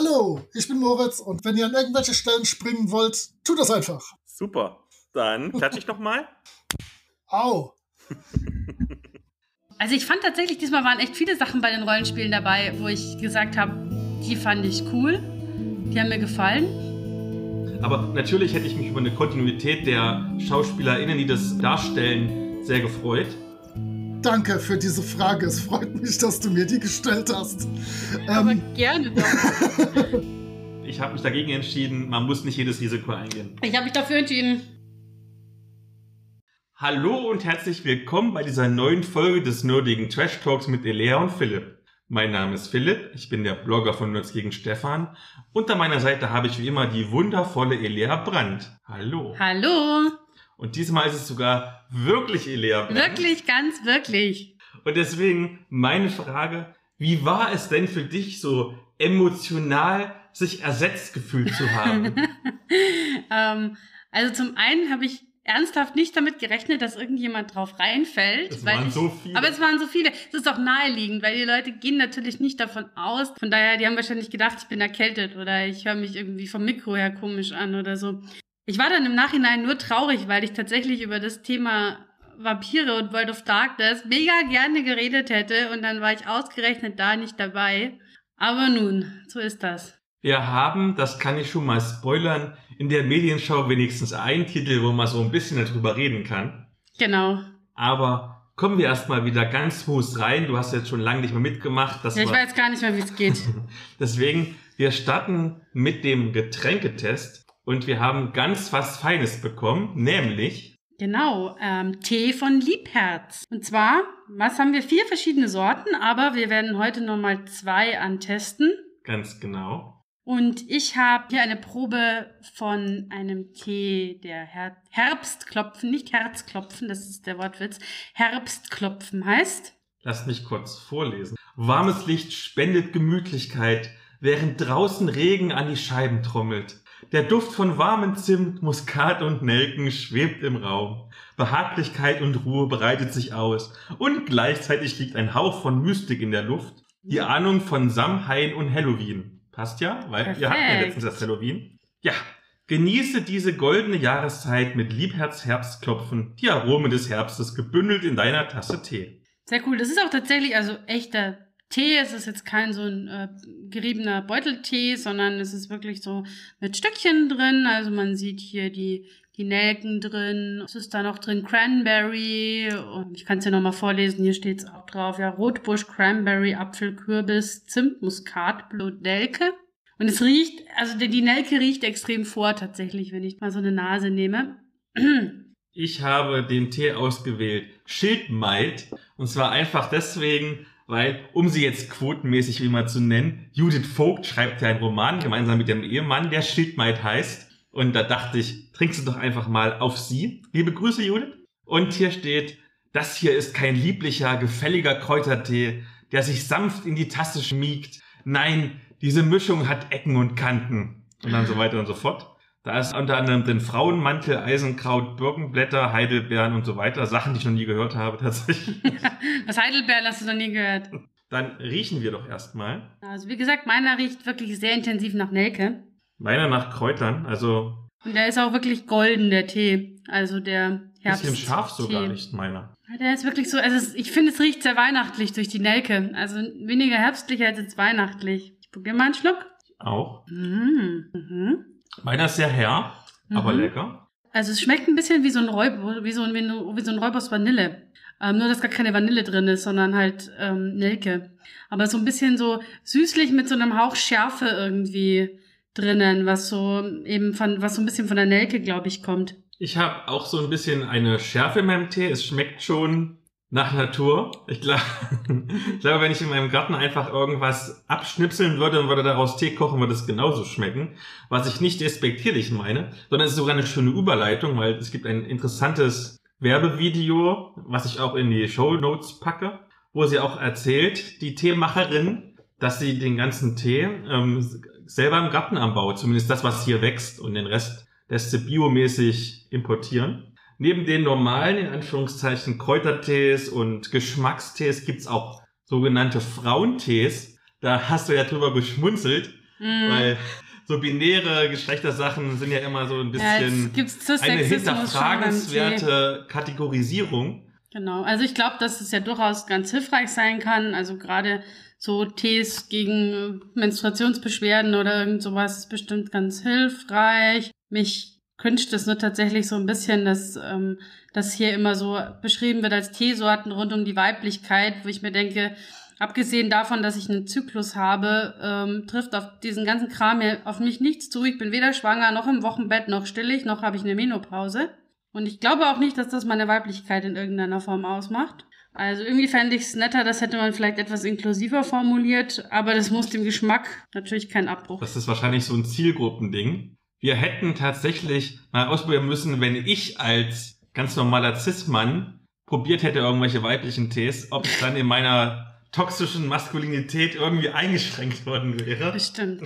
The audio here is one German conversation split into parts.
Hallo, ich bin Moritz und wenn ihr an irgendwelche Stellen springen wollt, tut das einfach. Super. Dann klatsch ich nochmal. Au. Also ich fand tatsächlich, diesmal waren echt viele Sachen bei den Rollenspielen dabei, wo ich gesagt habe, die fand ich cool, die haben mir gefallen. Aber natürlich hätte ich mich über eine Kontinuität der SchauspielerInnen, die das darstellen, sehr gefreut. Danke für diese Frage. Es freut mich, dass du mir die gestellt hast. Aber ähm, gerne doch. ich habe mich dagegen entschieden, man muss nicht jedes Risiko eingehen. Ich habe mich dafür entschieden. Hallo und herzlich willkommen bei dieser neuen Folge des nerdigen Trash Talks mit Elea und Philipp. Mein Name ist Philipp, ich bin der Blogger von Nerds gegen Stefan. Unter meiner Seite habe ich wie immer die wundervolle Elea Brandt. Hallo. Hallo. Und diesmal ist es sogar wirklich Elea Brandt. Wirklich, ganz wirklich. Und deswegen meine Frage, wie war es denn für dich so emotional sich ersetzt gefühlt zu haben? ähm, also zum einen habe ich ernsthaft nicht damit gerechnet, dass irgendjemand drauf reinfällt. Es waren ich, so viele. Aber es waren so viele. Es ist auch naheliegend, weil die Leute gehen natürlich nicht davon aus. Von daher, die haben wahrscheinlich gedacht, ich bin erkältet oder ich höre mich irgendwie vom Mikro her komisch an oder so. Ich war dann im Nachhinein nur traurig, weil ich tatsächlich über das Thema Vampire und World of Darkness mega gerne geredet hätte und dann war ich ausgerechnet da nicht dabei. Aber nun, so ist das. Wir haben, das kann ich schon mal spoilern, in der Medienschau wenigstens einen Titel, wo man so ein bisschen darüber reden kann. Genau. Aber kommen wir erstmal wieder ganz smooth rein. Du hast jetzt schon lange nicht mehr mitgemacht. ja, ich weiß gar nicht mehr, wie es geht. Deswegen, wir starten mit dem Getränketest und wir haben ganz was Feines bekommen, nämlich Genau, ähm, Tee von Liebherz. Und zwar, was haben wir? Vier verschiedene Sorten, aber wir werden heute nochmal zwei antesten. Ganz genau. Und ich habe hier eine Probe von einem Tee, der Her Herbstklopfen, nicht Herzklopfen, das ist der Wortwitz, Herbstklopfen heißt. Lass mich kurz vorlesen. Warmes Licht spendet Gemütlichkeit, während draußen Regen an die Scheiben trommelt. Der Duft von warmen Zimt, Muskat und Nelken schwebt im Raum. Behaglichkeit und Ruhe breitet sich aus. Und gleichzeitig liegt ein Hauch von Mystik in der Luft. Die Ahnung von Samhain und Halloween. Passt ja, weil Perfekt. ihr habt ja letztens das Halloween. Ja, genieße diese goldene Jahreszeit mit Liebherz Herbstklopfen, die Arome des Herbstes gebündelt in deiner Tasse Tee. Sehr cool. Das ist auch tatsächlich also echter Tee. Es ist jetzt kein so ein äh, geriebener Beuteltee, sondern es ist wirklich so mit Stückchen drin. Also man sieht hier die die Nelken drin. Es ist da noch drin Cranberry. Und ich kann es ja nochmal vorlesen. Hier steht es auch drauf. Ja, Rotbusch, Cranberry, Apfel, Kürbis, Zimt, Muskat, Blut, Nelke. Und es riecht, also die Nelke riecht extrem vor tatsächlich, wenn ich mal so eine Nase nehme. Ich habe den Tee ausgewählt. Schildmaid. Und zwar einfach deswegen, weil, um sie jetzt quotenmäßig wie mal zu nennen, Judith Vogt schreibt ja einen Roman gemeinsam mit ihrem Ehemann, der Schildmaid heißt. Und da dachte ich, trinkst du doch einfach mal auf sie. Liebe Grüße, Judith. Und hier steht, das hier ist kein lieblicher, gefälliger Kräutertee, der sich sanft in die Tasse schmiegt. Nein, diese Mischung hat Ecken und Kanten. Und dann so weiter und so fort. Da ist unter anderem den Frauenmantel, Eisenkraut, Birkenblätter, Heidelbeeren und so weiter. Sachen, die ich noch nie gehört habe, tatsächlich. Was Heidelbeeren hast du noch nie gehört? Dann riechen wir doch erstmal. Also wie gesagt, meiner riecht wirklich sehr intensiv nach Nelke. Meiner nach Kräutern, also. Und der ist auch wirklich golden, der Tee. Also der Herbst. Bisschen scharf sogar nicht, meiner. Der ist wirklich so, also ich finde, es riecht sehr weihnachtlich durch die Nelke. Also weniger herbstlich als jetzt weihnachtlich. Ich probiere mal einen Schluck. Auch. Mhm. Mhm. Meiner ist sehr her, mhm. aber lecker. Also es schmeckt ein bisschen wie so ein Räuber, wie so ein, wie so ein Räubers Vanille. Ähm, nur, dass gar keine Vanille drin ist, sondern halt ähm, Nelke. Aber so ein bisschen so süßlich mit so einem Hauch Schärfe irgendwie drinnen, was so eben von, was so ein bisschen von der Nelke, glaube ich, kommt. Ich habe auch so ein bisschen eine Schärfe in meinem Tee. Es schmeckt schon nach Natur. Ich glaube, ich wenn ich in meinem Garten einfach irgendwas abschnipseln würde und würde daraus Tee kochen, würde es genauso schmecken. Was ich nicht despektierlich meine, sondern es ist sogar eine schöne Überleitung, weil es gibt ein interessantes Werbevideo, was ich auch in die Show Notes packe, wo sie auch erzählt, die Teemacherin, dass sie den ganzen Tee ähm, selber im Garten anbaut, zumindest das, was hier wächst und den Rest lässt sie biomäßig importieren. Neben den normalen, in Anführungszeichen, Kräutertees und Geschmackstees gibt's auch sogenannte Frauentees. Da hast du ja drüber geschmunzelt. Mhm. Weil so binäre Geschlechtersachen sind ja immer so ein Ja, bisschen gibt's eine hinterfragenswerte Kategorisierung. Genau, also ich glaube, dass es ja durchaus ganz hilfreich sein kann. Also gerade so Tees gegen Menstruationsbeschwerden oder irgend sowas ist bestimmt ganz hilfreich. Mich wünscht es nur tatsächlich so ein bisschen, dass ähm, das hier immer so beschrieben wird als Teesorten rund um die Weiblichkeit, wo ich mir denke, abgesehen davon, dass ich einen Zyklus habe, ähm, trifft auf diesen ganzen Kram hier auf mich nichts zu. Ich bin weder schwanger noch im Wochenbett noch stillig, noch habe ich eine Menopause. Und ich glaube auch nicht, dass das meine Weiblichkeit in irgendeiner Form ausmacht. Also irgendwie fände ich es netter, das hätte man vielleicht etwas inklusiver formuliert, aber das muss dem Geschmack natürlich kein Abbruch. Das ist wahrscheinlich so ein Zielgruppending. Wir hätten tatsächlich mal ausprobieren müssen, wenn ich als ganz normaler Cis-Mann probiert hätte irgendwelche weiblichen Tees, ob es dann in meiner toxischen Maskulinität irgendwie eingeschränkt worden wäre. Bestimmt.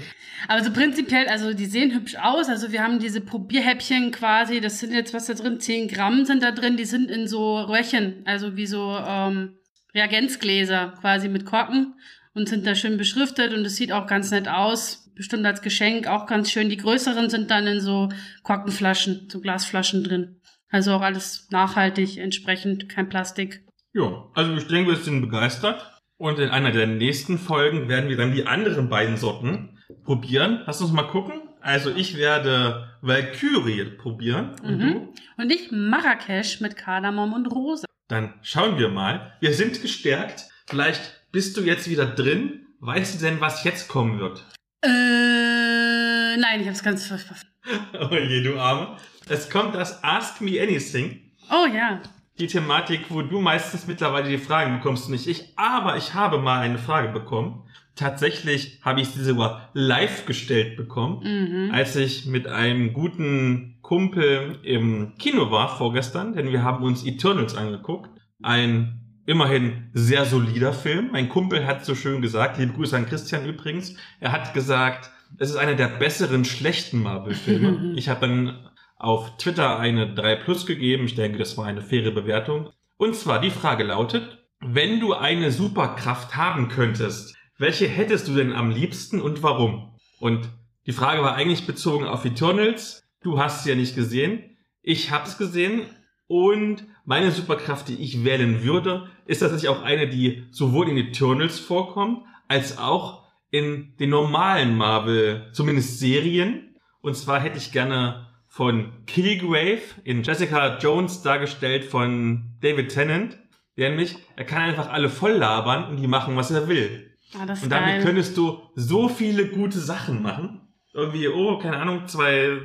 Aber so prinzipiell, also die sehen hübsch aus. Also wir haben diese Probierhäppchen quasi, das sind jetzt, was da drin, 10 Gramm sind da drin, die sind in so Röhrchen, also wie so ähm, Reagenzgläser quasi mit Korken und sind da schön beschriftet und es sieht auch ganz nett aus. Bestimmt als Geschenk auch ganz schön. Die größeren sind dann in so Korkenflaschen, so Glasflaschen drin. Also auch alles nachhaltig, entsprechend kein Plastik. Ja, also ich denke, wir sind begeistert. Und in einer der nächsten Folgen werden wir dann die anderen beiden Sorten probieren. Lass uns mal gucken. Also ich werde Valkyrie probieren. Und Mhm. du? Und ich Marrakesch mit Kardamom und Rose. Dann schauen wir mal. Wir sind gestärkt. Vielleicht bist du jetzt wieder drin. Weißt du denn, was jetzt kommen wird? Äh, nein, ich hab's ganz ver- ver- Oh je, du Arme. Es kommt das Ask Me Anything. Oh ja. Die Thematik, wo du meistens mittlerweile die Fragen bekommst, nicht ich. Aber ich habe mal eine Frage bekommen. Tatsächlich habe ich sie sogar live gestellt bekommen, Mhm. als ich mit einem guten Kumpel im Kino war vorgestern, denn wir haben uns Eternals angeguckt. Ein immerhin sehr solider Film. Mein Kumpel hat so schön gesagt, liebe Grüße an Christian übrigens, er hat gesagt, es ist einer der besseren schlechten Marvel-Filme. ich habe dann auf Twitter eine 3 Plus gegeben. Ich denke, das war eine faire Bewertung. Und zwar die Frage lautet, wenn du eine Superkraft haben könntest, welche hättest du denn am liebsten und warum? Und die Frage war eigentlich bezogen auf Eternals. Du hast sie ja nicht gesehen. Ich hab's gesehen. Und meine Superkraft, die ich wählen würde, ist tatsächlich auch eine, die sowohl in Eternals vorkommt, als auch in den normalen Marvel, zumindest Serien. Und zwar hätte ich gerne von Kilgrave in Jessica Jones dargestellt von David Tennant. Nämlich, er kann einfach alle voll labern und die machen, was er will. Ah, das ist Und damit geil. könntest du so viele gute Sachen machen. Irgendwie, oh, keine Ahnung, zwei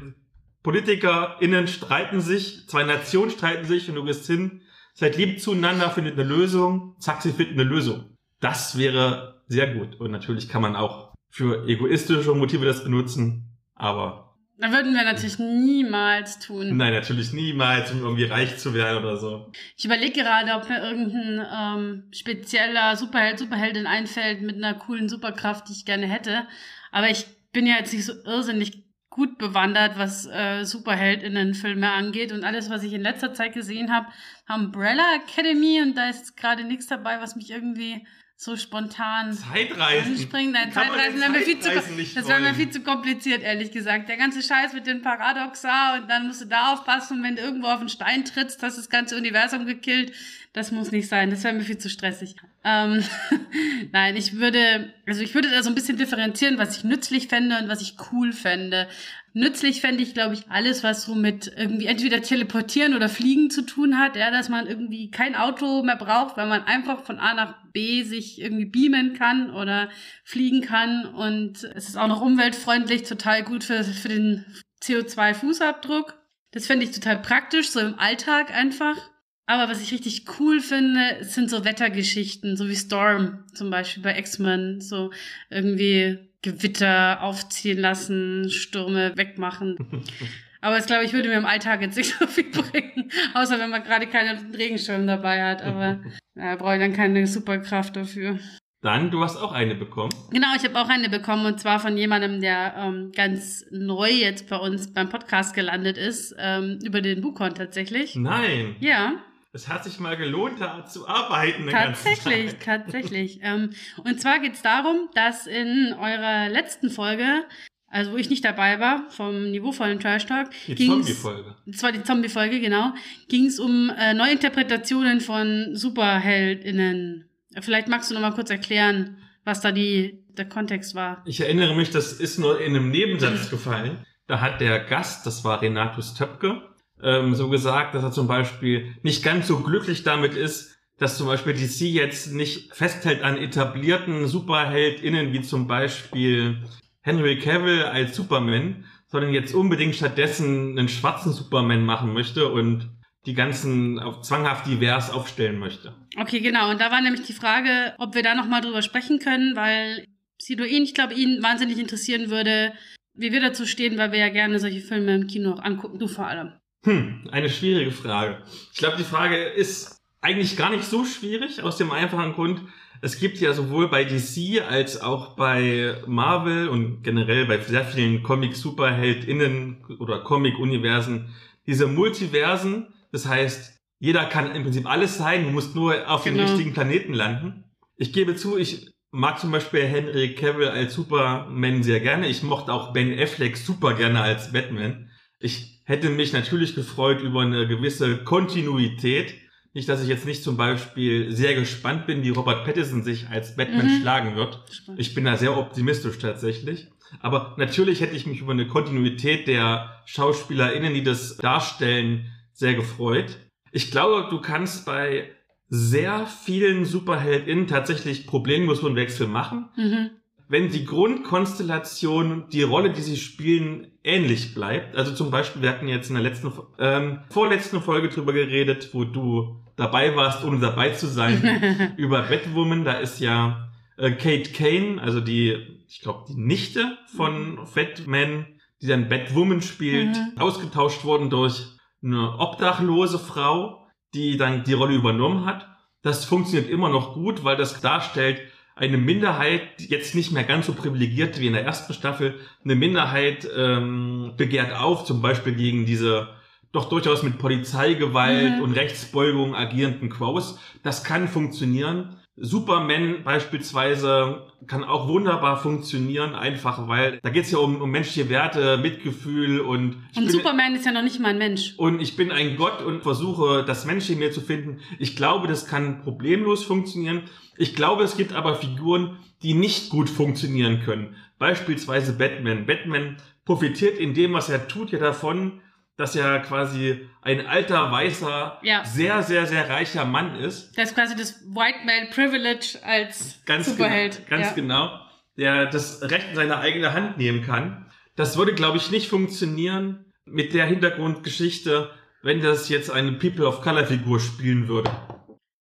PolitikerInnen streiten sich, zwei Nationen streiten sich und du gehst hin, seid lieb zueinander, findet eine Lösung, zack, sie finden eine Lösung. Das wäre sehr gut. Und natürlich kann man auch für egoistische Motive das benutzen, aber Da würden wir natürlich niemals tun. nein, natürlich niemals, um irgendwie reich zu werden oder so. Ich überlege gerade, ob mir irgendein ähm, spezieller Superheld, Superheldin einfällt mit einer coolen Superkraft, die ich gerne hätte. Aber ich bin ja jetzt nicht so irrsinnig gut bewandert, was äh, Superheldinnen-Filme angeht. Und alles, was ich in letzter Zeit gesehen habe, Umbrella Academy. Und da ist gerade nichts dabei, was mich irgendwie so spontan Zeitreisen. anspringt. Nein, Zeitreisen wäre mir viel zu, das wäre mir viel zu kompliziert, ehrlich gesagt. Der ganze Scheiß mit den Paradoxa und dann musst du da aufpassen und wenn du irgendwo auf einen Stein trittst, hast du das ganze Universum gekillt. Das muss nicht sein. Das wäre mir viel zu stressig. Ähm, Nein, ich würde, also ich würde da so ein bisschen differenzieren, was ich nützlich fände und was ich cool fände. Nützlich fände ich, glaube ich, alles, was so mit irgendwie entweder teleportieren oder fliegen zu tun hat, ja, dass man irgendwie kein Auto mehr braucht, weil man einfach von A nach B sich irgendwie beamen kann oder fliegen kann und es ist auch noch umweltfreundlich, total gut für, für den CO2-Fußabdruck. Das fände ich total praktisch, so im Alltag einfach. Aber was ich richtig cool finde, sind so Wettergeschichten, so wie Storm zum Beispiel bei X-Men, so irgendwie Gewitter aufziehen lassen, Stürme wegmachen. Aber das glaube ich würde mir im Alltag jetzt nicht so viel bringen, außer wenn man gerade keinen Regenschirm dabei hat. Aber ja, brauche ich dann keine Superkraft dafür. Dann, du hast auch eine bekommen. Genau, ich habe auch eine bekommen und zwar von jemandem, der ähm, ganz neu jetzt bei uns beim Podcast gelandet ist, ähm, über den Bukon tatsächlich. Nein. Ja, Es hat sich mal gelohnt, da zu arbeiten. Tatsächlich, tatsächlich. Ähm, und zwar geht's darum, dass in eurer letzten Folge, also wo ich nicht dabei war, vom niveauvollen Trash Talk, Die Zombie-Folge. Das war die Zombie-Folge, genau. Ging es um äh, Neuinterpretationen von SuperheldInnen. Vielleicht magst du noch mal kurz erklären, was da die, der Kontext war. Ich erinnere mich, das ist nur in einem Nebensatz gefallen. Da hat der Gast, das war Renatus Töpke, ähm, so gesagt, dass er zum Beispiel nicht ganz so glücklich damit ist, dass zum Beispiel DC jetzt nicht festhält an etablierten SuperheldInnen wie zum Beispiel Henry Cavill als Superman, sondern jetzt unbedingt stattdessen einen schwarzen Superman machen möchte und die ganzen auf zwanghaft divers aufstellen möchte. Okay, genau. Und da war nämlich die Frage, ob wir da noch mal drüber sprechen können, weil Sidoin, ich glaube, ihn wahnsinnig interessieren würde, wie wir dazu stehen, weil wir ja gerne solche Filme im Kino auch angucken. Du vor allem. Hm, eine schwierige Frage. Ich glaube, die Frage ist eigentlich gar nicht so schwierig, aus dem einfachen Grund, es gibt ja sowohl bei DC als auch bei Marvel und generell bei sehr vielen Comic-SuperheldInnen oder Comic-Universen diese Multiversen. Das heißt, jeder kann im Prinzip alles sein, du musst nur auf den Genau. richtigen Planeten landen. Ich gebe zu, ich mag zum Beispiel Henry Cavill als Superman sehr gerne. Ich mochte auch Ben Affleck super gerne als Batman. Ich hätte mich natürlich gefreut über eine gewisse Kontinuität. Nicht, dass ich jetzt nicht zum Beispiel sehr gespannt bin, wie Robert Pattinson sich als Batman Mhm. schlagen wird. Ich bin da sehr optimistisch tatsächlich. Aber natürlich hätte ich mich über eine Kontinuität der SchauspielerInnen, die das darstellen, sehr gefreut. Ich glaube, du kannst bei sehr vielen SuperheldInnen tatsächlich problemlos so einen Wechsel machen Mhm. Wenn die Grundkonstellation, die Rolle, die sie spielen, ähnlich bleibt. Also zum Beispiel, wir hatten jetzt in der letzten, ähm, vorletzten Folge drüber geredet, wo du dabei warst, ohne dabei zu sein, über Batwoman. Da ist ja äh, Kate Kane, also die, ich glaube, die Nichte von Batman, die dann Batwoman spielt, Mhm. ausgetauscht worden durch eine obdachlose Frau, die dann die Rolle übernommen hat. Das funktioniert immer noch gut, weil das darstellt, eine Minderheit, jetzt nicht mehr ganz so privilegiert wie in der ersten Staffel, eine Minderheit ähm, begehrt auf, zum Beispiel gegen diese doch durchaus mit Polizeigewalt Mhm. und Rechtsbeugung agierenden Quos. Das kann funktionieren. Superman beispielsweise kann auch wunderbar funktionieren, einfach weil da geht es ja um, um menschliche Werte, Mitgefühl und Und bin- Superman ist ja noch nicht mal ein Mensch. und ich bin ein Gott und versuche, das Mensch in mir zu finden. Ich glaube, das kann problemlos funktionieren. Ich glaube, es gibt aber Figuren, die nicht gut funktionieren können. Beispielsweise Batman. Batman profitiert in dem, was er tut, ja davon, dass er quasi ein alter, weißer, Ja. sehr, sehr, sehr reicher Mann ist. Das ist quasi das White Male Privilege als Ganz Superheld. Genau, ganz ja. genau. Der das Recht in seine eigene Hand nehmen kann. Das würde, glaube ich, nicht funktionieren mit der Hintergrundgeschichte, wenn das jetzt eine People of Color Figur spielen würde.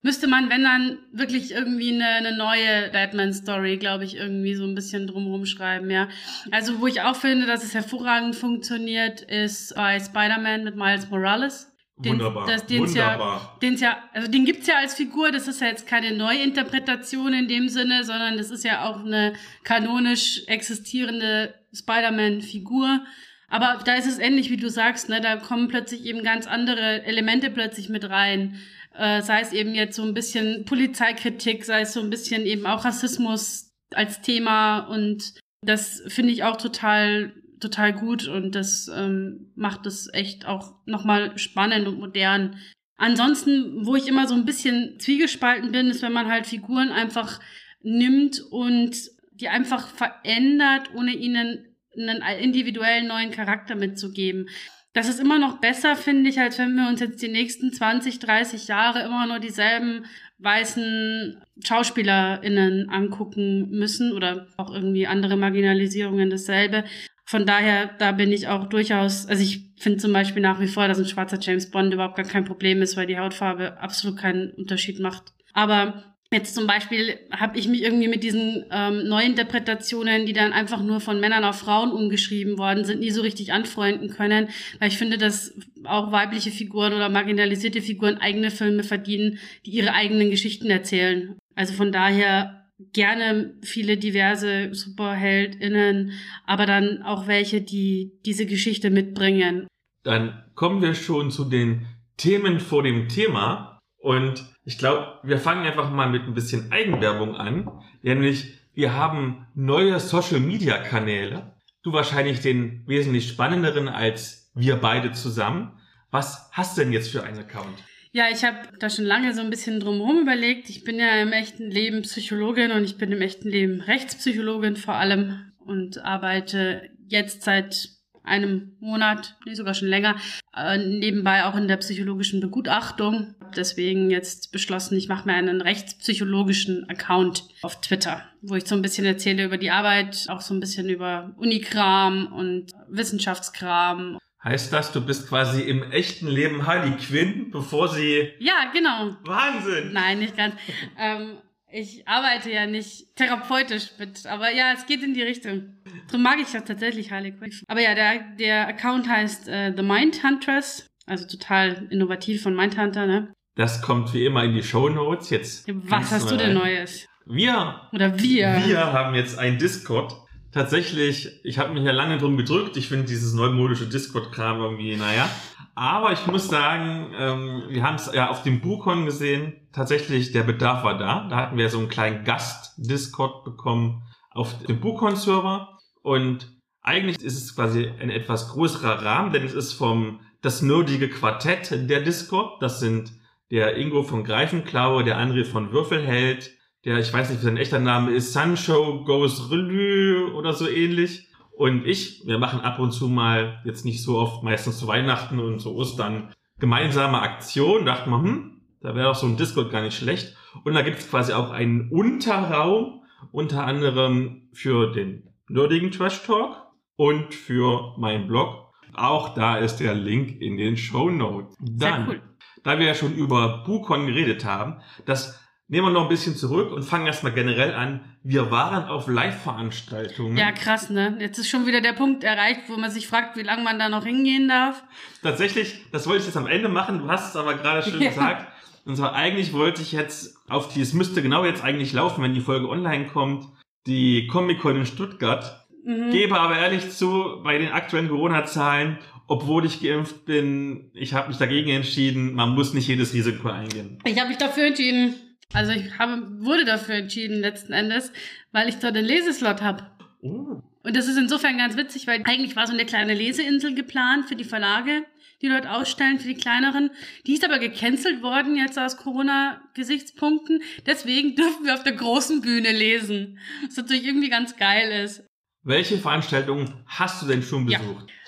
Müsste man, wenn dann, wirklich irgendwie eine, eine neue Batman-Story, glaube ich, irgendwie so ein bisschen drumherum schreiben, ja. Also, wo ich auch finde, dass es hervorragend funktioniert, ist bei Spider-Man mit Miles Morales. Den- Wunderbar. das- den's ja- Wunderbar. Den ja, also den gibt's ja als Figur, das ist ja jetzt keine Neuinterpretation in dem Sinne, sondern das ist ja auch eine kanonisch existierende Spider-Man-Figur. Aber da ist es ähnlich, wie du sagst, ne? Da kommen plötzlich eben ganz andere Elemente plötzlich mit rein. Äh, sei es eben jetzt so ein bisschen Polizeikritik, sei es so ein bisschen eben auch Rassismus als Thema und das finde ich auch total total gut und das ähm, macht es echt auch nochmal spannend und modern. Ansonsten, wo ich immer so ein bisschen zwiegespalten bin, ist, wenn man halt Figuren einfach nimmt und die einfach verändert, ohne ihnen einen individuellen neuen Charakter mitzugeben. Das ist immer noch besser, finde ich, als wenn wir uns jetzt die nächsten 20, 30 Jahre immer nur dieselben weißen SchauspielerInnen angucken müssen oder auch irgendwie andere Marginalisierungen dasselbe. Von daher, da bin ich auch durchaus, also ich finde zum Beispiel nach wie vor, dass ein schwarzer James Bond überhaupt gar kein Problem ist, weil die Hautfarbe absolut keinen Unterschied macht. Aber jetzt zum Beispiel habe ich mich irgendwie mit diesen ähm, Neuinterpretationen, die dann einfach nur von Männern auf Frauen umgeschrieben worden sind, nie so richtig anfreunden können, weil ich finde, dass auch weibliche Figuren oder marginalisierte Figuren eigene Filme verdienen, die ihre eigenen Geschichten erzählen. Also von daher gerne viele diverse SuperheldInnen, aber dann auch welche, die diese Geschichte mitbringen. Dann kommen wir schon zu den Themen vor dem Thema. Und ich glaube, wir fangen einfach mal mit ein bisschen Eigenwerbung an. Nämlich, wir haben neue Social-Media-Kanäle. Du wahrscheinlich den wesentlich spannenderen als wir beide zusammen. Was hast du denn jetzt für einen Account? Ja, ich habe da schon lange so ein bisschen drumherum überlegt. Ich bin ja im echten Leben Psychologin und ich bin im echten Leben Rechtspsychologin vor allem und arbeite jetzt seit einem Monat, nee, sogar schon länger, äh, nebenbei auch in der psychologischen Begutachtung. Deswegen jetzt beschlossen, ich mache mir einen rechtspsychologischen Account auf Twitter, wo ich so ein bisschen erzähle über die Arbeit, auch so ein bisschen über Unikram und Wissenschaftskram. Heißt das, du bist quasi im echten Leben Harley Quinn, bevor sie... Ja, genau. Wahnsinn! Nein, nicht ganz. ähm, ich arbeite ja nicht therapeutisch mit, aber ja, es geht in die Richtung. Darum mag ich ja tatsächlich Harley Quinn. Aber ja, der, der Account heißt äh, The Mind Huntress, also total innovativ von Mindhunter, ne? Das kommt wie immer in die Show Notes jetzt. Was hast du denn Neues? Wir. Oder wir. Wir haben jetzt ein Discord. Tatsächlich, ich habe mich ja lange drum gedrückt. Ich finde dieses neumodische Discord-Kram irgendwie, naja. Aber ich muss sagen, ähm, wir haben es ja auf dem Bukon gesehen. Tatsächlich, der Bedarf war da. Da hatten wir so einen kleinen Gast-Discord bekommen auf dem Bukon-Server. Und eigentlich ist es quasi ein etwas größerer Rahmen, denn es ist vom das nerdige Quartett der Discord. Das sind der Ingo von Greifenklaue, der André von Würfelheld, der, ich weiß nicht, wie sein echter Name ist, Sancho Goes Relü oder so ähnlich. Und ich, wir machen ab und zu mal, jetzt nicht so oft, meistens zu Weihnachten und zu Ostern, gemeinsame Aktionen. Dachten wir, hm, da wäre doch so ein Discord gar nicht schlecht. Und da gibt es quasi auch einen Unterraum, unter anderem für den nerdigen Trash Talk und für meinen Blog. Auch da ist der Link in den Show Notes. Dann, cool. da wir ja schon über Bukon geredet haben, das nehmen wir noch ein bisschen zurück und fangen erstmal generell an. Wir waren auf Live-Veranstaltungen. Ja, krass, ne? Jetzt ist schon wieder der Punkt erreicht, wo man sich fragt, wie lange man da noch hingehen darf. Tatsächlich, das wollte ich jetzt am Ende machen, du hast es aber gerade schon Ja. gesagt. Und zwar eigentlich wollte ich jetzt auf die, es müsste genau jetzt eigentlich laufen, wenn die Folge online kommt, die Comic-Con in Stuttgart. Mhm. Gebe aber ehrlich zu, bei den aktuellen Corona-Zahlen, obwohl ich geimpft bin, ich habe mich dagegen entschieden, man muss nicht jedes Risiko eingehen. Ich habe mich dafür entschieden. Also ich habe, wurde dafür entschieden letzten Endes, weil ich dort einen Leseslot habe. Oh. Und das ist insofern ganz witzig, weil eigentlich war so eine kleine Leseinsel geplant für die Verlage, die dort ausstellen, für die kleineren. Die ist aber gecancelt worden jetzt aus Corona-Gesichtspunkten. Deswegen dürfen wir auf der großen Bühne lesen. Was natürlich irgendwie ganz geil ist. Welche Veranstaltungen hast du denn schon Ja.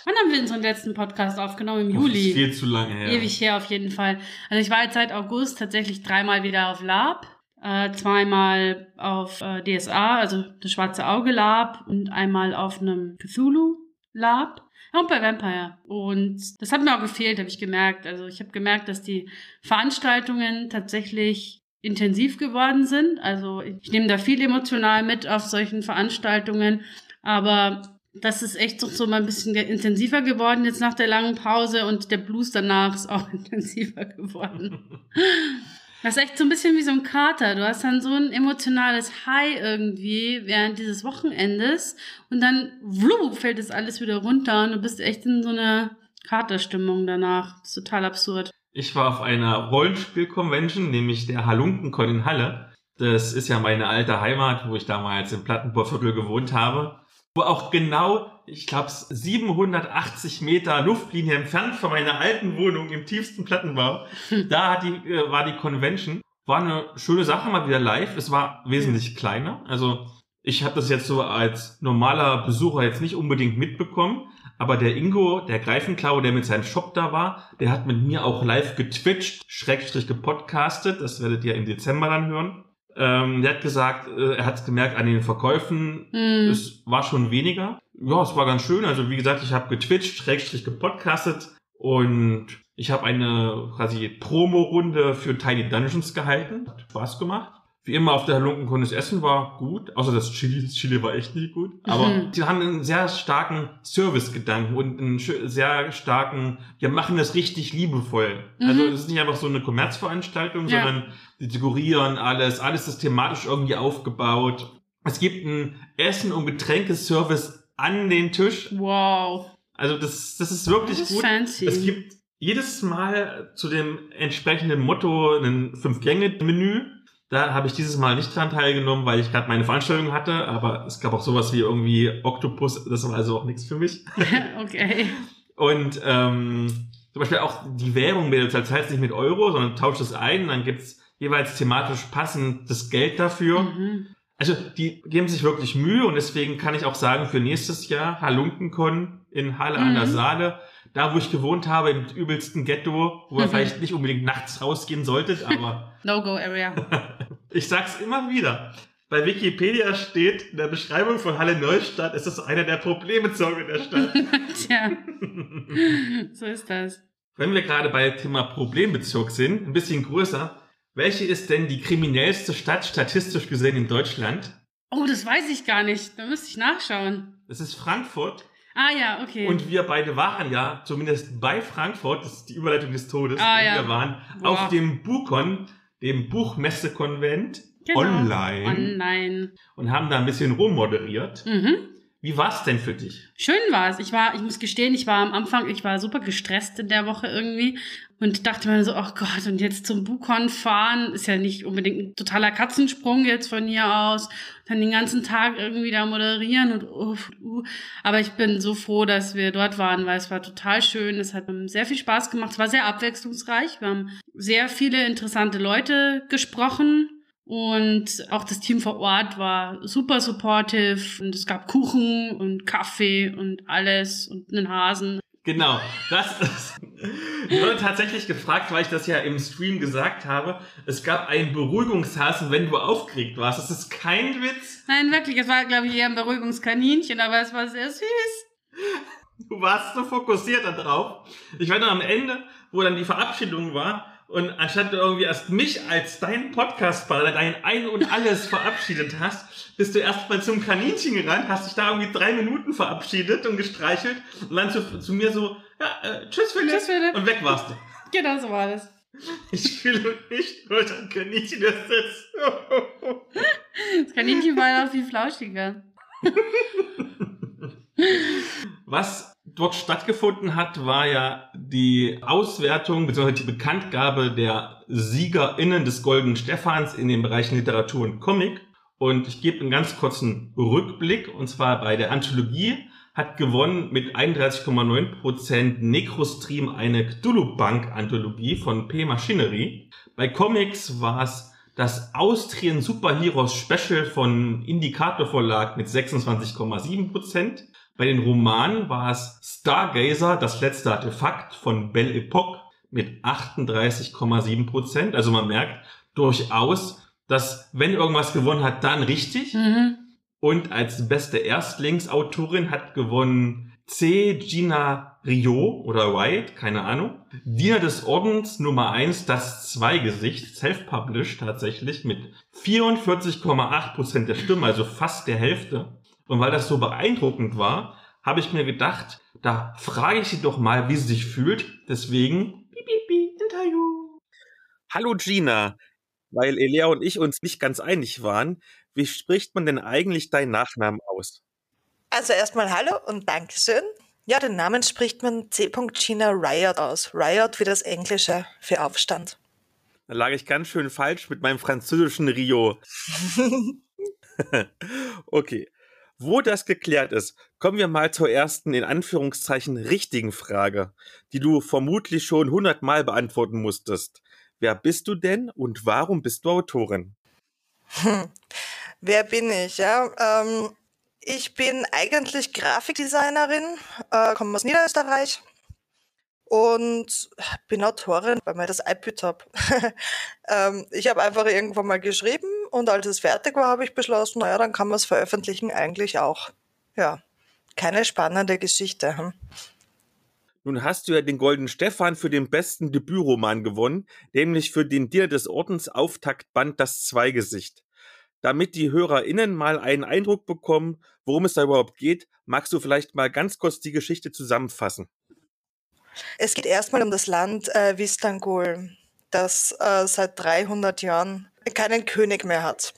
Wann haben wir unseren letzten Podcast aufgenommen? Im Das ist Juli. viel zu lange her. Ewig her auf jeden Fall. Also ich war jetzt seit August tatsächlich dreimal wieder auf Lab. Äh, zweimal auf äh, DSA, also das Schwarze Auge Lab und einmal auf einem Cthulhu Lab. Und bei Vampire. Und das hat mir auch gefehlt, habe ich gemerkt. Also ich habe gemerkt, dass die Veranstaltungen tatsächlich intensiv geworden sind. Also ich nehme da viel emotional mit auf solchen Veranstaltungen. Aber das ist echt so, so mal ein bisschen intensiver geworden jetzt nach der langen Pause und der Blues danach ist auch intensiver geworden. Das ist echt so ein bisschen wie so ein Kater. Du hast dann so ein emotionales High irgendwie während dieses Wochenendes und dann wlup, fällt das alles wieder runter und du bist echt in so einer Katerstimmung danach. Das ist total absurd. Ich war auf einer Rollenspiel-Convention, nämlich der Halunkenkon in Halle. Das ist ja meine alte Heimat, wo ich damals im Plattenbauviertel gewohnt habe. Wo auch genau, ich glaube, 780 Meter Luftlinie entfernt von meiner alten Wohnung im tiefsten Plattenbau, da hat die, äh, war die Convention. War eine schöne Sache, mal wieder live. Es war wesentlich kleiner. Also ich habe das jetzt so als normaler Besucher jetzt nicht unbedingt mitbekommen. Aber der Ingo, der Greifenklau, der mit seinem Shop da war, der hat mit mir auch live getwitcht, schrägstrich gepodcastet. Das werdet ihr im Dezember dann hören. Ähm, der hat gesagt, äh, er hat es gemerkt an den Verkäufen, Hm. es war schon weniger. Ja, es war ganz schön. Also wie gesagt, ich habe getwitcht, schrägstrich gepodcastet und ich habe eine quasi Promo-Runde für Tiny Dungeons gehalten. Hat Spaß gemacht. Wie immer auf der Halunkenkon das Essen war gut, außer das Chili. Das Chili war echt nicht gut. Aber Mhm. die haben einen sehr starken Service-Gedanken und einen sehr starken, wir machen das richtig liebevoll. Also Mhm. es ist nicht einfach so eine Kommerzveranstaltung, Ja. sondern dekorieren alles, alles ist thematisch irgendwie aufgebaut. Es gibt einen Essen- und Getränkeservice an den Tisch. Wow. Also das, das ist wirklich Das ist gut. fancy. Es gibt jedes Mal zu dem entsprechenden Motto ein Fünf-Gänge-Menü. Da habe ich dieses Mal nicht dran teilgenommen, weil ich gerade meine Veranstaltung hatte, aber es gab auch sowas wie irgendwie Oktopus, das war also auch nichts für mich. okay. Und ähm, zum Beispiel auch die Währung, du zahlst nicht mit Euro, sondern tauscht es ein, dann gibt's jeweils thematisch passend das Geld dafür. Mhm. Also die geben sich wirklich Mühe und deswegen kann ich auch sagen, für nächstes Jahr Halunkenkon in Halle an der Mhm. Saale, da wo ich gewohnt habe, im übelsten Ghetto, wo ihr Mhm. vielleicht nicht unbedingt nachts rausgehen solltet, aber No-Go-Area. ich sag's immer wieder. Bei Wikipedia steht in der Beschreibung von Halle Neustadt, ist das einer der Problemzonen der Stadt. Tja, so ist das. Wenn wir gerade bei Thema Problembezirk sind, ein bisschen größer, welche ist denn die kriminellste Stadt statistisch gesehen in Deutschland? Oh, das weiß ich gar nicht. Da müsste ich nachschauen. Das ist Frankfurt. Ah ja, okay. Und wir beide waren ja, zumindest bei Frankfurt, das ist die Überleitung des Todes, Ah, ja. wir waren Boah. auf dem Bukon, dem Buchmessekonvent, Genau. online Online. und haben da ein bisschen rummoderiert. Mhm. Wie war's denn für dich? Schön war's. Ich war, ich muss gestehen, ich war am Anfang, ich war super gestresst in der Woche irgendwie und dachte mir so, oh Gott, und jetzt zum Bukon fahren ist ja nicht unbedingt ein totaler Katzensprung jetzt von hier aus. Dann den ganzen Tag irgendwie da moderieren und uh, uh. aber ich bin so froh, dass wir dort waren, weil es war total schön. Es hat ähm, sehr viel Spaß gemacht. Es war sehr abwechslungsreich. Wir haben sehr viele interessante Leute gesprochen. Und auch das Team vor Ort war super supportive und es gab Kuchen und Kaffee und alles und einen Hasen. Genau, das ist. Ich wurde tatsächlich gefragt, weil ich das ja im Stream gesagt habe. Es gab einen Beruhigungshasen, wenn du aufgeregt warst. Das ist kein Witz. Nein, wirklich, es war, glaube ich, eher ein Beruhigungskaninchen, aber es war sehr süß. Du warst so fokussiert darauf. Ich war dann am Ende, wo dann die Verabschiedung war, und anstatt du irgendwie erst mich als deinen Podcast-Partner, dein Ein und Alles verabschiedet hast, bist du erstmal zum Kaninchen gerannt, hast dich da irgendwie drei Minuten verabschiedet und gestreichelt und dann zu, zu mir so, ja, äh, tschüss Philipp, Tschüss, Philipp. und weg warst du. Genau so war das. Ich fühle mich nur ein Kaninchen, das sitzt. Das Kaninchen war noch viel flauschiger. Was dort stattgefunden hat, war ja die Auswertung bzw. die Bekanntgabe der SiegerInnen des Golden Stephans in den Bereichen Literatur und Comic. Und ich gebe einen ganz kurzen Rückblick, und zwar bei der Anthologie hat gewonnen mit 31,9% Necrostream eine Cthulhu-Bank-Anthologie von P. Machinery. Bei Comics war es das Austrian Superheroes Special von Indicator Verlag mit 26,7%. Bei den Romanen war es Stargazer, das letzte Artefakt von Belle Epoque mit 38,7%. Also man merkt durchaus, dass wenn irgendwas gewonnen hat, dann richtig. Mhm. Und als beste Erstlingsautorin hat gewonnen C. Gina Rio oder White, keine Ahnung. Diener des Ordens Nummer eins, das Zweigesicht, self-published tatsächlich mit 44,8% der Stimmen, also fast der Hälfte. Und weil das so beeindruckend war, habe ich mir gedacht, da frage ich sie doch mal, wie sie sich fühlt. Deswegen, piep, piep, piep, Interview. Hallo Gina, weil Elia und ich uns nicht ganz einig waren, wie spricht man denn eigentlich deinen Nachnamen aus? Also erstmal hallo und Dankeschön. Ja, den Namen spricht man C. Gina Riot aus. Riot wie das Englische für Aufstand. Da lag ich ganz schön falsch mit meinem französischen Rio. okay. Wo das geklärt ist, kommen wir mal zur ersten in Anführungszeichen richtigen Frage, die du vermutlich schon hundertmal beantworten musstest. Wer bist du denn und warum bist du Autorin? Wer bin ich? Ja, ähm, ich bin eigentlich Grafikdesignerin, äh, komme aus Niederösterreich und bin Autorin, weil mir das iPad habe. ähm, ich habe einfach irgendwann mal geschrieben und als es fertig war, habe ich beschlossen, naja, dann kann man es veröffentlichen eigentlich auch. Ja, keine spannende Geschichte. Hm? Nun hast du ja den Golden Stefan für den besten Debütroman gewonnen, nämlich für den Diener des Ordens Auftaktband Das Zweigesicht. Damit die HörerInnen mal einen Eindruck bekommen, worum es da überhaupt geht, magst du vielleicht mal ganz kurz die Geschichte zusammenfassen. Es geht erstmal um das Land äh, Vistangul, das äh, seit 300 Jahren keinen König mehr hat.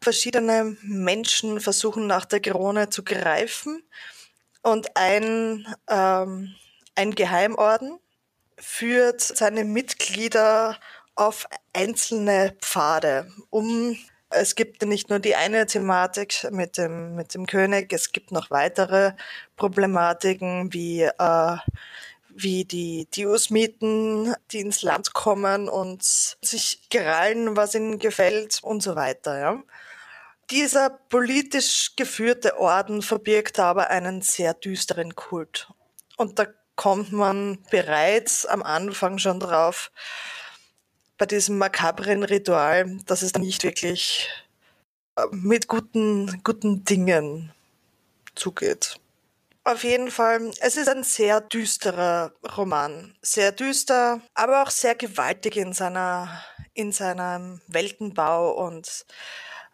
Verschiedene Menschen versuchen nach der Krone zu greifen und ein, ähm, ein Geheimorden, führt seine Mitglieder auf einzelne Pfade, um es gibt nicht nur die eine Thematik mit dem, mit dem König, es gibt noch weitere Problematiken wie, äh, wie die, Usmiten, die ins Land kommen und sich gerallen, was ihnen gefällt und so weiter. Ja. Dieser politisch geführte Orden verbirgt aber einen sehr düsteren Kult. Und da kommt man bereits am Anfang schon drauf, bei diesem makabren Ritual, dass es nicht wirklich äh, mit guten, guten Dingen zugeht. Auf jeden Fall, es ist ein sehr düsterer Roman. Sehr düster, aber auch sehr gewaltig in seiner, in seinem Weltenbau und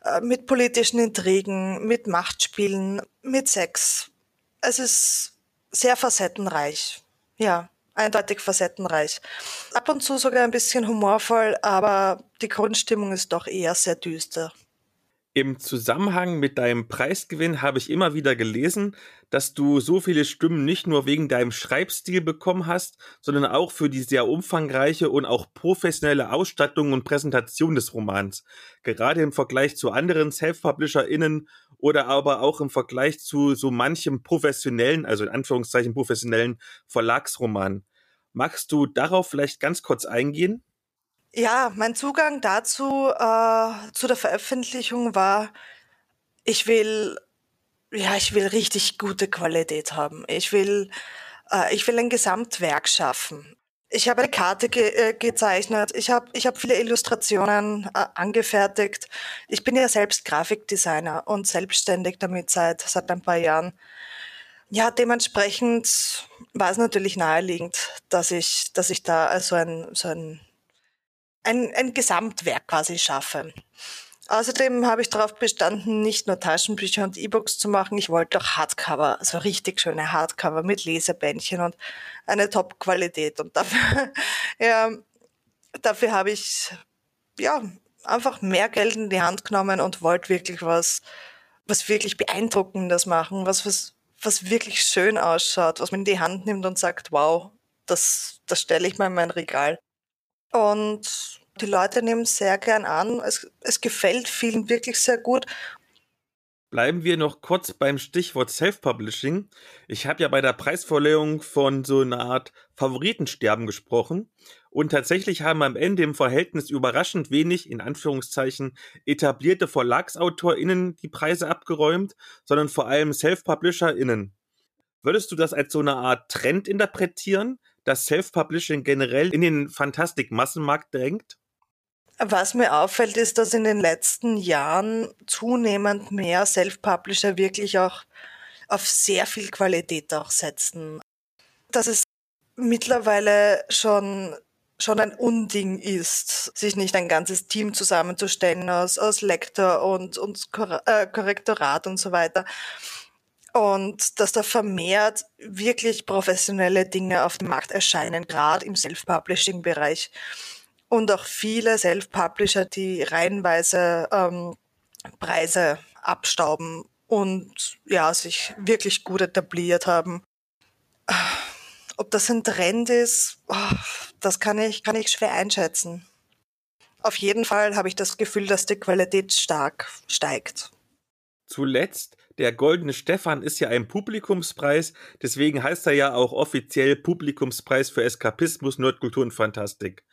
äh, mit politischen Intrigen, mit Machtspielen, mit Sex. Es ist sehr facettenreich. Ja, eindeutig facettenreich. Ab und zu sogar ein bisschen humorvoll, aber die Grundstimmung ist doch eher sehr düster. Im Zusammenhang mit deinem Preisgewinn habe ich immer wieder gelesen, dass du so viele Stimmen nicht nur wegen deinem Schreibstil bekommen hast, sondern auch für die sehr umfangreiche und auch professionelle Ausstattung und Präsentation des Romans. Gerade im Vergleich zu anderen Self-PublisherInnen oder aber auch im Vergleich zu so manchem professionellen, also in Anführungszeichen professionellen Verlagsroman. Magst du darauf vielleicht ganz kurz eingehen? Ja, mein Zugang dazu, äh, zu der Veröffentlichung war, ich will, ja, ich will richtig gute Qualität haben. Ich will, äh, ich will ein Gesamtwerk schaffen. Ich habe eine Karte ge äh, gezeichnet. Ich habe ich hab viele Illustrationen äh, angefertigt. Ich bin ja selbst Grafikdesigner und selbstständig damit seit, seit ein paar Jahren. Ja, dementsprechend war es natürlich naheliegend, dass ich, dass ich da so ein, so ein ein, ein Gesamtwerk quasi schaffe. Außerdem habe ich darauf bestanden, nicht nur Taschenbücher und E-Books zu machen, ich wollte auch Hardcover, also richtig schöne Hardcover mit Lesebändchen und eine Top-Qualität. Und dafür, ja, dafür habe ich ja einfach mehr Geld in die Hand genommen und wollte wirklich was, was wirklich Beeindruckendes machen, was, was, was wirklich schön ausschaut, was man in die Hand nimmt und sagt, wow, das, das stelle ich mal in mein Regal. Und die Leute nehmen sehr gern an. Es, es gefällt vielen wirklich sehr gut. Bleiben wir noch kurz beim Stichwort Self-Publishing. Ich habe ja bei der Preisverleihung von so einer Art Favoritensterben gesprochen. Und tatsächlich haben am Ende im Verhältnis überraschend wenig, in Anführungszeichen, etablierte VerlagsautorInnen die Preise abgeräumt, sondern vor allem Self-PublisherInnen. Würdest du das als so eine Art Trend interpretieren, dass Self-Publishing generell in den Fantastik-Massenmarkt drängt? Was mir auffällt, ist, dass in den letzten Jahren zunehmend mehr Self-Publisher wirklich auch auf sehr viel Qualität auch setzen. Dass es mittlerweile schon schon ein Unding ist, sich nicht ein ganzes Team zusammenzustellen aus, aus Lektor und, und äh, Korrektorat und so weiter, und dass da vermehrt wirklich professionelle Dinge auf dem Markt erscheinen, gerade im Self-Publishing-Bereich. Und auch viele Self-Publisher, die reihenweise ähm, Preise abstauben und ja, sich wirklich gut etabliert haben. Ob das ein Trend ist, oh, das kann ich, kann ich schwer einschätzen. Auf jeden Fall habe ich das Gefühl, dass die Qualität stark steigt. Zuletzt der Goldene Stefan ist ja ein Publikumspreis, deswegen heißt er ja auch offiziell Publikumspreis für Eskapismus, Nerdkultur und Fantastik.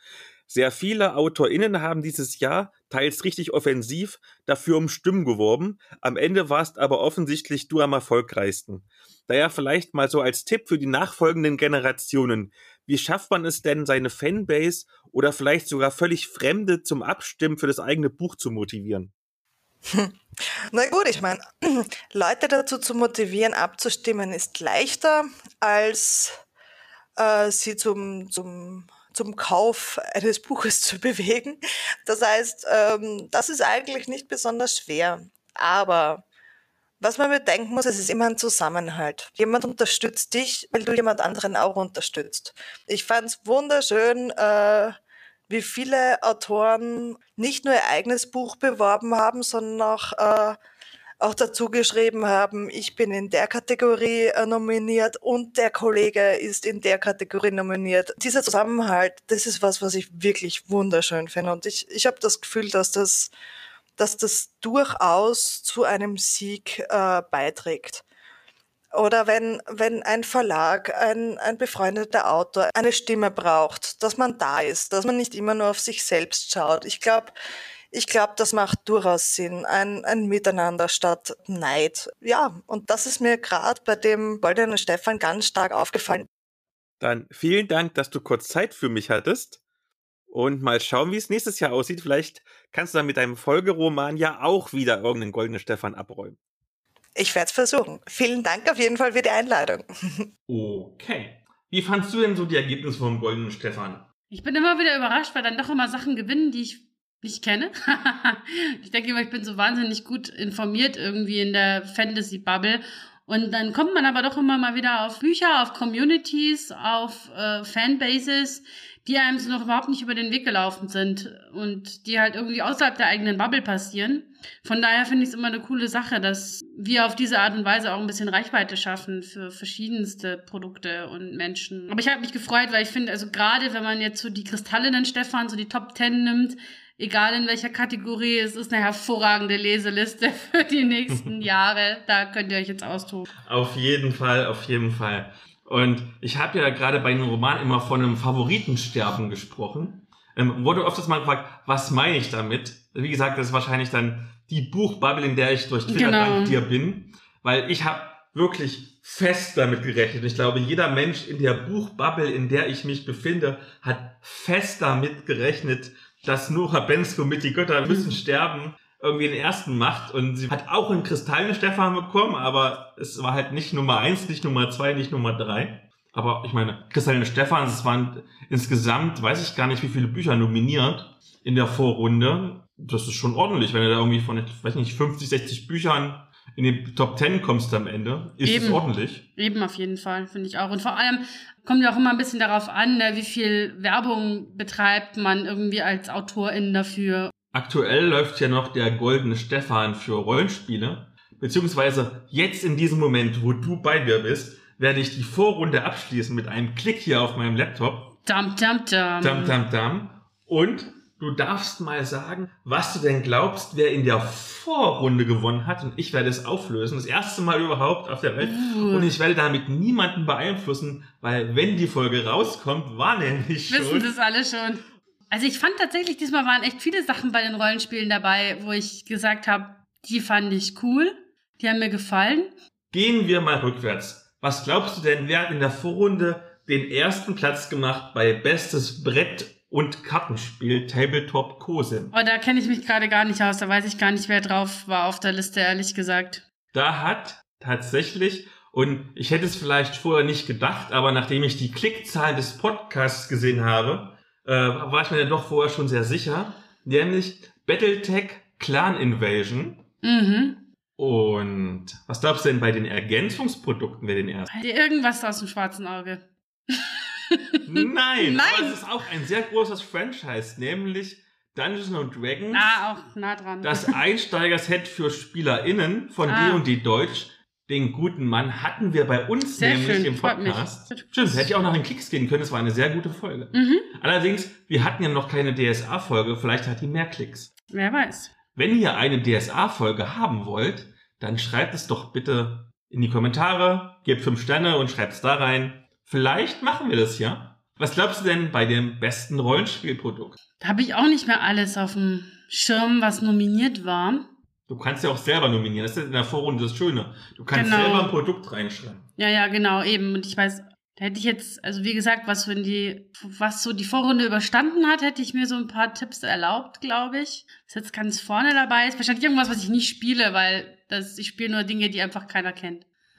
Sehr viele AutorInnen haben dieses Jahr, teils richtig offensiv, dafür um Stimmen geworben. Am Ende warst aber offensichtlich du am erfolgreichsten. Daher vielleicht mal so als Tipp für die nachfolgenden Generationen. Wie schafft man es denn, seine Fanbase oder vielleicht sogar völlig Fremde zum Abstimmen für das eigene Buch zu motivieren? Na gut, ich meine, Leute dazu zu motivieren, abzustimmen, ist leichter, als äh, sie zum, zum, zum Kauf eines Buches zu bewegen. Das heißt, ähm, das ist eigentlich nicht besonders schwer. Aber was man bedenken muss, es ist immer ein Zusammenhalt. Jemand unterstützt dich, weil du jemand anderen auch unterstützt. Ich fand es wunderschön, äh, wie viele Autoren nicht nur ihr eigenes Buch beworben haben, sondern auch äh, auch dazu geschrieben haben, ich bin in der Kategorie äh, nominiert und der Kollege ist in der Kategorie nominiert. Dieser Zusammenhalt, das ist was, was ich wirklich wunderschön finde. Und ich, ich habe das Gefühl, dass das, dass das durchaus zu einem Sieg äh, beiträgt. Oder wenn, wenn ein Verlag, ein, ein befreundeter Autor eine Stimme braucht, dass man da ist, dass man nicht immer nur auf sich selbst schaut. Ich glaube, ich glaube, das macht durchaus Sinn. Ein, ein Miteinander statt Neid. Ja, und das ist mir gerade bei dem Goldenen Stefan ganz stark aufgefallen. Dann vielen Dank, dass du kurz Zeit für mich hattest. Und mal schauen, wie es nächstes Jahr aussieht. Vielleicht kannst du dann mit deinem Folgeroman ja auch wieder irgendeinen Goldenen Stefan abräumen. Ich werde es versuchen. Vielen Dank auf jeden Fall für die Einladung. Okay. Wie fandst du denn so die Ergebnisse vom Goldenen Stefan? Ich bin immer wieder überrascht, weil dann doch immer Sachen gewinnen, die ich nicht kenne. ich denke immer, ich bin so wahnsinnig gut informiert irgendwie in der Fantasy-Bubble. Und dann kommt man aber doch immer mal wieder auf Bücher, auf Communities, auf äh, Fanbases, die einem so noch überhaupt nicht über den Weg gelaufen sind und die halt irgendwie außerhalb der eigenen Bubble passieren. Von daher finde ich es immer eine coole Sache, dass wir auf diese Art und Weise auch ein bisschen Reichweite schaffen für verschiedenste Produkte und Menschen. Aber ich habe mich gefreut, weil ich finde, also gerade wenn man jetzt so die Kristallinnen Stefan, so die Top Ten nimmt, egal in welcher Kategorie, es ist eine hervorragende Leseliste für die nächsten Jahre. Da könnt ihr euch jetzt austoben. Auf jeden Fall, auf jeden Fall. Und ich habe ja gerade bei einem Roman immer von einem Favoritensterben gesprochen. Ähm, wurde öfters mal gefragt, was meine ich damit? Wie gesagt, das ist wahrscheinlich dann die Buchbubble, in der ich durch Twitter Genau. dank dir bin. Weil ich habe wirklich fest damit gerechnet. Ich glaube, jeder Mensch in der Buchbubble, in der ich mich befinde, hat fest damit gerechnet, dass Nora Bensko mit Die Götter müssen sterben irgendwie den ersten macht. Und sie hat auch einen Kristallene Stefan bekommen, aber es war halt nicht Nummer eins, nicht Nummer zwei, nicht Nummer drei. Aber ich meine, Kristallene Stefan, es waren insgesamt, weiß ich gar nicht, wie viele Bücher nominiert in der Vorrunde. Das ist schon ordentlich, wenn du da irgendwie von, ich weiß nicht, 50, 60 Büchern in die Top 10 kommst am Ende. Ist es Eben. ordentlich. Eben auf jeden Fall, finde ich auch. Und vor allem kommt ja auch immer ein bisschen darauf an, ne, wie viel Werbung betreibt man irgendwie als Autorin dafür. Aktuell läuft ja noch der Goldene Stefan für Rollenspiele. Beziehungsweise jetzt in diesem Moment, wo du bei mir bist, werde ich die Vorrunde abschließen mit einem Klick hier auf meinem Laptop. Dam, dam, dam. Dam, dam, dam. Und du darfst mal sagen, was du denn glaubst, wer in der Vorrunde gewonnen hat. Und ich werde es auflösen. Das erste Mal überhaupt auf der Welt. Uh. Und ich werde damit niemanden beeinflussen, weil wenn die Folge rauskommt, war nämlich Wissen schon. das alle schon. Also ich fand tatsächlich, diesmal waren echt viele Sachen bei den Rollenspielen dabei, wo ich gesagt habe, die fand ich cool, die haben mir gefallen. Gehen wir mal rückwärts. Was glaubst du denn, wer hat in der Vorrunde den ersten Platz gemacht bei Bestes Brett- und Kartenspiel Tabletop Cosim? Oh, da kenne ich mich gerade gar nicht aus, da weiß ich gar nicht, wer drauf war auf der Liste, ehrlich gesagt. Da hat tatsächlich, und ich hätte es vielleicht vorher nicht gedacht, aber nachdem ich die Klickzahlen des Podcasts gesehen habe, äh, war ich mir dann doch vorher schon sehr sicher, nämlich Battletech Clan Invasion. Mhm. Und was glaubst du denn bei den Ergänzungsprodukten, wer den ersten? Irgendwas aus dem schwarzen Auge. Nein, Nein. aber es ist auch ein sehr großes Franchise, nämlich Dungeons and Dragons. Ah, auch nah dran. Das Einsteigerset für SpielerInnen von Ah. D&D Deutsch. Den guten Mann hatten wir bei uns Sehr nämlich schön, im. Podcast. Stimmt, hätte ich auch nach den Klicks gehen können. Es war eine sehr gute Folge. mhm. Allerdings, wir hatten ja noch keine DSA-Folge. Vielleicht hat die mehr Klicks. Wer weiß. Wenn ihr eine DSA-Folge haben wollt, dann schreibt es doch bitte in die Kommentare, gebt fünf Sterne und schreibt es da rein. Vielleicht machen wir das ja. Was glaubst du denn bei dem besten Rollenspielprodukt? Da habe ich auch nicht mehr alles auf dem Schirm, was nominiert war. Du kannst ja auch selber nominieren. Das ist in der Vorrunde das Schöne. Du kannst Genau. selber ein Produkt reinschreiben. Ja, ja, genau, eben. Und ich weiß, da hätte ich jetzt, also wie gesagt, was wenn die, was so die Vorrunde überstanden hat, hätte ich mir so ein paar Tipps erlaubt, glaube ich. Was jetzt ganz vorne dabei ist. Wahrscheinlich irgendwas, was ich nicht spiele, weil das, ich spiele nur Dinge, die einfach keiner kennt.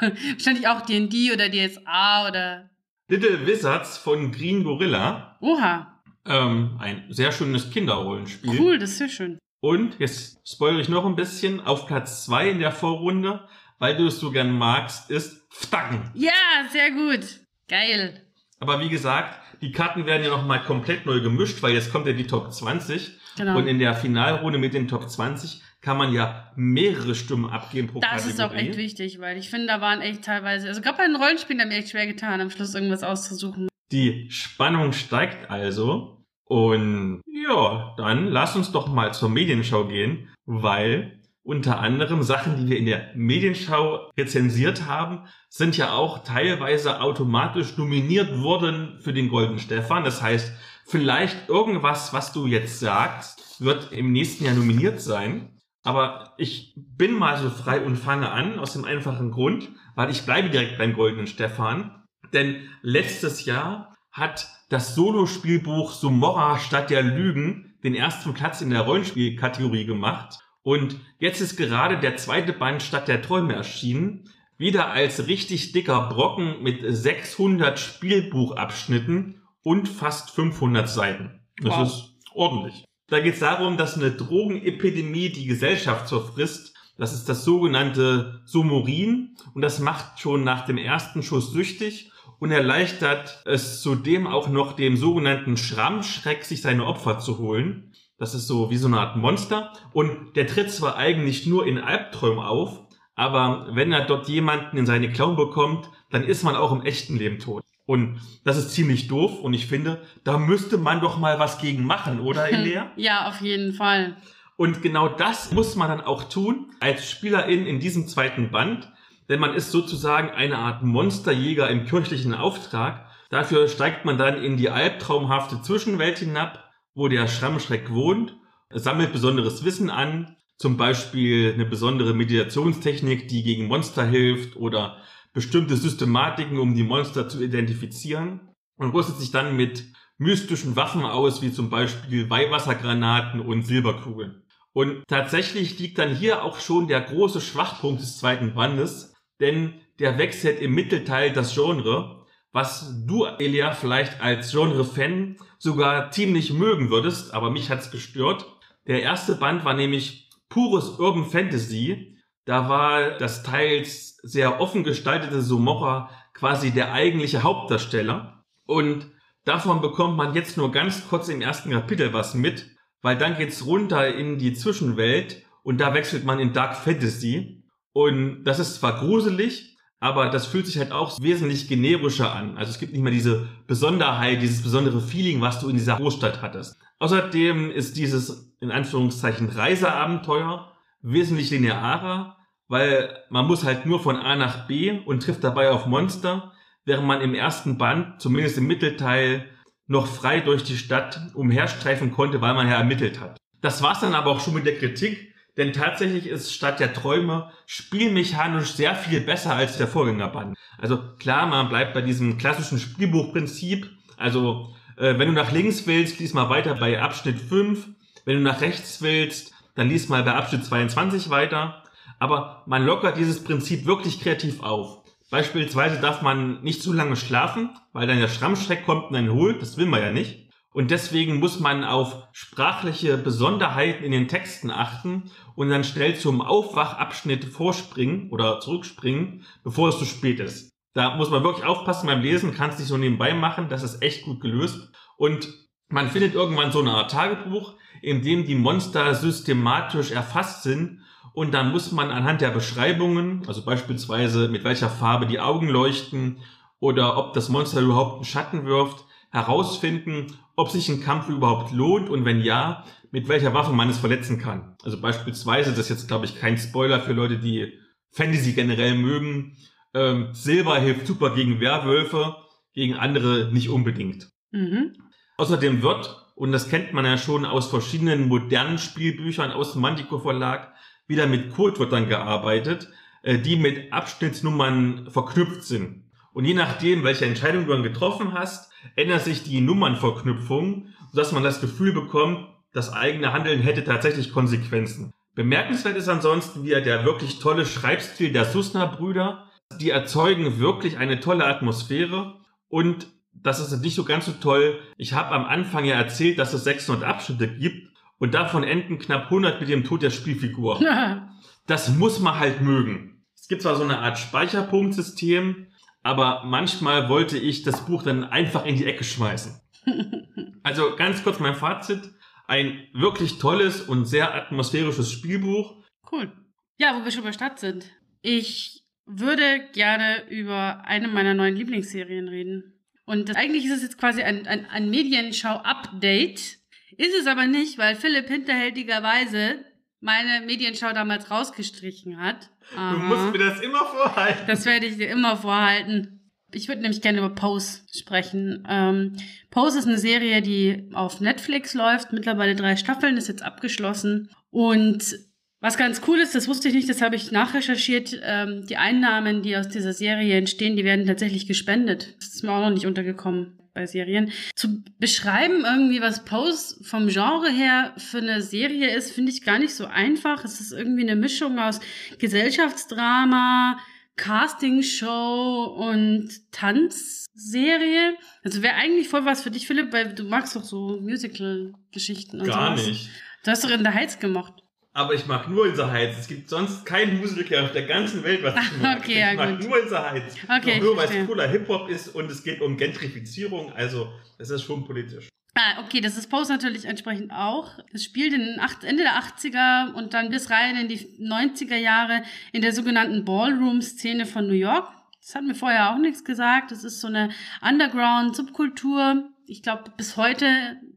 Wahrscheinlich auch D&D oder DSA oder, Little Wizards von Green Gorilla. oha, Ähm, ein sehr schönes Kinderrollenspiel. cool, das ist sehr schön. Und jetzt spoilere ich noch ein bisschen. Auf Platz zwei in der Vorrunde, weil du es so gern magst, ist Ftacken. Ja, sehr gut. Geil. Aber wie gesagt, die Karten werden ja nochmal komplett neu gemischt, weil jetzt kommt ja die Top 20. Genau. Und in der Finalrunde mit den Top 20, kann man ja mehrere Stimmen abgeben pro Das ist auch Kategorie. echt wichtig, weil ich finde, da waren echt teilweise, also gerade bei den Rollenspielen haben mir echt schwer getan, am Schluss irgendwas auszusuchen. Die Spannung steigt also. Und ja, dann lass uns doch mal zur Medienschau gehen, weil unter anderem Sachen, die wir in der Medienschau rezensiert haben, sind ja auch teilweise automatisch nominiert worden für den Golden Stefan. Das heißt, vielleicht irgendwas, was du jetzt sagst, wird im nächsten Jahr nominiert sein. Aber ich bin mal so frei und fange an, aus dem einfachen Grund, weil ich bleibe direkt beim Goldenen Stefan. Denn letztes Jahr hat das Solospielbuch Sumorra statt der Lügen den ersten Platz in der Rollenspielkategorie gemacht. Und jetzt ist gerade der zweite Band Stadt der Träume erschienen. Wieder als richtig dicker Brocken mit 600 Spielbuchabschnitten und fast 500 Seiten. Das Wow. ist ordentlich. Da geht es darum, dass eine Drogenepidemie die Gesellschaft zerfrisst. Das ist das sogenannte Somorin und das macht schon nach dem ersten Schuss süchtig und erleichtert es zudem auch noch dem sogenannten Schrammschreck, sich seine Opfer zu holen. Das ist so wie so eine Art Monster und der tritt zwar eigentlich nur in Albträumen auf, aber wenn er dort jemanden in seine Klauen bekommt, dann ist man auch im echten Leben tot. Und das ist ziemlich doof und ich finde, da müsste man doch mal was gegen machen, oder Elea? Ja, auf jeden Fall. Und genau das muss man dann auch tun als Spielerin in diesem zweiten Band, denn man ist sozusagen eine Art Monsterjäger im kirchlichen Auftrag. Dafür steigt man dann in die albtraumhafte Zwischenwelt hinab, wo der Schrammschreck wohnt, sammelt besonderes Wissen an, zum Beispiel eine besondere Meditationstechnik, die gegen Monster hilft oder bestimmte Systematiken, um die Monster zu identifizieren und rüstet sich dann mit mystischen Waffen aus, wie zum Beispiel Weihwassergranaten und Silberkugeln. Und tatsächlich liegt dann hier auch schon der große Schwachpunkt des zweiten Bandes, denn der wechselt im Mittelteil das Genre, was du, Elia, vielleicht als Genre-Fan sogar ziemlich mögen würdest, aber mich hat's gestört. Der erste Band war nämlich pures Urban Fantasy. Da war das teils sehr offen gestaltete Sumorra quasi der eigentliche Hauptdarsteller. Und davon bekommt man jetzt nur ganz kurz im ersten Kapitel was mit, weil dann geht's runter in die Zwischenwelt und da wechselt man in Dark Fantasy. Und das ist zwar gruselig, aber das fühlt sich halt auch wesentlich generischer an. Also es gibt nicht mehr diese Besonderheit, dieses besondere Feeling, was du in dieser Großstadt hattest. Außerdem ist dieses, in Anführungszeichen, Reiseabenteuer wesentlich linearer, weil man muss halt nur von A nach B und trifft dabei auf Monster, während man im ersten Band, zumindest im Mittelteil, noch frei durch die Stadt umherstreifen konnte, weil man ja ermittelt hat. Das war's dann aber auch schon mit der Kritik, denn tatsächlich ist Stadt der Träume spielmechanisch sehr viel besser als der Vorgängerband. Also klar, man bleibt bei diesem klassischen Spielbuchprinzip. Also äh, wenn du nach links willst, lies mal weiter bei Abschnitt 5. Wenn du nach rechts willst, dann lies mal bei Abschnitt 22 weiter. Aber man lockert dieses Prinzip wirklich kreativ auf. Beispielsweise darf man nicht zu lange schlafen, weil dann der Schrammschreck kommt und einen holt. Das will man ja nicht. Und deswegen muss man auf sprachliche Besonderheiten in den Texten achten und dann schnell zum Aufwachabschnitt vorspringen oder zurückspringen, bevor es zu spät ist. Da muss man wirklich aufpassen beim Lesen, kann es nicht so nebenbei machen, das ist echt gut gelöst. Und man findet irgendwann so eine Art Tagebuch, in dem die Monster systematisch erfasst sind und dann muss man anhand der Beschreibungen, also beispielsweise mit welcher Farbe die Augen leuchten oder ob das Monster überhaupt einen Schatten wirft, herausfinden, ob sich ein Kampf überhaupt lohnt und wenn ja, mit welcher Waffe man es verletzen kann. Also beispielsweise, das ist jetzt glaube ich kein Spoiler für Leute, die Fantasy generell mögen, ähm, Silber hilft super gegen Werwölfe, gegen andere nicht unbedingt. Mhm. Außerdem wird, und das kennt man ja schon aus verschiedenen modernen Spielbüchern aus dem Mantico Verlag, wieder mit Codewörtern gearbeitet, äh, die mit Abschnittsnummern verknüpft sind. Und je nachdem, welche Entscheidung du dann getroffen hast, ändert sich die Nummernverknüpfung, sodass man das Gefühl bekommt, das eigene Handeln hätte tatsächlich Konsequenzen. Bemerkenswert ist ansonsten wieder der wirklich tolle Schreibstil der Sussner-Brüder. Die erzeugen wirklich eine tolle Atmosphäre und das ist nicht so ganz so toll. Ich habe am Anfang ja erzählt, dass es 600 Abschnitte gibt und davon enden knapp 100 mit dem Tod der Spielfigur. Das muss man halt mögen. Es gibt zwar so eine Art Speicherpunktsystem, aber manchmal wollte ich das Buch dann einfach in die Ecke schmeißen. Also ganz kurz mein Fazit. ein wirklich tolles und sehr atmosphärisches Spielbuch. Cool. Ja, wo wir schon bei Stadt sind. Ich würde gerne über eine meiner neuen Lieblingsserien reden. Und das, eigentlich ist es jetzt quasi ein, ein, ein Medienschau-Update. Ist es aber nicht, weil Philipp hinterhältigerweise meine Medienschau damals rausgestrichen hat. Du musst mir das immer vorhalten. Das werde ich dir immer vorhalten. Ich würde nämlich gerne über Pose sprechen. Ähm, Pose ist eine Serie, die auf Netflix läuft, mittlerweile drei Staffeln, ist jetzt abgeschlossen. Und was ganz cool ist, das wusste ich nicht, das habe ich nachrecherchiert, ähm, die Einnahmen, die aus dieser Serie entstehen, die werden tatsächlich gespendet. Das ist mir auch noch nicht untergekommen bei Serien. Zu beschreiben irgendwie, was Pose vom Genre her für eine Serie ist, finde ich gar nicht so einfach. Es ist irgendwie eine Mischung aus Gesellschaftsdrama, Castingshow und Tanzserie. Also wäre eigentlich voll was für dich, Philipp, weil du magst doch so Musical-Geschichten und Gar sowas. nicht. Du hast doch in der Heiz gemocht. Aber ich mag nur Inser Heights. Es gibt sonst keinen Musical auf der ganzen Welt, was ich mag. Okay, ich ja, mag gut. nur Inser Heights. Okay, nur, weil es cooler Hip-Hop ist und es geht um Gentrifizierung. Also, es ist schon politisch. Ah, okay, das ist Pose natürlich entsprechend auch. Das spielt in acht, Ende der 80er und dann bis rein in die 90er Jahre in der sogenannten Ballroom-Szene von New York. Das hat mir vorher auch nichts gesagt. Das ist so eine Underground-Subkultur. Ich glaube, bis heute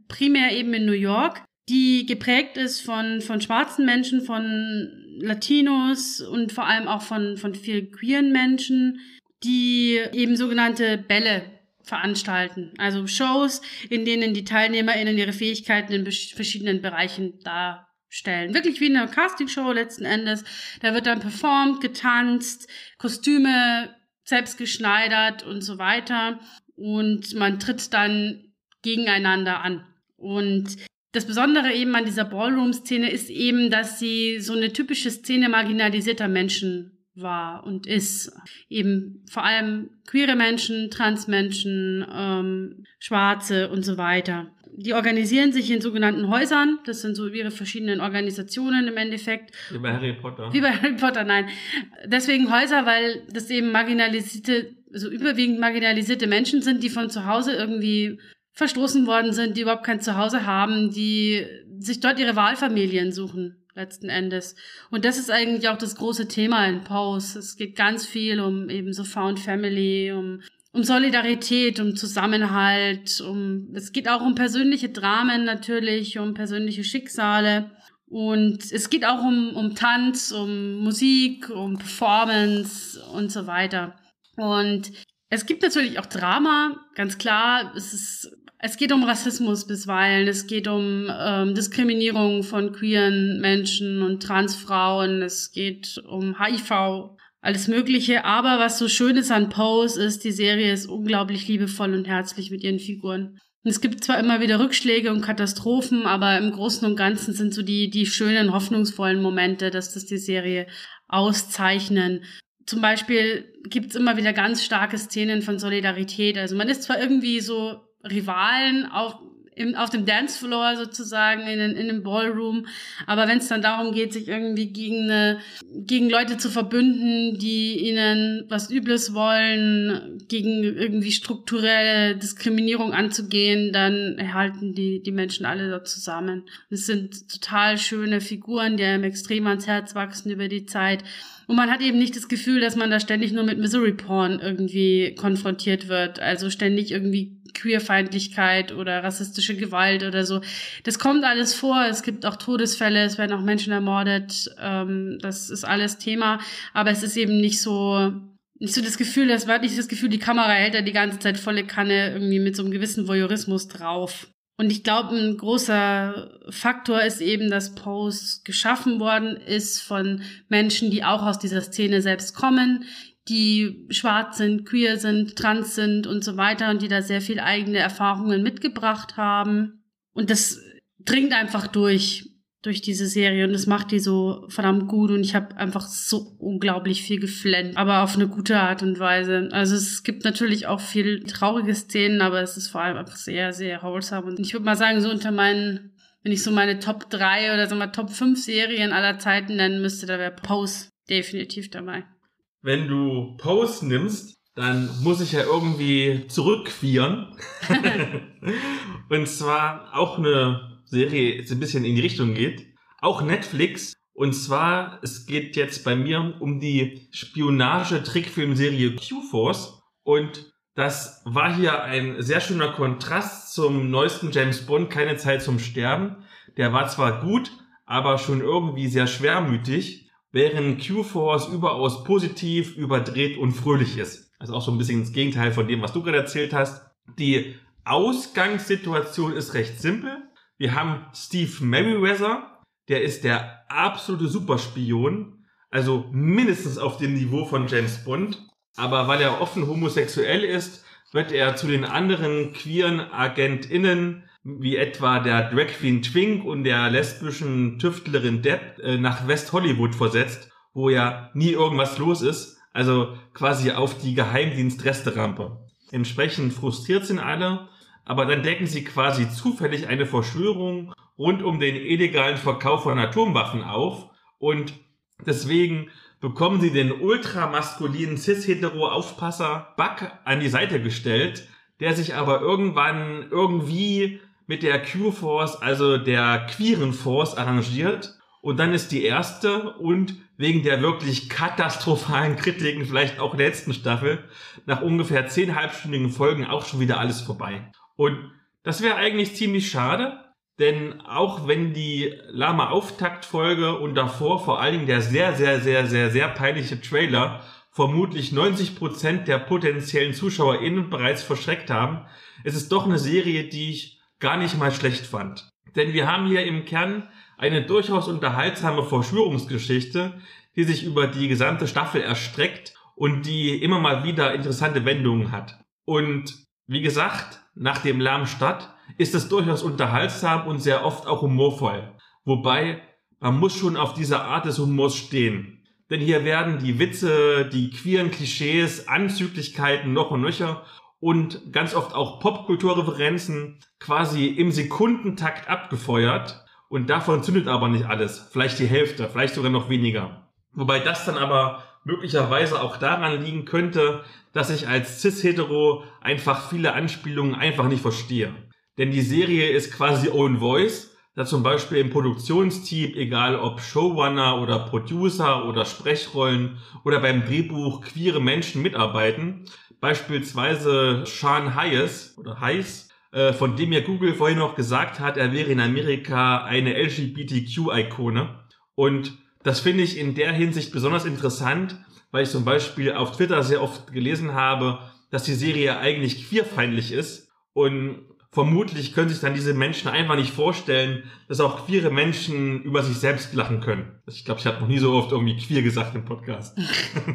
primär eben in New York, die geprägt ist von, von schwarzen Menschen, von Latinos und vor allem auch von, von viel queeren Menschen, die eben sogenannte Bälle veranstalten. Also Shows, in denen die TeilnehmerInnen ihre Fähigkeiten in verschiedenen Bereichen darstellen. Wirklich wie eine Castingshow letzten Endes. Da wird dann performt, getanzt, Kostüme selbst geschneidert und so weiter. Und man tritt dann gegeneinander an. Und das Besondere eben an dieser Ballroom-Szene ist eben, dass sie so eine typische Szene marginalisierter Menschen war und ist. Eben vor allem queere Menschen, Transmenschen, ähm, Schwarze und so weiter. Die organisieren sich in sogenannten Häusern. Das sind so ihre verschiedenen Organisationen im Endeffekt. Wie bei Harry Potter. Wie bei Harry Potter, nein. Deswegen Häuser, weil das eben marginalisierte, also überwiegend marginalisierte Menschen sind, die von zu Hause irgendwie verstoßen worden sind, die überhaupt kein Zuhause haben, die sich dort ihre Wahlfamilien suchen, letzten Endes. Und das ist eigentlich auch das große Thema in Pause. Es geht ganz viel um eben so Found Family, um um Solidarität, um Zusammenhalt, um es geht auch um persönliche Dramen natürlich, um persönliche Schicksale. Und es geht auch um, um Tanz, um Musik, um Performance und so weiter. Und es gibt natürlich auch Drama, ganz klar. Es ist, es geht um Rassismus bisweilen, es geht um ähm, Diskriminierung von queeren Menschen und Transfrauen, es geht um HIV, alles Mögliche. Aber was so schön ist an Pose ist, die Serie ist unglaublich liebevoll und herzlich mit ihren Figuren. Und es gibt zwar immer wieder Rückschläge und Katastrophen, aber im Großen und Ganzen sind so die, die schönen, hoffnungsvollen Momente, dass das die Serie auszeichnen. Zum Beispiel gibt's immer wieder ganz starke Szenen von Solidarität. Also man ist zwar irgendwie so Rivalen auf, im, auf dem Dancefloor sozusagen, in, in einem Ballroom, aber wenn es dann darum geht, sich irgendwie gegen, eine, gegen Leute zu verbünden, die ihnen was Übles wollen, gegen irgendwie strukturelle Diskriminierung anzugehen, dann erhalten die, die Menschen alle dort zusammen. Es sind total schöne Figuren, die einem extrem ans Herz wachsen über die Zeit. Und man hat eben nicht das Gefühl, dass man da ständig nur mit Misery Porn irgendwie konfrontiert wird. Also ständig irgendwie Queerfeindlichkeit oder rassistische Gewalt oder so. Das kommt alles vor. Es gibt auch Todesfälle, es werden auch Menschen ermordet. Ähm, das ist alles Thema. Aber es ist eben nicht so, nicht so das Gefühl, das war nicht das Gefühl, die Kamera hält da die ganze Zeit volle Kanne irgendwie mit so einem gewissen Voyeurismus drauf. Und ich glaube, ein großer Faktor ist eben, dass Pose geschaffen worden ist von Menschen, die auch aus dieser Szene selbst kommen, die schwarz sind, queer sind, trans sind und so weiter und die da sehr viel eigene Erfahrungen mitgebracht haben. Und das dringt einfach durch, durch diese Serie und das macht die so verdammt gut und ich habe einfach so unglaublich viel geflennt, aber auf eine gute Art und Weise. Also es gibt natürlich auch viel traurige Szenen, aber es ist vor allem einfach sehr, sehr wholesome und ich würde mal sagen, so unter meinen wenn ich so meine Top 3 oder so mal Top 5 Serien aller Zeiten nennen müsste, da wäre Pose definitiv dabei. Wenn du Pose nimmst, dann muss ich ja irgendwie zurückquieren. Und zwar auch eine Serie jetzt ein bisschen in die Richtung geht. Auch Netflix. Und zwar, es geht jetzt bei mir um die Spionage-Trickfilmserie Q-Force. Und das war hier ein sehr schöner Kontrast zum neuesten James Bond, keine Zeit zum Sterben. Der war zwar gut, aber schon irgendwie sehr schwermütig, während Q-Force überaus positiv, überdreht und fröhlich ist. Also auch so ein bisschen das Gegenteil von dem, was du gerade erzählt hast. Die Ausgangssituation ist recht simpel. Wir haben Steve Merriweather, der ist der absolute Superspion, also mindestens auf dem Niveau von James Bond. Aber weil er offen homosexuell ist, wird er zu den anderen queeren AgentInnen, wie etwa der Drag Queen Twink und der lesbischen Tüftlerin Depp, äh, nach West Hollywood versetzt, wo ja nie irgendwas los ist. Also quasi auf die Geheimdienst-Resterampe. Entsprechend frustriert sind alle, aber dann decken sie quasi zufällig eine Verschwörung rund um den illegalen Verkauf von Atomwaffen auf und deswegen bekommen sie den ultramaskulinen cis-hetero-Aufpasser Buck an die Seite gestellt, der sich aber irgendwann irgendwie mit der Q-Force, also der queeren Force, arrangiert. Und dann ist die erste und wegen der wirklich katastrophalen Kritiken, vielleicht auch letzten Staffel, nach ungefähr zehn halbstündigen Folgen auch schon wieder alles vorbei. Und das wäre eigentlich ziemlich schade, denn auch wenn die Lama Auftaktfolge und davor vor allen Dingen der sehr, sehr, sehr, sehr, sehr peinliche Trailer vermutlich 90 Prozent der potenziellen ZuschauerInnen bereits verschreckt haben, ist es doch eine Serie, die ich gar nicht mal schlecht fand. Denn wir haben hier im Kern eine durchaus unterhaltsame Verschwörungsgeschichte, die sich über die gesamte Staffel erstreckt und die immer mal wieder interessante Wendungen hat. Und wie gesagt, nach dem lahmen Start ist es durchaus unterhaltsam und sehr oft auch humorvoll. Wobei, man muss schon auf diese Art des Humors stehen. Denn hier werden die Witze, die queeren Klischees, Anzüglichkeiten noch und nöcher und ganz oft auch Popkulturreferenzen quasi im Sekundentakt abgefeuert. Und davon zündet aber nicht alles. Vielleicht die Hälfte, vielleicht sogar noch weniger. Wobei das dann aber möglicherweise auch daran liegen könnte, dass ich als Cis-Hetero einfach viele Anspielungen einfach nicht verstehe. Denn die Serie ist quasi Own Voice, da zum Beispiel im Produktionsteam, egal ob Showrunner oder Producer oder Sprechrollen oder beim Drehbuch queere Menschen mitarbeiten. Beispielsweise Sean Hayes oder Hayes, äh, von dem ja Google vorhin noch gesagt hat, er wäre in Amerika eine LGBTQ-Ikone. Und das finde ich in der Hinsicht besonders interessant, weil ich zum Beispiel auf Twitter sehr oft gelesen habe, dass die Serie eigentlich queerfeindlich ist. Und vermutlich können sich dann diese Menschen einfach nicht vorstellen, dass auch queere Menschen über sich selbst lachen können. Ich glaube, ich habe noch nie so oft irgendwie queer gesagt im Podcast.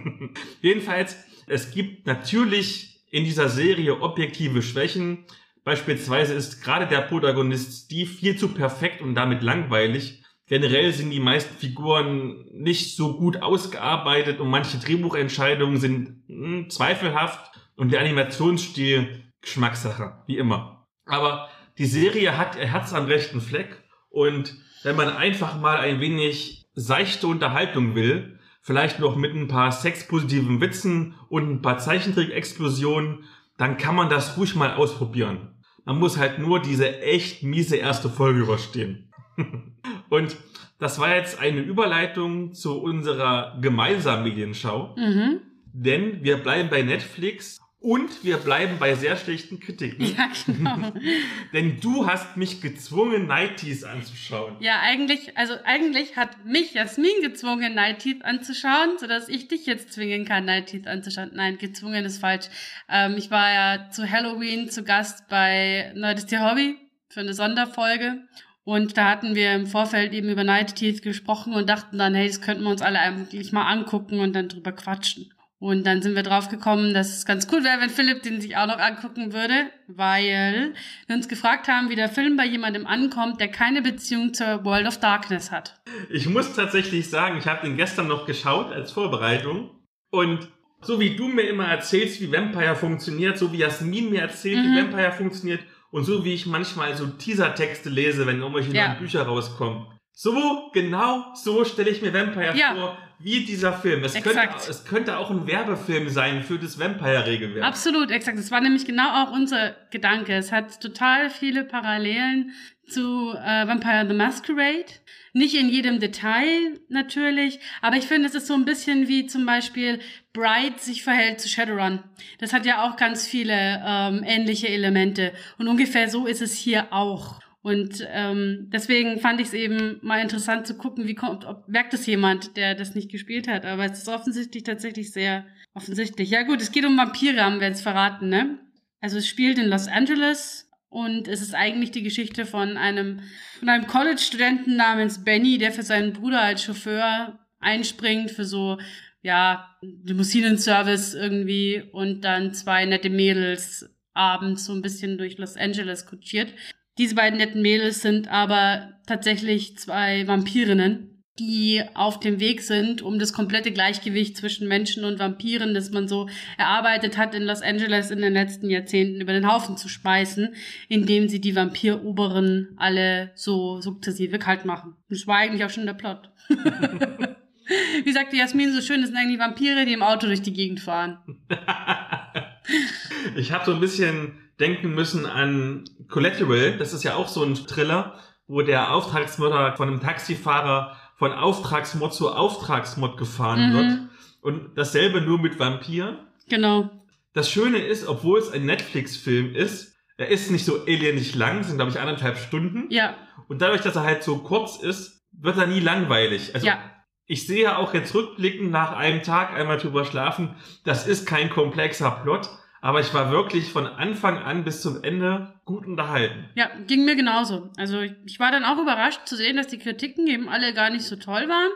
Jedenfalls, es gibt natürlich in dieser Serie objektive Schwächen. Beispielsweise ist gerade der Protagonist Steve viel zu perfekt und damit langweilig. Generell sind die meisten Figuren nicht so gut ausgearbeitet und manche Drehbuchentscheidungen sind hm, zweifelhaft und der Animationsstil Geschmackssache, wie immer. Aber die Serie hat ihr Herz am rechten Fleck und wenn man einfach mal ein wenig seichte Unterhaltung will, vielleicht noch mit ein paar sexpositiven Witzen und ein paar Zeichentrick-Explosionen, dann kann man das ruhig mal ausprobieren. Man muss halt nur diese echt miese erste Folge überstehen. und das war jetzt eine Überleitung zu unserer gemeinsamen Medienschau. Mhm. Denn wir bleiben bei Netflix und wir bleiben bei sehr schlechten Kritiken. Ja, genau. Denn du hast mich gezwungen, Nighties anzuschauen. Ja, eigentlich, also eigentlich hat mich Jasmin gezwungen, Nighties anzuschauen, sodass ich dich jetzt zwingen kann, Nighties anzuschauen. Nein, gezwungen ist falsch. Ähm, ich war ja zu Halloween zu Gast bei Neues Tier Hobby für eine Sonderfolge. Und da hatten wir im Vorfeld eben über Night Teeth gesprochen und dachten dann, hey, das könnten wir uns alle eigentlich mal angucken und dann drüber quatschen. Und dann sind wir drauf gekommen, dass es ganz cool wäre, wenn Philipp den sich auch noch angucken würde, weil wir uns gefragt haben, wie der Film bei jemandem ankommt, der keine Beziehung zur World of Darkness hat. Ich muss tatsächlich sagen, ich habe den gestern noch geschaut als Vorbereitung und so wie du mir immer erzählst, wie Vampire funktioniert, so wie Jasmin mir erzählt, mhm. wie Vampire funktioniert und so wie ich manchmal so Teasertexte lese, wenn irgendwelche ja. neuen Bücher rauskommen. So, genau so stelle ich mir Vampire ja. vor, wie dieser Film. Es könnte, es könnte auch ein Werbefilm sein für das Vampire-Regelwerk. Absolut, exakt. Das war nämlich genau auch unser Gedanke. Es hat total viele Parallelen zu äh, Vampire the Masquerade. Nicht in jedem Detail natürlich, aber ich finde, es ist so ein bisschen wie zum Beispiel Bright sich verhält zu Shadowrun. Das hat ja auch ganz viele ähm, ähnliche Elemente. Und ungefähr so ist es hier auch. Und ähm, deswegen fand ich es eben mal interessant zu gucken, wie kommt, ob merkt es jemand, der das nicht gespielt hat. Aber es ist offensichtlich tatsächlich sehr offensichtlich. Ja gut, es geht um Vampire, haben wir jetzt verraten, ne? Also es spielt in Los Angeles und es ist eigentlich die Geschichte von einem, von einem College-Studenten namens Benny, der für seinen Bruder als Chauffeur einspringt für so, ja, Limousinenservice irgendwie und dann zwei nette Mädels abends so ein bisschen durch Los Angeles kutschiert. Diese beiden netten Mädels sind aber tatsächlich zwei Vampirinnen, die auf dem Weg sind, um das komplette Gleichgewicht zwischen Menschen und Vampiren, das man so erarbeitet hat in Los Angeles in den letzten Jahrzehnten, über den Haufen zu schmeißen, indem sie die Vampiroberen alle so sukzessive kalt machen. Das war eigentlich auch schon der Plot. Wie sagte Jasmin so schön, das sind eigentlich Vampire, die im Auto durch die Gegend fahren. Ich habe so ein bisschen denken müssen an Collateral. Das ist ja auch so ein Thriller, wo der Auftragsmörder von einem Taxifahrer von Auftragsmord zu Auftragsmord gefahren Mhm. wird. Und dasselbe nur mit Vampiren. Genau. Das Schöne ist, obwohl es ein Netflix-Film ist, er ist nicht so elendig lang, sind glaube ich anderthalb Stunden. Ja, Und dadurch, dass er halt so kurz ist, wird er nie langweilig. Also ja. ich sehe auch jetzt rückblickend nach einem Tag einmal drüber schlafen, das ist kein komplexer Plot, aber ich war wirklich von Anfang an bis zum Ende gut unterhalten. Ja, ging mir genauso. Also ich war dann auch überrascht zu sehen, dass die Kritiken eben alle gar nicht so toll waren.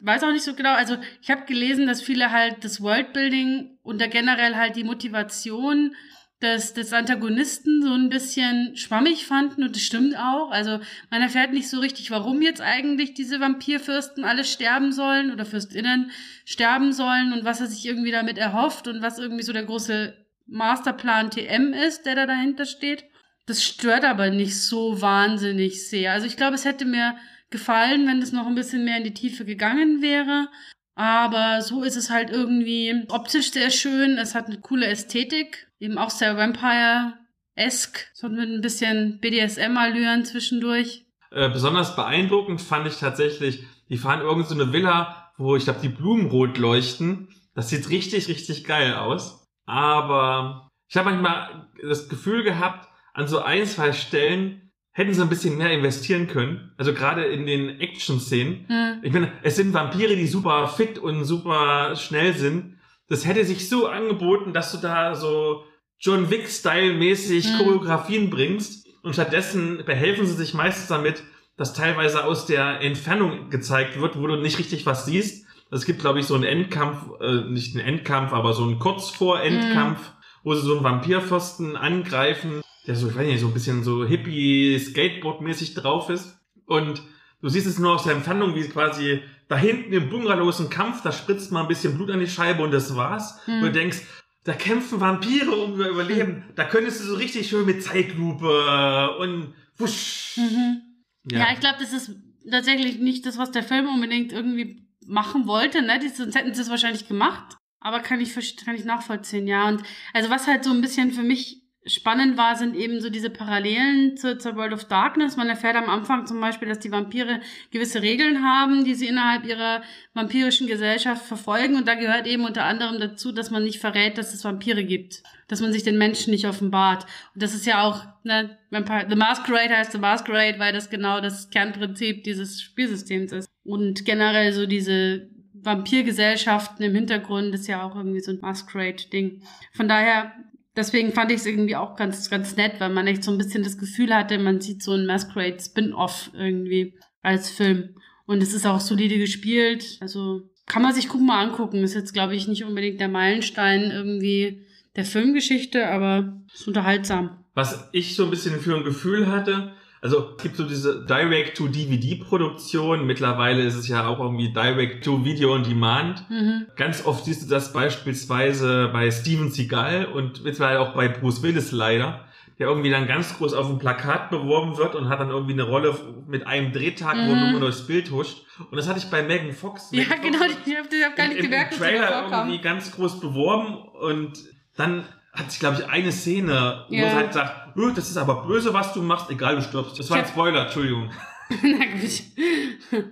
Weiß auch nicht so genau. Also ich habe gelesen, dass viele halt das Worldbuilding und da generell halt die Motivation des, des Antagonisten so ein bisschen schwammig fanden und das stimmt auch. Also man erfährt nicht so richtig, warum jetzt eigentlich diese Vampirfürsten alle sterben sollen oder Fürstinnen sterben sollen und was er sich irgendwie damit erhofft und was irgendwie so der große Masterplan TM ist, der da dahinter steht. Das stört aber nicht so wahnsinnig sehr. Also ich glaube, es hätte mir gefallen, wenn das noch ein bisschen mehr in die Tiefe gegangen wäre. Aber so ist es halt irgendwie optisch sehr schön. Es hat eine coole Ästhetik. Eben auch sehr Vampire-esque. So mit ein bisschen BDSM-Allüren zwischendurch. Äh, besonders beeindruckend fand ich tatsächlich, die fahren irgend so eine Villa, wo ich glaube, die Blumen rot leuchten. Das sieht richtig, richtig geil aus. Aber ich habe manchmal das Gefühl gehabt, an so ein, zwei Stellen hätten sie ein bisschen mehr investieren können. Also gerade in den Action-Szenen. Hm. Ich meine, es sind Vampire, die super fit und super schnell sind. Das hätte sich so angeboten, dass du da so John Wick-Style-mäßig Mhm. Choreografien bringst. Und stattdessen behelfen sie sich meistens damit, dass teilweise aus der Entfernung gezeigt wird, wo du nicht richtig was siehst. Es gibt, glaube ich, so einen Endkampf, äh, nicht einen Endkampf, aber so einen kurz vor Endkampf, wo sie so einen Vampirfürsten angreifen, der so, ich weiß nicht, so ein bisschen so Hippie-Skateboard-mäßig drauf ist. Und du siehst es nur aus der Entfernung, wie quasi da hinten im Bungalow ist ein Kampf, da spritzt mal ein bisschen Blut an die Scheibe und das war's. Hm. Und du denkst, da kämpfen Vampire um ihr Überleben. Da könntest du so richtig schön mit Zeitlupe und wusch. Mhm. Ja, ich glaube, das ist tatsächlich nicht das, was der Film unbedingt irgendwie machen wollte, ne? Die, sonst hätten sie es wahrscheinlich gemacht. Aber kann ich, kann ich nachvollziehen, ja. Und also was halt so ein bisschen für mich spannend war, sind eben so diese Parallelen zur, zur World of Darkness. Man erfährt am Anfang zum Beispiel, dass die Vampire gewisse Regeln haben, die sie innerhalb ihrer vampirischen Gesellschaft verfolgen. Und da gehört eben unter anderem dazu, dass man nicht verrät, dass es Vampire gibt. Dass man sich den Menschen nicht offenbart. Und das ist ja auch, ne, Vampire, The Masquerade heißt The Masquerade, weil das genau das Kernprinzip dieses Spielsystems ist. Und generell so diese Vampirgesellschaften im Hintergrund ist ja auch irgendwie so ein Masquerade-Ding. Von daher, deswegen fand ich es irgendwie auch ganz, ganz nett, weil man echt so ein bisschen das Gefühl hatte, man sieht so ein Masquerade-Spin-Off irgendwie als Film. Und es ist auch solide gespielt. Also kann man sich gucken mal angucken. Ist jetzt, glaube ich, nicht unbedingt der Meilenstein irgendwie der Filmgeschichte, aber ist unterhaltsam. Was ich so ein bisschen für ein Gefühl hatte, also es gibt so diese Direct-to-DVD-Produktion, mittlerweile ist es ja auch irgendwie Direct-to-Video-on-Demand. Mhm. Ganz oft siehst du das beispielsweise bei Steven Seagal und mittlerweile auch bei Bruce Willis leider, der irgendwie dann ganz groß auf dem Plakat beworben wird und hat dann irgendwie eine Rolle mit einem Drehtag, wo Mhm. nur durchs Bild huscht. Und das hatte ich bei Megan Fox. Ja, Megan genau, Fox ich habe hab gar nicht im, gemerkt, im dass sie da Trailer irgendwie ganz groß beworben und dann hat sich, glaube ich, eine Szene, wo Ja. sie halt sagt, "Öh, das ist aber böse, was du machst, egal, du stirbst. Das war ein Spoiler, Entschuldigung. Na gut.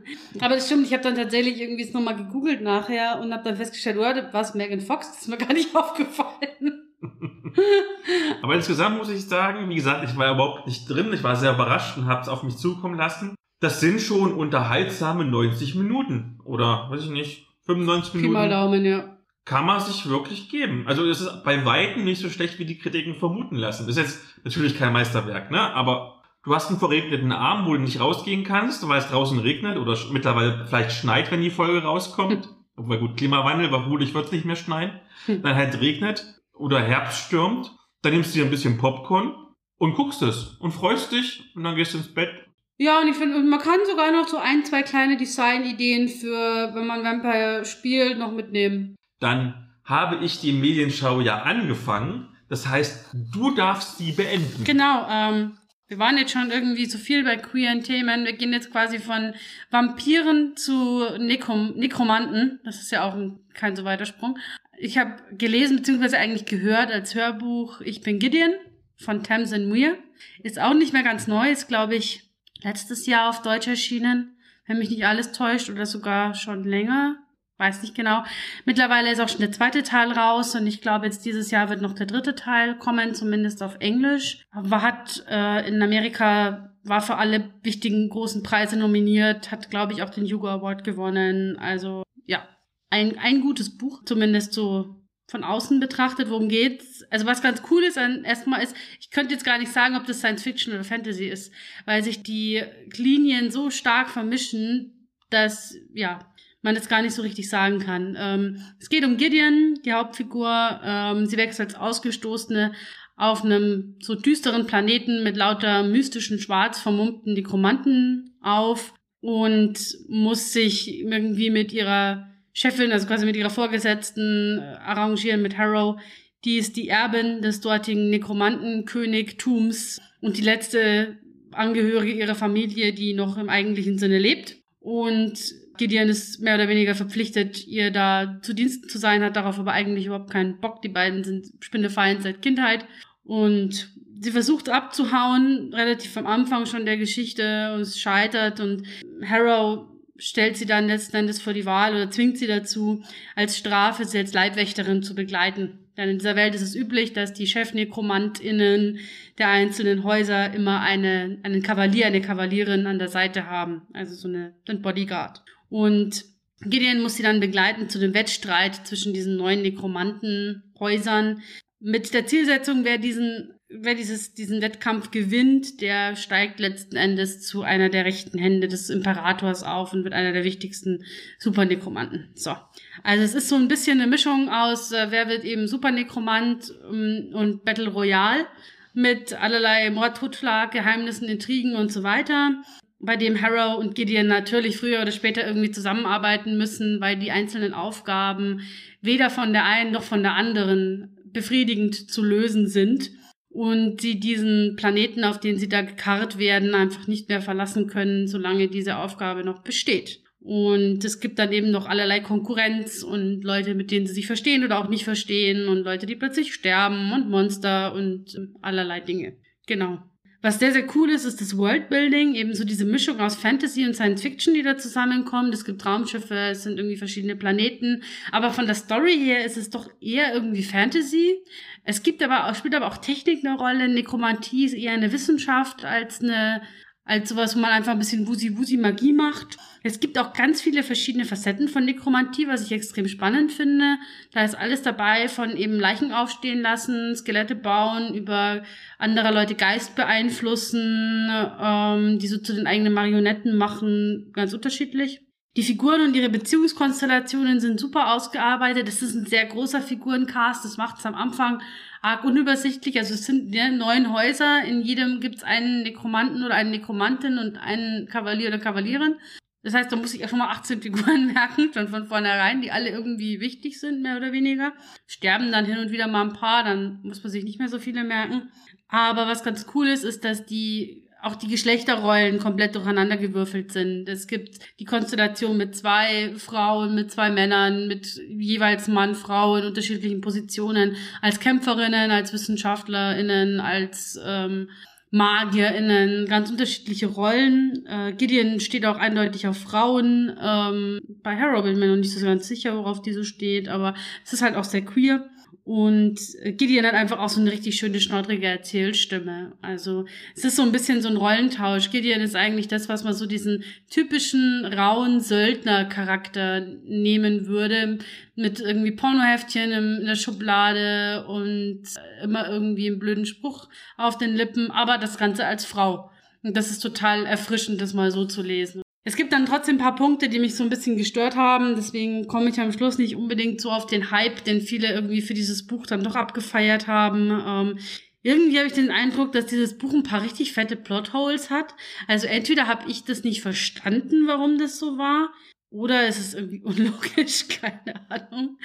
Aber das stimmt, ich habe dann tatsächlich irgendwie es nochmal gegoogelt nachher und habe dann festgestellt, oh, was Megan Fox, das ist mir gar nicht aufgefallen. Aber insgesamt muss ich sagen, wie gesagt, ich war überhaupt nicht drin, ich war sehr überrascht und habe es auf mich zukommen lassen. Das sind schon unterhaltsame 90 Minuten oder, weiß ich nicht, 95 Pi mal Minuten. Daumen, ja. Kann man sich wirklich geben. Also es ist bei Weitem nicht so schlecht, wie die Kritiken vermuten lassen. Das ist jetzt natürlich kein Meisterwerk, ne? Aber du hast einen verregneten Arm, wo du nicht rausgehen kannst, weil es draußen regnet oder mittlerweile vielleicht schneit, wenn die Folge rauskommt. Obwohl gut, Klimawandel, vermutlich wird es nicht mehr schneien. Dann halt regnet oder Herbst stürmt. Dann nimmst du dir ein bisschen Popcorn und guckst es und freust dich und dann gehst du ins Bett. Ja, und ich finde, man kann sogar noch so ein, zwei kleine Designideen für, wenn man Vampire spielt, noch mitnehmen. Dann habe ich die Medienschau ja angefangen. Das heißt, du darfst sie beenden. Genau, ähm, wir waren jetzt schon irgendwie so viel bei queeren Themen. Wir gehen jetzt quasi von Vampiren zu Nekrom Nekromanten. Das ist ja auch ein, kein so weiter Sprung. Ich habe gelesen, beziehungsweise eigentlich gehört als Hörbuch Ich bin Gideon von Tamsin Muir. Ist auch nicht mehr ganz neu, ist glaube ich letztes Jahr auf Deutsch erschienen, wenn mich nicht alles täuscht oder sogar schon länger. Weiß nicht genau. Mittlerweile ist auch schon der zweite Teil raus und ich glaube, jetzt dieses Jahr wird noch der dritte Teil kommen, zumindest auf Englisch. Aber hat äh, in Amerika, war für alle wichtigen großen Preise nominiert, hat, glaube ich, auch den Hugo Award gewonnen. Also ja, ein, ein gutes Buch, zumindest so von außen betrachtet. Worum geht's? Also was ganz cool ist, erstmal ist, ich könnte jetzt gar nicht sagen, ob das Science Fiction oder Fantasy ist, weil sich die Linien so stark vermischen, dass, ja, man das gar nicht so richtig sagen kann. Ähm, es geht um Gideon, die Hauptfigur. Ähm, sie wächst als Ausgestoßene auf einem so düsteren Planeten mit lauter mystischen, schwarz vermummten Nekromanten auf und muss sich irgendwie mit ihrer Chefin, also quasi mit ihrer Vorgesetzten, äh, arrangieren mit Harrow. Die ist die Erbin des dortigen Nekromantenkönigtums und die letzte Angehörige ihrer Familie, die noch im eigentlichen Sinne lebt. Und Gideon ist mehr oder weniger verpflichtet, ihr da zu Diensten zu sein, hat darauf aber eigentlich überhaupt keinen Bock. Die beiden sind Spinnefeind seit Kindheit. Und sie versucht abzuhauen, relativ am Anfang schon der Geschichte, und es scheitert. Und Harrow stellt sie dann letzten Endes vor die Wahl oder zwingt sie dazu, als Strafe sie als Leibwächterin zu begleiten. Denn in dieser Welt ist es üblich, dass die ChefnekromantInnen der einzelnen Häuser immer eine, einen Kavalier, eine Kavalierin an der Seite haben. Also so eine, ein Bodyguard. Und Gideon muss sie dann begleiten zu dem Wettstreit zwischen diesen neuen Nekromantenhäusern. Mit der Zielsetzung, wer diesen, wer dieses, diesen Wettkampf gewinnt, der steigt letzten Endes zu einer der rechten Hände des Imperators auf und wird einer der wichtigsten Supernekromanten. So. Also es ist so ein bisschen eine Mischung aus, äh, wer wird eben Supernekromant ähm, und Battle Royale mit allerlei Mord, Totschlag, Geheimnissen, Intrigen und so weiter bei dem Harrow und Gideon natürlich früher oder später irgendwie zusammenarbeiten müssen, weil die einzelnen Aufgaben weder von der einen noch von der anderen befriedigend zu lösen sind und sie diesen Planeten, auf den sie da gekarrt werden, einfach nicht mehr verlassen können, solange diese Aufgabe noch besteht. Und es gibt dann eben noch allerlei Konkurrenz und Leute, mit denen sie sich verstehen oder auch nicht verstehen und Leute, die plötzlich sterben und Monster und allerlei Dinge. Genau. Was sehr, sehr cool ist, ist das Worldbuilding, eben so diese Mischung aus Fantasy und Science Fiction, die da zusammenkommt. Es gibt Raumschiffe, es sind irgendwie verschiedene Planeten. Aber von der Story her ist es doch eher irgendwie Fantasy. Es gibt aber spielt aber auch Technik eine Rolle. Nekromantie ist eher eine Wissenschaft als eine, als sowas, wo man einfach ein bisschen Wusi-Wusi-Magie macht. Es gibt auch ganz viele verschiedene Facetten von Nekromantie, was ich extrem spannend finde. Da ist alles dabei, von eben Leichen aufstehen lassen, Skelette bauen, über andere Leute Geist beeinflussen, ähm, die so zu den eigenen Marionetten machen, ganz unterschiedlich. Die Figuren und ihre Beziehungskonstellationen sind super ausgearbeitet. Es ist ein sehr großer Figurencast. Das macht es am Anfang arg unübersichtlich. Also es sind ja, neun Häuser. In jedem gibt es einen Nekromanten oder eine Nekromantin und einen Kavalier oder Kavalierin. Das heißt, da muss ich schon mal 18 Figuren merken, schon von vornherein, die alle irgendwie wichtig sind, mehr oder weniger. Sterben dann hin und wieder mal ein paar, dann muss man sich nicht mehr so viele merken. Aber was ganz cool ist, ist, dass die auch die Geschlechterrollen komplett durcheinander gewürfelt sind. Es gibt die Konstellation mit zwei Frauen, mit zwei Männern, mit jeweils Mann, Frau in unterschiedlichen Positionen, als Kämpferinnen, als Wissenschaftlerinnen, als ähm, MagierInnen, ganz unterschiedliche Rollen. Äh, Gideon steht auch eindeutig auf Frauen. Ähm, bei Harrow bin ich mir noch nicht so ganz sicher, worauf die so steht, aber es ist halt auch sehr queer. Und Gideon hat einfach auch so eine richtig schöne, schnoddrige Erzählstimme. Also es ist so ein bisschen so ein Rollentausch. Gideon ist eigentlich das, was man so diesen typischen rauen Söldner-Charakter nehmen würde. Mit irgendwie Pornoheftchen in der Schublade und immer irgendwie einen blöden Spruch auf den Lippen, aber das Ganze als Frau. Und das ist total erfrischend, das mal so zu lesen. Es gibt dann trotzdem ein paar Punkte, die mich so ein bisschen gestört haben. Deswegen komme ich am Schluss nicht unbedingt so auf den Hype, den viele irgendwie für dieses Buch dann doch abgefeiert haben. Ähm, irgendwie habe ich den Eindruck, dass dieses Buch ein paar richtig fette Plotholes hat. Also entweder habe ich das nicht verstanden, warum das so war, oder es ist irgendwie unlogisch, keine Ahnung.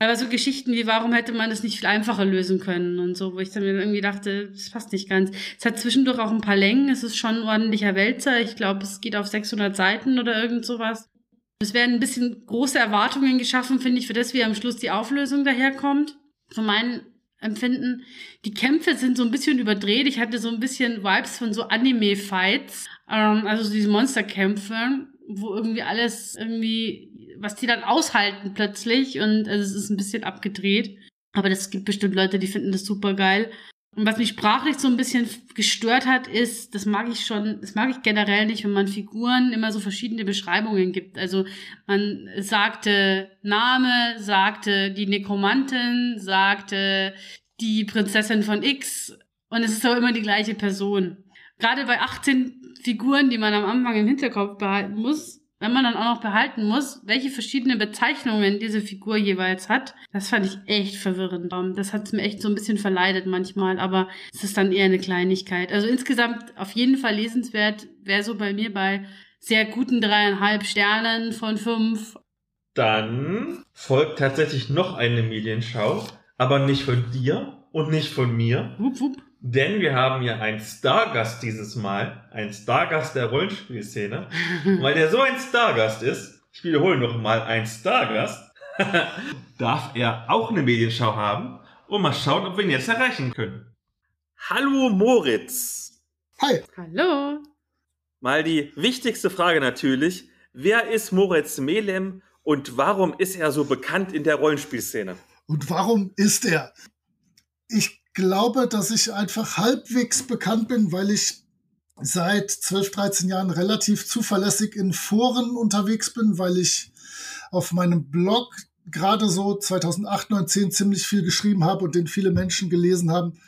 Aber so Geschichten wie, warum hätte man das nicht viel einfacher lösen können und so, wo ich dann irgendwie dachte, das passt nicht ganz. Es hat zwischendurch auch ein paar Längen, es ist schon ein ordentlicher Wälzer. Ich glaube, es geht auf 600 Seiten oder irgend sowas. Es werden ein bisschen große Erwartungen geschaffen, finde ich, für das, wie am Schluss die Auflösung daherkommt. Von meinem Empfinden. Die Kämpfe sind so ein bisschen überdreht. Ich hatte so ein bisschen Vibes von so Anime-Fights, ähm, also diese Monsterkämpfe, wo irgendwie alles irgendwie was die dann aushalten plötzlich und also es ist ein bisschen abgedreht. Aber es gibt bestimmt Leute, die finden das super geil. Und was mich sprachlich so ein bisschen gestört hat, ist, das mag ich schon, das mag ich generell nicht, wenn man Figuren immer so verschiedene Beschreibungen gibt. Also man sagte Name, sagte die Nekromantin, sagte die Prinzessin von X und es ist aber immer die gleiche Person. Gerade bei 18 Figuren, die man am Anfang im Hinterkopf behalten muss, wenn man dann auch noch behalten muss, welche verschiedenen Bezeichnungen diese Figur jeweils hat, das fand ich echt verwirrend. Das hat es mir echt so ein bisschen verleidet manchmal, aber es ist dann eher eine Kleinigkeit. Also insgesamt auf jeden Fall lesenswert, wäre so bei mir bei sehr guten dreieinhalb Sternen von fünf. Dann folgt tatsächlich noch eine Medienschau, aber nicht von dir und nicht von mir. Wupp, wupp. Denn wir haben ja einen Stargast dieses Mal, einen Stargast der Rollenspielszene. weil der so ein Stargast ist, ich wiederhole noch mal, ein Stargast, darf er auch eine Medienschau haben und mal schauen, ob wir ihn jetzt erreichen können. Hallo Moritz. Hi. Hallo. Mal die wichtigste Frage natürlich. Wer ist Moritz Melem und warum ist er so bekannt in der Rollenspielszene? Und warum ist er? Ich glaube, dass ich einfach halbwegs bekannt bin, weil ich seit 12, 13 Jahren relativ zuverlässig in Foren unterwegs bin, weil ich auf meinem Blog gerade so 2008, 9, 10 ziemlich viel geschrieben habe und den viele Menschen gelesen haben.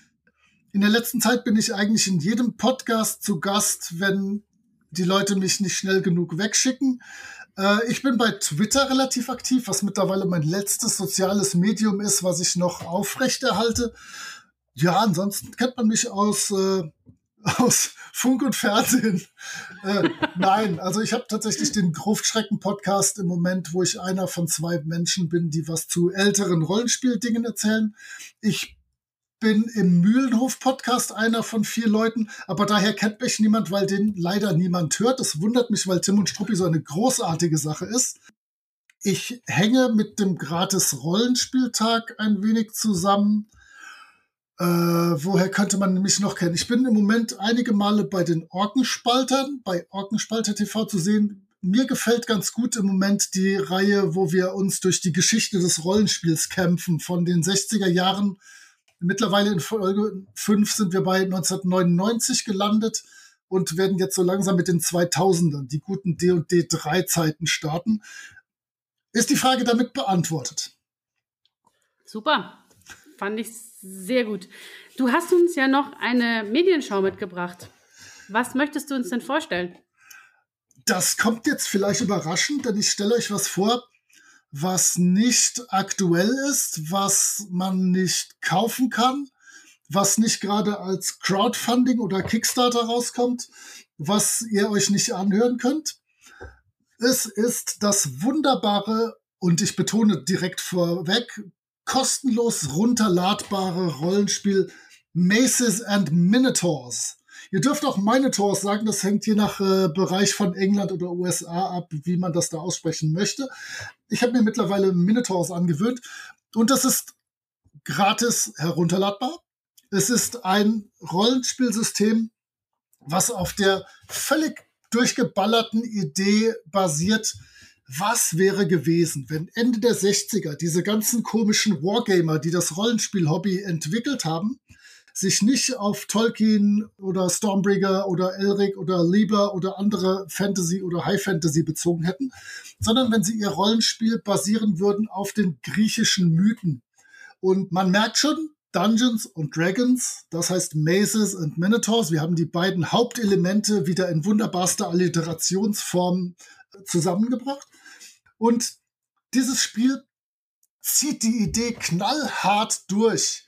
In der letzten Zeit bin ich eigentlich in jedem Podcast zu Gast, wenn die Leute mich nicht schnell genug wegschicken. Äh, ich bin bei Twitter relativ aktiv, was mittlerweile mein letztes soziales Medium ist, was ich noch aufrechterhalte. Ja, ansonsten kennt man mich aus, äh, aus Funk und Fernsehen. Äh, nein, also ich habe tatsächlich den Gruftschrecken-Podcast im Moment, wo ich einer von zwei Menschen bin, die was zu älteren Rollenspieldingen erzählen. Ich bin im Mühlenhof-Podcast einer von vier Leuten, aber daher kennt mich niemand, weil den leider niemand hört. Das wundert mich, weil Tim und Struppi so eine großartige Sache ist. Ich hänge mit dem Gratis-Rollenspieltag ein wenig zusammen äh, woher könnte man mich noch kennen? Ich bin im Moment einige Male bei den Orkenspaltern, bei Orkenspalter TV zu sehen. Mir gefällt ganz gut im Moment die Reihe, wo wir uns durch die Geschichte des Rollenspiels kämpfen, von den 60er Jahren. Mittlerweile in Folge 5 sind wir bei 1999 gelandet und werden jetzt so langsam mit den 2000ern, die guten D&D 3 Zeiten starten. Ist die Frage damit beantwortet? Super. Fand ich sehr gut. Du hast uns ja noch eine Medienschau mitgebracht. Was möchtest du uns denn vorstellen? Das kommt jetzt vielleicht überraschend, denn ich stelle euch was vor, was nicht aktuell ist, was man nicht kaufen kann, was nicht gerade als Crowdfunding oder Kickstarter rauskommt, was ihr euch nicht anhören könnt. Es ist das wunderbare und ich betone direkt vorweg, kostenlos runterladbare Rollenspiel Maces and Minotaurs. Ihr dürft auch Minotaurs sagen, das hängt je nach äh, Bereich von England oder USA ab, wie man das da aussprechen möchte. Ich habe mir mittlerweile Minotaurs angewöhnt und das ist gratis herunterladbar. Es ist ein Rollenspielsystem, was auf der völlig durchgeballerten Idee basiert, was wäre gewesen, wenn Ende der 60er diese ganzen komischen Wargamer, die das Rollenspiel-Hobby entwickelt haben, sich nicht auf Tolkien oder Stormbringer oder Elric oder Lieber oder andere Fantasy oder High Fantasy bezogen hätten, sondern wenn sie ihr Rollenspiel basieren würden auf den griechischen Mythen. Und man merkt schon, Dungeons und Dragons, das heißt Mazes und Minotaurs. Wir haben die beiden Hauptelemente wieder in wunderbarster Alliterationsform zusammengebracht. Und dieses Spiel zieht die Idee knallhart durch.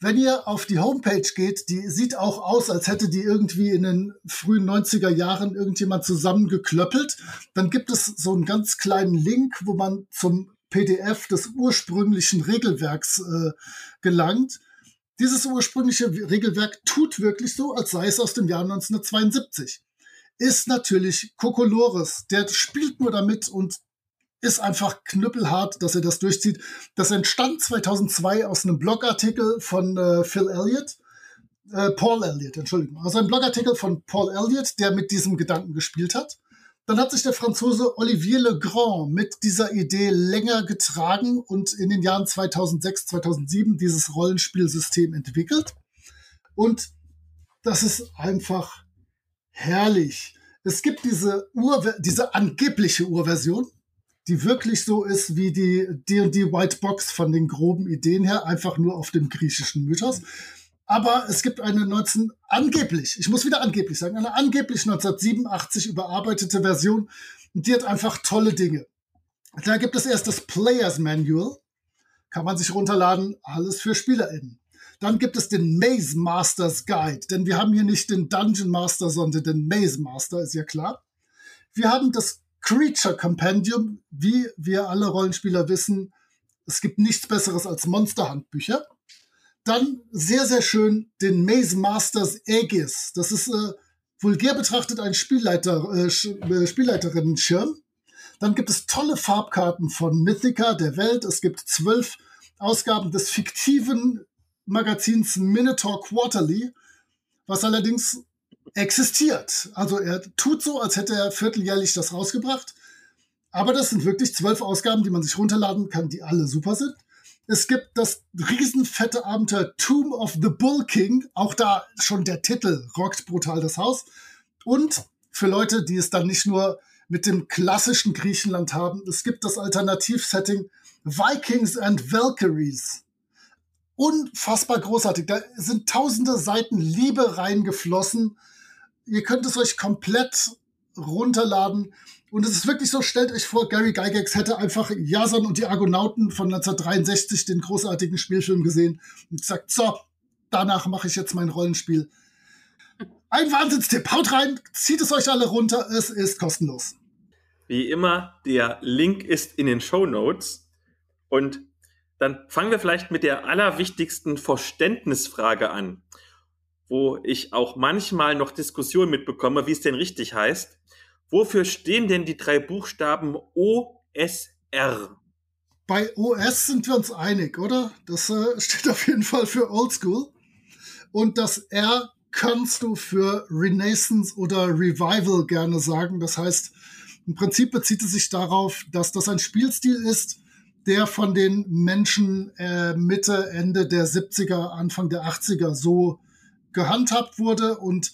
Wenn ihr auf die Homepage geht, die sieht auch aus, als hätte die irgendwie in den frühen 90er Jahren irgendjemand zusammengeklöppelt. Dann gibt es so einen ganz kleinen Link, wo man zum PDF des ursprünglichen Regelwerks äh, gelangt. Dieses ursprüngliche Regelwerk tut wirklich so, als sei es aus dem Jahr 1972. Ist natürlich Kokolores. Der spielt nur damit und ist einfach knüppelhart, dass er das durchzieht. Das entstand 2002 aus einem Blogartikel von äh, Phil Elliott, äh, Paul Elliott, Entschuldigung, also ein Blogartikel von Paul Elliott, der mit diesem Gedanken gespielt hat. Dann hat sich der Franzose Olivier Legrand mit dieser Idee länger getragen und in den Jahren 2006, 2007 dieses Rollenspielsystem entwickelt. Und das ist einfach herrlich. Es gibt diese, Ur diese angebliche Urversion, die wirklich so ist wie die D&D White Box von den groben Ideen her, einfach nur auf dem griechischen Mythos. Aber es gibt eine 19, angeblich, ich muss wieder angeblich sagen, eine angeblich 1987 überarbeitete Version, die hat einfach tolle Dinge. Da gibt es erst das Players Manual, kann man sich runterladen, alles für SpielerInnen. Dann gibt es den Maze Masters Guide, denn wir haben hier nicht den Dungeon Master, sondern den Maze Master, ist ja klar. Wir haben das Creature Compendium, wie wir alle Rollenspieler wissen, es gibt nichts Besseres als Monsterhandbücher. Dann sehr, sehr schön den Maze Masters Aegis. Das ist äh, vulgär betrachtet ein Spielleiter, äh, äh, Spielleiterinnen-Schirm. Dann gibt es tolle Farbkarten von Mythica, der Welt. Es gibt zwölf Ausgaben des fiktiven Magazins Minotaur Quarterly, was allerdings existiert. Also er tut so, als hätte er vierteljährlich das rausgebracht. Aber das sind wirklich zwölf Ausgaben, die man sich runterladen kann, die alle super sind. Es gibt das riesenfette Abenteuer Tomb of the Bull King. Auch da schon der Titel rockt brutal das Haus. Und für Leute, die es dann nicht nur mit dem klassischen Griechenland haben, es gibt das Alternativsetting Vikings and Valkyries unfassbar großartig. Da sind tausende Seiten Liebe reingeflossen. Ihr könnt es euch komplett runterladen. Und es ist wirklich so, stellt euch vor, Gary Gygax hätte einfach Jason und die Argonauten von 1963, den großartigen Spielfilm gesehen und gesagt, so, danach mache ich jetzt mein Rollenspiel. Ein Wahnsinnstipp. Haut rein, zieht es euch alle runter. Es ist kostenlos. Wie immer, der Link ist in den Show Notes. Und dann fangen wir vielleicht mit der allerwichtigsten Verständnisfrage an, wo ich auch manchmal noch Diskussionen mitbekomme, wie es denn richtig heißt. Wofür stehen denn die drei Buchstaben OSR? Bei OS sind wir uns einig, oder? Das äh, steht auf jeden Fall für Oldschool. Und das R kannst du für Renaissance oder Revival gerne sagen. Das heißt, im Prinzip bezieht es sich darauf, dass das ein Spielstil ist, der von den Menschen äh, Mitte, Ende der 70er, Anfang der 80er so gehandhabt wurde und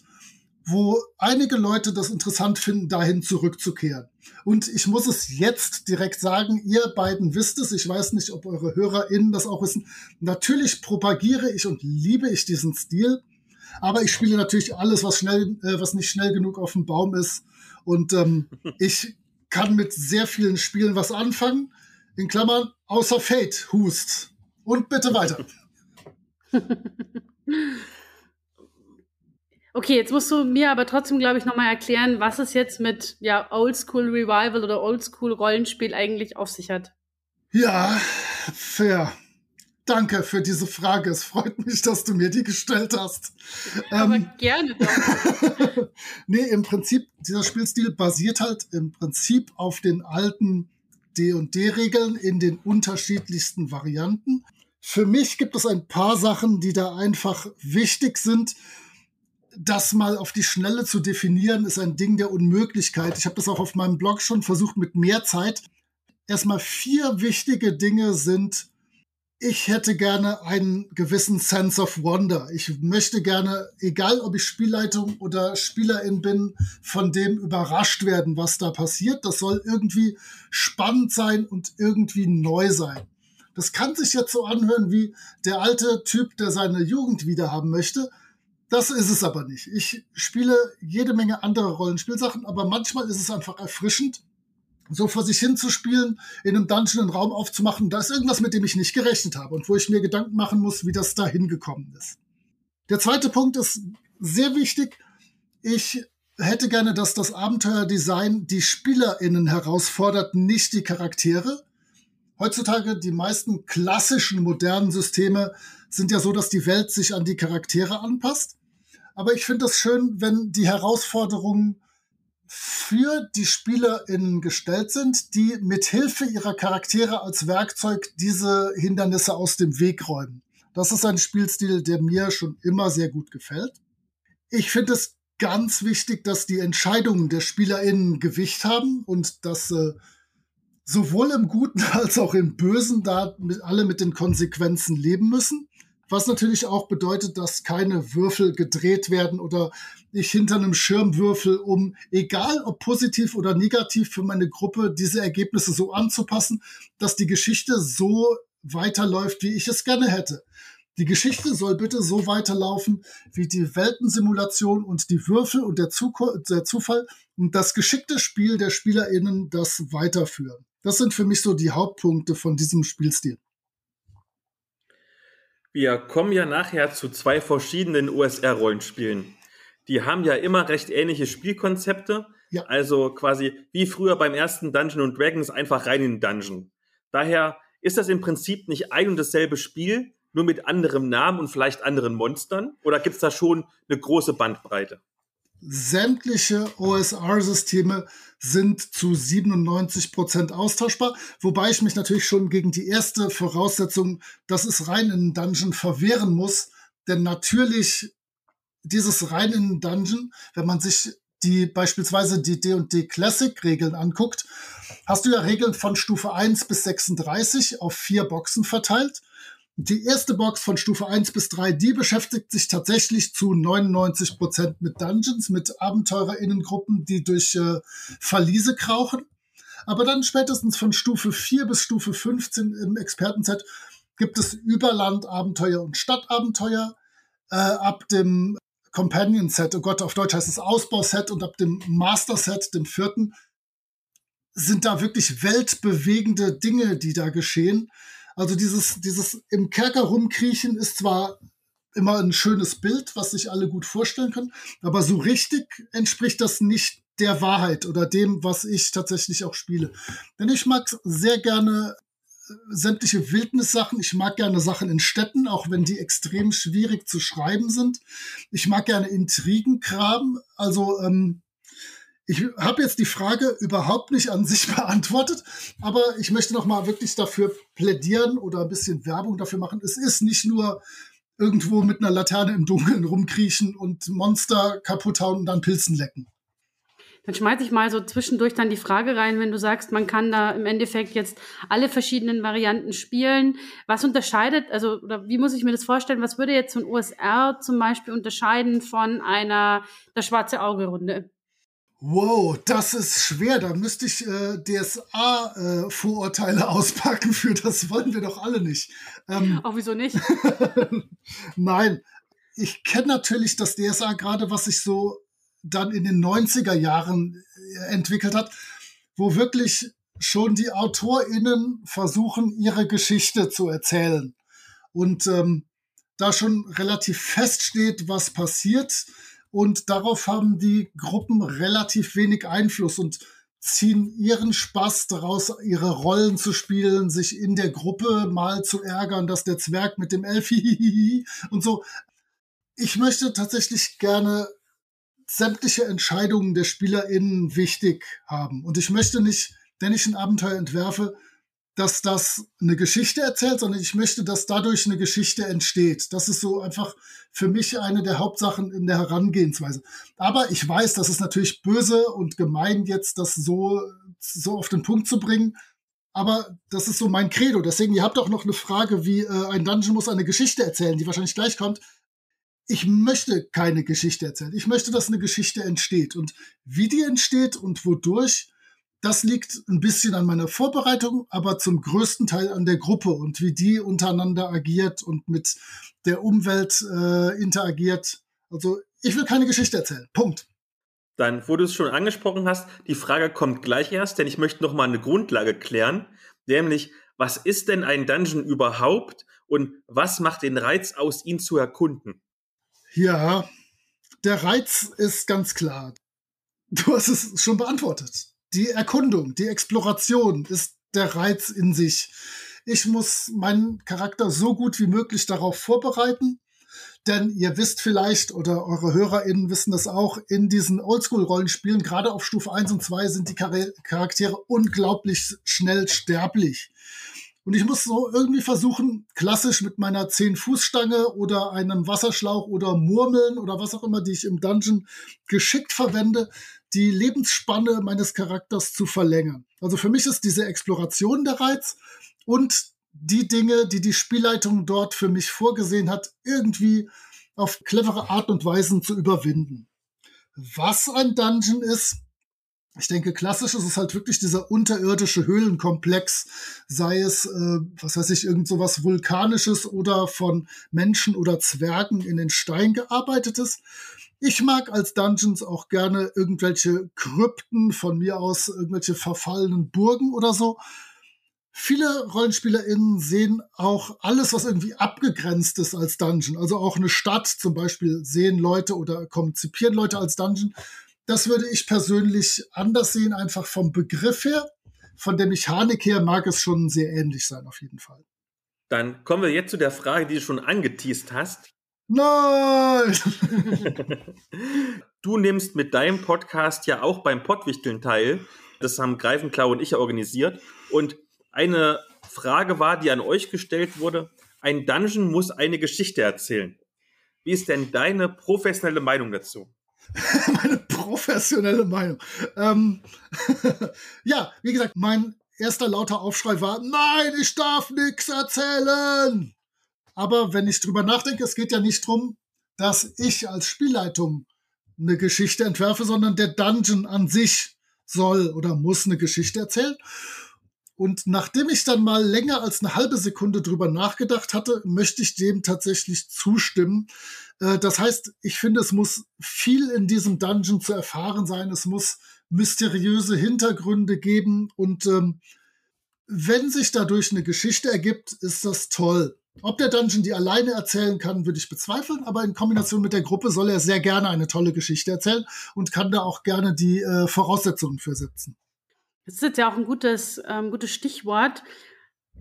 wo einige Leute das interessant finden, dahin zurückzukehren. Und ich muss es jetzt direkt sagen, ihr beiden wisst es, ich weiß nicht, ob eure HörerInnen das auch wissen. Natürlich propagiere ich und liebe ich diesen Stil, aber ich spiele natürlich alles, was schnell, äh, was nicht schnell genug auf dem Baum ist. Und ähm, ich kann mit sehr vielen Spielen was anfangen in Klammern, außer Fate, Hust. Und bitte weiter. Okay, jetzt musst du mir aber trotzdem, glaube ich, nochmal erklären, was es jetzt mit ja, Oldschool Revival oder Oldschool Rollenspiel eigentlich auf sich hat. Ja, fair. Danke für diese Frage. Es freut mich, dass du mir die gestellt hast. Aber ähm, gerne doch. nee, im Prinzip, dieser Spielstil basiert halt im Prinzip auf den alten D&D-Regeln in den unterschiedlichsten Varianten. Für mich gibt es ein paar Sachen, die da einfach wichtig sind. Das mal auf die Schnelle zu definieren, ist ein Ding der Unmöglichkeit. Ich habe das auch auf meinem Blog schon versucht mit mehr Zeit. Erstmal vier wichtige Dinge sind, ich hätte gerne einen gewissen Sense of Wonder. Ich möchte gerne, egal ob ich Spielleitung oder Spielerin bin, von dem überrascht werden, was da passiert. Das soll irgendwie spannend sein und irgendwie neu sein. Das kann sich jetzt so anhören wie der alte Typ, der seine Jugend wieder haben möchte. Das ist es aber nicht. Ich spiele jede Menge andere Rollenspielsachen, aber manchmal ist es einfach erfrischend, so vor sich hin zu spielen, in einem Dungeon einen Raum aufzumachen, da ist irgendwas, mit dem ich nicht gerechnet habe und wo ich mir Gedanken machen muss, wie das da hingekommen ist. Der zweite Punkt ist sehr wichtig. Ich hätte gerne, dass das Abenteuerdesign die SpielerInnen herausfordert, nicht die Charaktere. Heutzutage die meisten klassischen modernen Systeme sind ja so, dass die Welt sich an die Charaktere anpasst. Aber ich finde es schön, wenn die Herausforderungen für die SpielerInnen gestellt sind, die mit Hilfe ihrer Charaktere als Werkzeug diese Hindernisse aus dem Weg räumen. Das ist ein Spielstil, der mir schon immer sehr gut gefällt. Ich finde es ganz wichtig, dass die Entscheidungen der SpielerInnen Gewicht haben und dass äh, sowohl im Guten als auch im Bösen da alle mit den Konsequenzen leben müssen. Was natürlich auch bedeutet, dass keine Würfel gedreht werden oder ich hinter einem Schirm würfel, um, egal ob positiv oder negativ für meine Gruppe, diese Ergebnisse so anzupassen, dass die Geschichte so weiterläuft, wie ich es gerne hätte. Die Geschichte soll bitte so weiterlaufen, wie die Weltensimulation und die Würfel und der, Zuko der Zufall und das geschickte Spiel der SpielerInnen das weiterführen. Das sind für mich so die Hauptpunkte von diesem Spielstil. Wir kommen ja nachher zu zwei verschiedenen OSR-Rollenspielen. Die haben ja immer recht ähnliche Spielkonzepte. Ja. Also quasi wie früher beim ersten Dungeon Dragons einfach rein in den Dungeon. Daher ist das im Prinzip nicht ein und dasselbe Spiel, nur mit anderem Namen und vielleicht anderen Monstern? Oder gibt es da schon eine große Bandbreite? sämtliche OSR-Systeme sind zu 97 Prozent austauschbar, wobei ich mich natürlich schon gegen die erste Voraussetzung, dass es rein in den Dungeon verwehren muss, denn natürlich dieses rein in den Dungeon, wenn man sich die beispielsweise die D&D Classic Regeln anguckt, hast du ja Regeln von Stufe 1 bis 36 auf vier Boxen verteilt die erste Box von Stufe 1 bis 3, die beschäftigt sich tatsächlich zu 99 Prozent mit Dungeons, mit AbenteurerInnengruppen, die durch äh, Verliese krauchen. Aber dann spätestens von Stufe 4 bis Stufe 15 im Expertenset gibt es Überland-Abenteuer und Stadtabenteuer. Äh, ab dem Companion Set, oh Gott, auf Deutsch heißt es Ausbauset und ab dem Master Set, dem vierten, sind da wirklich weltbewegende Dinge, die da geschehen. Also dieses, dieses im Kerker rumkriechen ist zwar immer ein schönes Bild, was sich alle gut vorstellen können, aber so richtig entspricht das nicht der Wahrheit oder dem, was ich tatsächlich auch spiele. Denn ich mag sehr gerne äh, sämtliche Wildnissachen. Ich mag gerne Sachen in Städten, auch wenn die extrem schwierig zu schreiben sind. Ich mag gerne Intrigenkram. Also ähm, ich habe jetzt die Frage überhaupt nicht an sich beantwortet, aber ich möchte noch mal wirklich dafür plädieren oder ein bisschen Werbung dafür machen. Es ist nicht nur irgendwo mit einer Laterne im Dunkeln rumkriechen und Monster kaputt hauen und dann Pilzen lecken. Dann schmeiße ich mal so zwischendurch dann die Frage rein, wenn du sagst, man kann da im Endeffekt jetzt alle verschiedenen Varianten spielen. Was unterscheidet, also, oder wie muss ich mir das vorstellen? Was würde jetzt so ein OSR zum Beispiel unterscheiden von einer, der schwarze Auge-Runde? Wow, das ist schwer. Da müsste ich äh, DSA-Vorurteile äh, auspacken für. Das wollen wir doch alle nicht. Ähm, Auch wieso nicht? Nein, ich kenne natürlich das DSA gerade, was sich so dann in den 90er Jahren äh, entwickelt hat, wo wirklich schon die AutorInnen versuchen, ihre Geschichte zu erzählen. Und ähm, da schon relativ feststeht, was passiert und darauf haben die Gruppen relativ wenig Einfluss und ziehen ihren Spaß daraus, ihre Rollen zu spielen, sich in der Gruppe mal zu ärgern, dass der Zwerg mit dem Elf und so. Ich möchte tatsächlich gerne sämtliche Entscheidungen der SpielerInnen wichtig haben. Und ich möchte nicht, wenn ich ein Abenteuer entwerfe, dass das eine Geschichte erzählt, sondern ich möchte, dass dadurch eine Geschichte entsteht. Das ist so einfach für mich eine der Hauptsachen in der Herangehensweise. Aber ich weiß, das ist natürlich böse und gemein, jetzt das so, so auf den Punkt zu bringen. Aber das ist so mein Credo. Deswegen, ihr habt auch noch eine Frage, wie äh, ein Dungeon muss eine Geschichte erzählen, die wahrscheinlich gleich kommt. Ich möchte keine Geschichte erzählen. Ich möchte, dass eine Geschichte entsteht. Und wie die entsteht und wodurch, das liegt ein bisschen an meiner Vorbereitung, aber zum größten Teil an der Gruppe und wie die untereinander agiert und mit der Umwelt äh, interagiert. Also ich will keine Geschichte erzählen. Punkt. Dann, wo du es schon angesprochen hast, die Frage kommt gleich erst, denn ich möchte noch mal eine Grundlage klären, nämlich was ist denn ein Dungeon überhaupt und was macht den Reiz aus, ihn zu erkunden? Ja, der Reiz ist ganz klar. Du hast es schon beantwortet die Erkundung, die Exploration ist der Reiz in sich. Ich muss meinen Charakter so gut wie möglich darauf vorbereiten, denn ihr wisst vielleicht oder eure HörerInnen wissen das auch, in diesen Oldschool-Rollenspielen, gerade auf Stufe 1 und 2, sind die Charaktere unglaublich schnell sterblich. Und ich muss so irgendwie versuchen, klassisch mit meiner 10-Fuß-Stange oder einem Wasserschlauch oder Murmeln oder was auch immer, die ich im Dungeon geschickt verwende, die Lebensspanne meines Charakters zu verlängern. Also für mich ist diese Exploration der Reiz und die Dinge, die die Spielleitung dort für mich vorgesehen hat, irgendwie auf clevere Art und Weisen zu überwinden. Was ein Dungeon ist, ich denke, klassisch ist es halt wirklich dieser unterirdische Höhlenkomplex, sei es, äh, was weiß ich, irgend so was Vulkanisches oder von Menschen oder Zwergen in den Stein gearbeitetes. Ich mag als Dungeons auch gerne irgendwelche Krypten, von mir aus irgendwelche verfallenen Burgen oder so. Viele RollenspielerInnen sehen auch alles, was irgendwie abgegrenzt ist als Dungeon. Also auch eine Stadt zum Beispiel sehen Leute oder konzipieren Leute als Dungeon. Das würde ich persönlich anders sehen, einfach vom Begriff her. Von der Mechanik her mag es schon sehr ähnlich sein, auf jeden Fall. Dann kommen wir jetzt zu der Frage, die du schon angeteased hast. Nein! du nimmst mit deinem Podcast ja auch beim Pottwichteln teil. Das haben Greifenklau und ich organisiert. Und eine Frage war, die an euch gestellt wurde. Ein Dungeon muss eine Geschichte erzählen. Wie ist denn deine professionelle Meinung dazu? Meine professionelle Meinung. Ähm, ja, wie gesagt, mein erster lauter Aufschrei war, nein, ich darf nichts erzählen. Aber wenn ich drüber nachdenke, es geht ja nicht drum, dass ich als Spielleitung eine Geschichte entwerfe, sondern der Dungeon an sich soll oder muss eine Geschichte erzählen. Und nachdem ich dann mal länger als eine halbe Sekunde drüber nachgedacht hatte, möchte ich dem tatsächlich zustimmen. Äh, das heißt, ich finde, es muss viel in diesem Dungeon zu erfahren sein. Es muss mysteriöse Hintergründe geben. Und ähm, wenn sich dadurch eine Geschichte ergibt, ist das toll. Ob der Dungeon die alleine erzählen kann, würde ich bezweifeln, aber in Kombination mit der Gruppe soll er sehr gerne eine tolle Geschichte erzählen und kann da auch gerne die äh, Voraussetzungen für setzen. Das ist jetzt ja auch ein gutes, ähm, gutes Stichwort.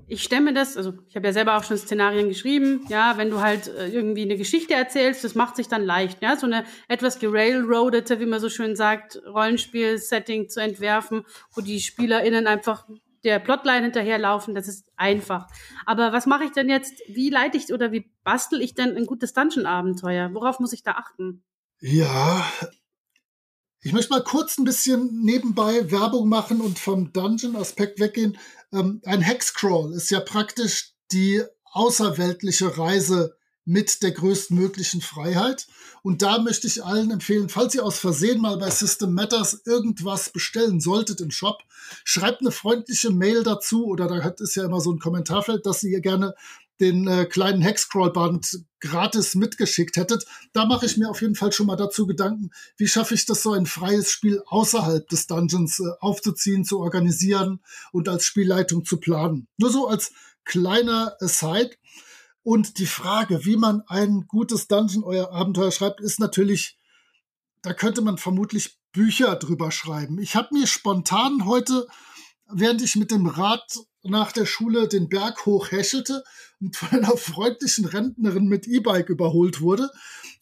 Ich mir das, also ich habe ja selber auch schon Szenarien geschrieben, ja, wenn du halt äh, irgendwie eine Geschichte erzählst, das macht sich dann leicht, ja, so eine etwas gerailroadete, wie man so schön sagt, Rollenspiel-Setting zu entwerfen, wo die SpielerInnen einfach der Plotline hinterherlaufen, das ist einfach. Aber was mache ich denn jetzt? Wie leite ich oder wie bastel ich denn ein gutes Dungeon-Abenteuer? Worauf muss ich da achten? Ja, ich möchte mal kurz ein bisschen nebenbei Werbung machen und vom Dungeon-Aspekt weggehen. Ähm, ein Hexcrawl ist ja praktisch die außerweltliche Reise mit der größtmöglichen Freiheit. Und da möchte ich allen empfehlen, falls ihr aus Versehen mal bei System Matters irgendwas bestellen solltet im Shop, schreibt eine freundliche Mail dazu oder da hat es ja immer so ein Kommentarfeld, dass ihr gerne den äh, kleinen Hexcrawl-Band gratis mitgeschickt hättet. Da mache ich mir auf jeden Fall schon mal dazu Gedanken, wie schaffe ich das, so ein freies Spiel außerhalb des Dungeons äh, aufzuziehen, zu organisieren und als Spielleitung zu planen. Nur so als kleiner Aside. Und die Frage, wie man ein gutes Dungeon, euer Abenteuer schreibt, ist natürlich da könnte man vermutlich Bücher drüber schreiben. Ich habe mir spontan heute, während ich mit dem Rad nach der Schule den Berg hochhäschelte und von einer freundlichen Rentnerin mit E-Bike überholt wurde,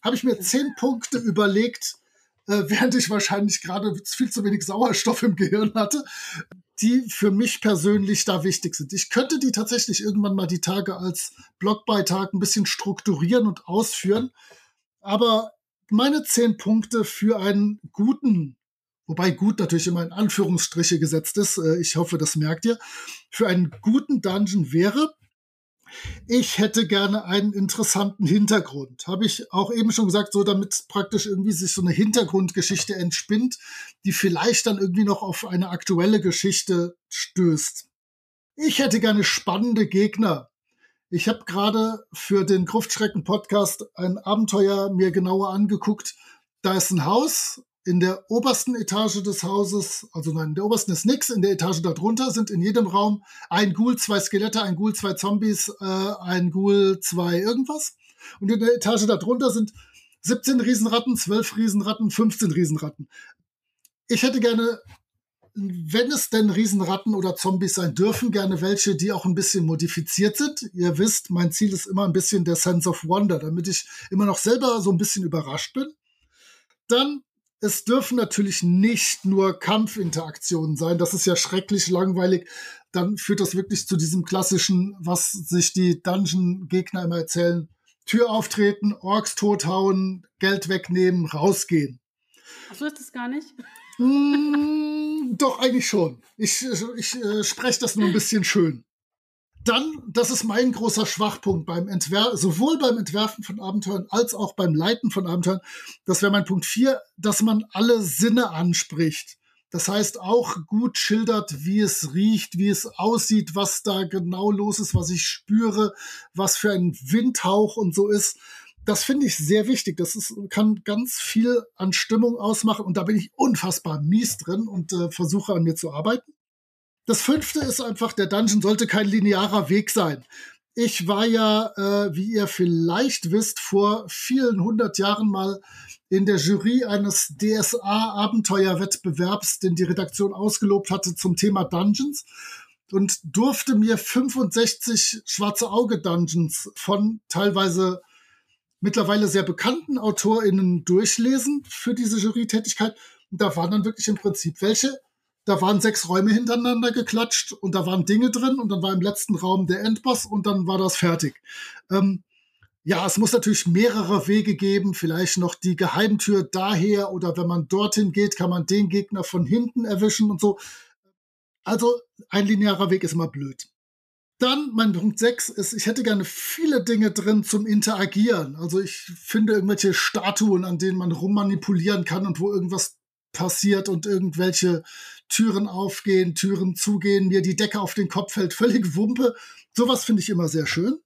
habe ich mir zehn Punkte überlegt, äh, während ich wahrscheinlich gerade viel zu wenig Sauerstoff im Gehirn hatte, die für mich persönlich da wichtig sind. Ich könnte die tatsächlich irgendwann mal die Tage als Blogbeitrag ein bisschen strukturieren und ausführen, aber meine zehn Punkte für einen guten wobei gut natürlich immer in Anführungsstriche gesetzt ist, äh, ich hoffe, das merkt ihr, für einen guten Dungeon wäre, ich hätte gerne einen interessanten Hintergrund. Habe ich auch eben schon gesagt, so damit praktisch irgendwie sich so eine Hintergrundgeschichte entspinnt, die vielleicht dann irgendwie noch auf eine aktuelle Geschichte stößt. Ich hätte gerne spannende Gegner. Ich habe gerade für den Gruftschrecken-Podcast ein Abenteuer mir genauer angeguckt. Da ist ein Haus in der obersten Etage des Hauses, also nein, in der obersten ist nix, in der Etage darunter sind in jedem Raum ein Ghoul, zwei Skelette, ein Ghoul, zwei Zombies, äh, ein Ghoul, zwei irgendwas. Und in der Etage darunter sind 17 Riesenratten, 12 Riesenratten, 15 Riesenratten. Ich hätte gerne, wenn es denn Riesenratten oder Zombies sein dürfen, gerne welche, die auch ein bisschen modifiziert sind. Ihr wisst, mein Ziel ist immer ein bisschen der Sense of Wonder, damit ich immer noch selber so ein bisschen überrascht bin. Dann es dürfen natürlich nicht nur Kampfinteraktionen sein. Das ist ja schrecklich langweilig. Dann führt das wirklich zu diesem klassischen, was sich die Dungeon-Gegner immer erzählen. Tür auftreten, Orks tothauen, Geld wegnehmen, rausgehen. Ach so ist das gar nicht? Mm, doch, eigentlich schon. Ich, ich, äh, spreche das nur ein bisschen schön. Dann, das ist mein großer Schwachpunkt beim Entwerfen, sowohl beim Entwerfen von Abenteuern als auch beim Leiten von Abenteuern. Das wäre mein Punkt vier, dass man alle Sinne anspricht. Das heißt auch gut schildert, wie es riecht, wie es aussieht, was da genau los ist, was ich spüre, was für ein Windhauch und so ist. Das finde ich sehr wichtig. Das ist, kann ganz viel an Stimmung ausmachen und da bin ich unfassbar mies drin und äh, versuche an mir zu arbeiten. Das fünfte ist einfach, der Dungeon sollte kein linearer Weg sein. Ich war ja, äh, wie ihr vielleicht wisst, vor vielen hundert Jahren mal in der Jury eines DSA-Abenteuerwettbewerbs, den die Redaktion ausgelobt hatte zum Thema Dungeons und durfte mir 65 schwarze Auge Dungeons von teilweise mittlerweile sehr bekannten AutorInnen durchlesen für diese Jurytätigkeit. Und da waren dann wirklich im Prinzip welche da waren sechs Räume hintereinander geklatscht und da waren Dinge drin und dann war im letzten Raum der Endboss und dann war das fertig. Ähm, ja, es muss natürlich mehrere Wege geben, vielleicht noch die Geheimtür daher oder wenn man dorthin geht, kann man den Gegner von hinten erwischen und so. Also ein linearer Weg ist immer blöd. Dann mein Punkt 6 ist, ich hätte gerne viele Dinge drin zum Interagieren. Also ich finde irgendwelche Statuen, an denen man rummanipulieren kann und wo irgendwas passiert und irgendwelche Türen aufgehen, Türen zugehen, mir die Decke auf den Kopf fällt, völlig Wumpe. Sowas finde ich immer sehr schön.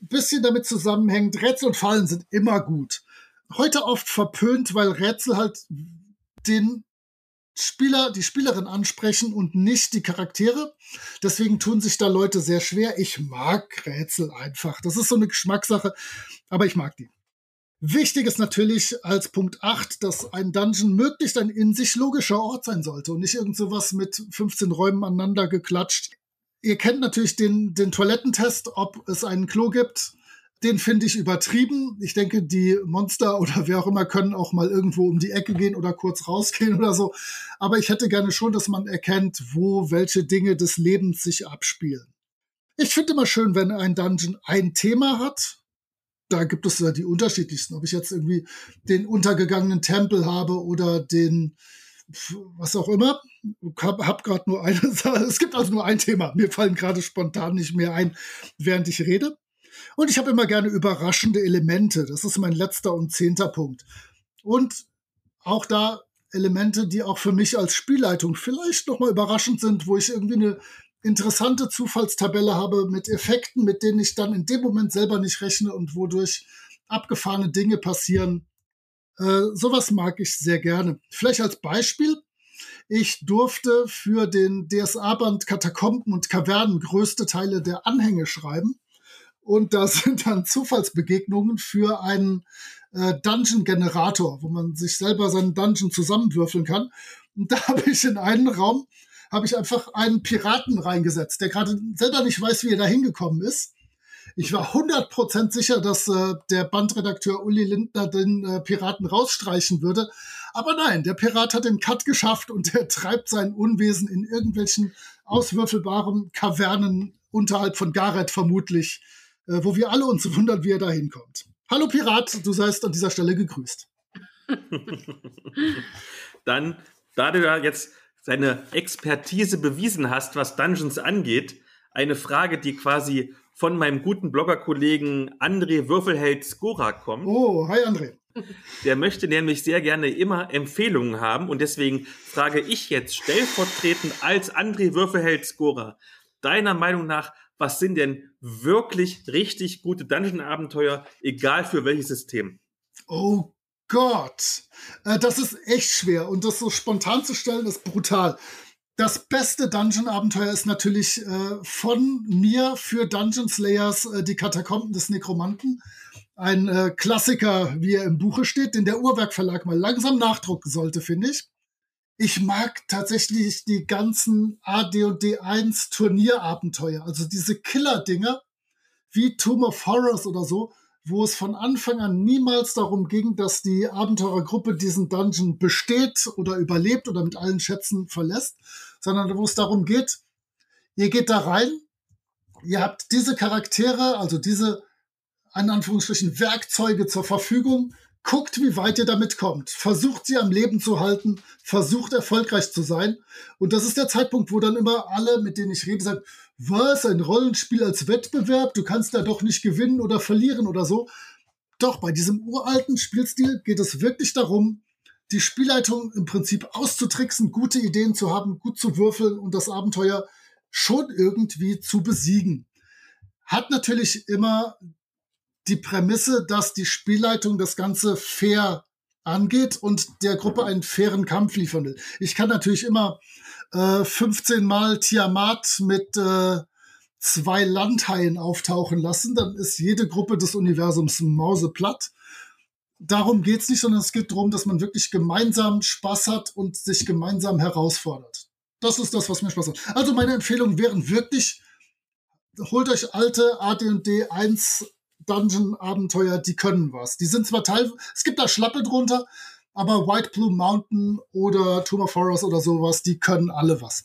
Bisschen damit zusammenhängt, Rätsel und Fallen sind immer gut. Heute oft verpönt, weil Rätsel halt den Spieler, die Spielerin ansprechen und nicht die Charaktere. Deswegen tun sich da Leute sehr schwer. Ich mag Rätsel einfach. Das ist so eine Geschmackssache, aber ich mag die. Wichtig ist natürlich als Punkt 8, dass ein Dungeon möglichst ein in sich logischer Ort sein sollte und nicht irgend sowas mit 15 Räumen aneinander geklatscht. Ihr kennt natürlich den, den Toilettentest, ob es einen Klo gibt. Den finde ich übertrieben. Ich denke, die Monster oder wer auch immer können auch mal irgendwo um die Ecke gehen oder kurz rausgehen oder so. Aber ich hätte gerne schon, dass man erkennt, wo welche Dinge des Lebens sich abspielen. Ich finde immer schön, wenn ein Dungeon ein Thema hat da gibt es ja die unterschiedlichsten. Ob ich jetzt irgendwie den untergegangenen Tempel habe oder den was auch immer. Habe hab gerade nur eine Sache. Es gibt also nur ein Thema. Mir fallen gerade spontan nicht mehr ein, während ich rede. Und ich habe immer gerne überraschende Elemente. Das ist mein letzter und zehnter Punkt. Und auch da Elemente, die auch für mich als Spielleitung vielleicht nochmal überraschend sind, wo ich irgendwie eine interessante Zufallstabelle habe mit Effekten, mit denen ich dann in dem Moment selber nicht rechne und wodurch abgefahrene Dinge passieren. Äh, sowas mag ich sehr gerne. Vielleicht als Beispiel. Ich durfte für den DSA-Band Katakomben und Kavernen größte Teile der Anhänge schreiben. Und da sind dann Zufallsbegegnungen für einen äh, Dungeon-Generator, wo man sich selber seinen Dungeon zusammenwürfeln kann. Und da habe ich in einen Raum, habe ich einfach einen Piraten reingesetzt, der gerade selber nicht weiß, wie er da hingekommen ist. Ich war 100% sicher, dass äh, der Bandredakteur Uli Lindner den äh, Piraten rausstreichen würde. Aber nein, der Pirat hat den Cut geschafft und er treibt sein Unwesen in irgendwelchen auswürfelbaren Kavernen unterhalb von Gareth vermutlich, äh, wo wir alle uns wundern, wie er da hinkommt. Hallo Pirat, du seist an dieser Stelle gegrüßt. Dann, da du ja jetzt seine Expertise bewiesen hast, was Dungeons angeht, eine Frage, die quasi von meinem guten Bloggerkollegen André Würfelheld Skora kommt. Oh, hi André. Der möchte nämlich sehr gerne immer Empfehlungen haben und deswegen frage ich jetzt stellvertretend als André Würfelheld Skora, deiner Meinung nach, was sind denn wirklich richtig gute Dungeon-Abenteuer, egal für welches System? Oh Gott, äh, das ist echt schwer und das so spontan zu stellen ist brutal. Das beste Dungeon-Abenteuer ist natürlich äh, von mir für Dungeon Slayers äh, die Katakomben des Nekromanten. Ein äh, Klassiker, wie er im Buche steht, den der Uhrwerk Verlag mal langsam nachdrucken sollte, finde ich. Ich mag tatsächlich die ganzen AD&D 1 Turnierabenteuer, also diese Killer-Dinger wie Tomb of Horrors oder so, wo es von Anfang an niemals darum ging, dass die Abenteurergruppe diesen Dungeon besteht oder überlebt oder mit allen Schätzen verlässt, sondern wo es darum geht, ihr geht da rein, ihr habt diese Charaktere, also diese an Anführungsstrichen Werkzeuge zur Verfügung, guckt, wie weit ihr damit kommt, versucht sie am Leben zu halten, versucht erfolgreich zu sein. Und das ist der Zeitpunkt, wo dann immer alle, mit denen ich rede, sagen, was, ein Rollenspiel als Wettbewerb, du kannst da doch nicht gewinnen oder verlieren oder so. Doch, bei diesem uralten Spielstil geht es wirklich darum, die Spielleitung im Prinzip auszutricksen, gute Ideen zu haben, gut zu würfeln und das Abenteuer schon irgendwie zu besiegen. Hat natürlich immer die Prämisse, dass die Spielleitung das Ganze fair angeht und der Gruppe einen fairen Kampf liefern will. Ich kann natürlich immer äh, 15 Mal Tiamat mit äh, zwei Landhaien auftauchen lassen, dann ist jede Gruppe des Universums mauseplatt. Darum geht's nicht, sondern es geht darum, dass man wirklich gemeinsam Spaß hat und sich gemeinsam herausfordert. Das ist das, was mir Spaß macht. Also meine Empfehlungen wären wirklich, holt euch alte AD&D 1 Dungeon-Abenteuer, die können was. Die sind zwar teil, es gibt da Schlappe drunter, aber White Blue Mountain oder Tomb of Horrors oder sowas, die können alle was.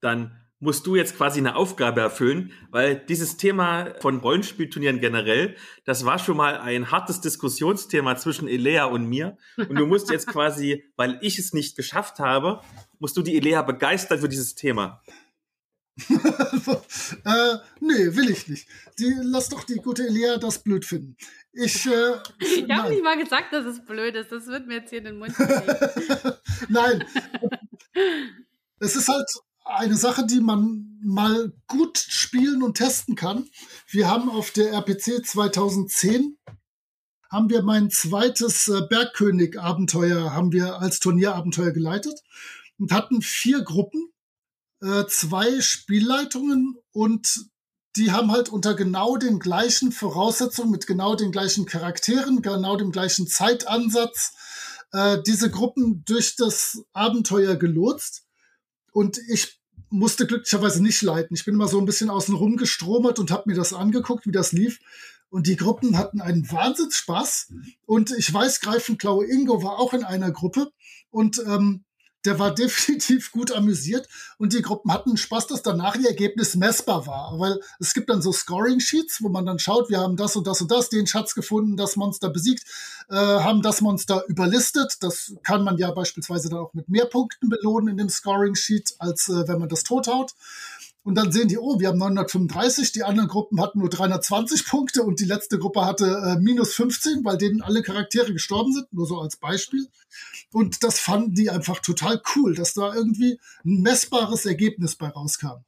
Dann musst du jetzt quasi eine Aufgabe erfüllen, weil dieses Thema von Rollenspielturnieren generell, das war schon mal ein hartes Diskussionsthema zwischen Elea und mir. Und du musst jetzt quasi, weil ich es nicht geschafft habe, musst du die Elea begeistern für dieses Thema. äh, nee, will ich nicht. Die, lass doch die gute Elia das blöd finden. Ich, äh, ich habe nicht mal gesagt, dass es blöd ist. Das wird mir jetzt hier in den Mund nein. es ist halt eine Sache, die man mal gut spielen und testen kann. Wir haben auf der RPC 2010 haben wir mein zweites äh, Bergkönig-Abenteuer haben wir als Turnierabenteuer geleitet und hatten vier Gruppen äh, zwei Spielleitungen und die haben halt unter genau den gleichen Voraussetzungen, mit genau den gleichen Charakteren, genau dem gleichen Zeitansatz äh, diese Gruppen durch das Abenteuer gelotst. Und ich musste glücklicherweise nicht leiten. Ich bin immer so ein bisschen außen rum gestromert und habe mir das angeguckt, wie das lief. Und die Gruppen hatten einen Wahnsinnsspaß. Und ich weiß, Greifenklaue Ingo war auch in einer Gruppe. Und ähm, der war definitiv gut amüsiert und die Gruppen hatten Spaß, dass danach ihr Ergebnis messbar war. Weil es gibt dann so Scoring-Sheets, wo man dann schaut, wir haben das und das und das, den Schatz gefunden, das Monster besiegt, äh, haben das Monster überlistet. Das kann man ja beispielsweise dann auch mit mehr Punkten belohnen in dem Scoring-Sheet, als äh, wenn man das tot haut. Und dann sehen die, oh, wir haben 935, die anderen Gruppen hatten nur 320 Punkte und die letzte Gruppe hatte äh, minus 15, weil denen alle Charaktere gestorben sind, nur so als Beispiel. Und das fanden die einfach total cool, dass da irgendwie ein messbares Ergebnis bei rauskam.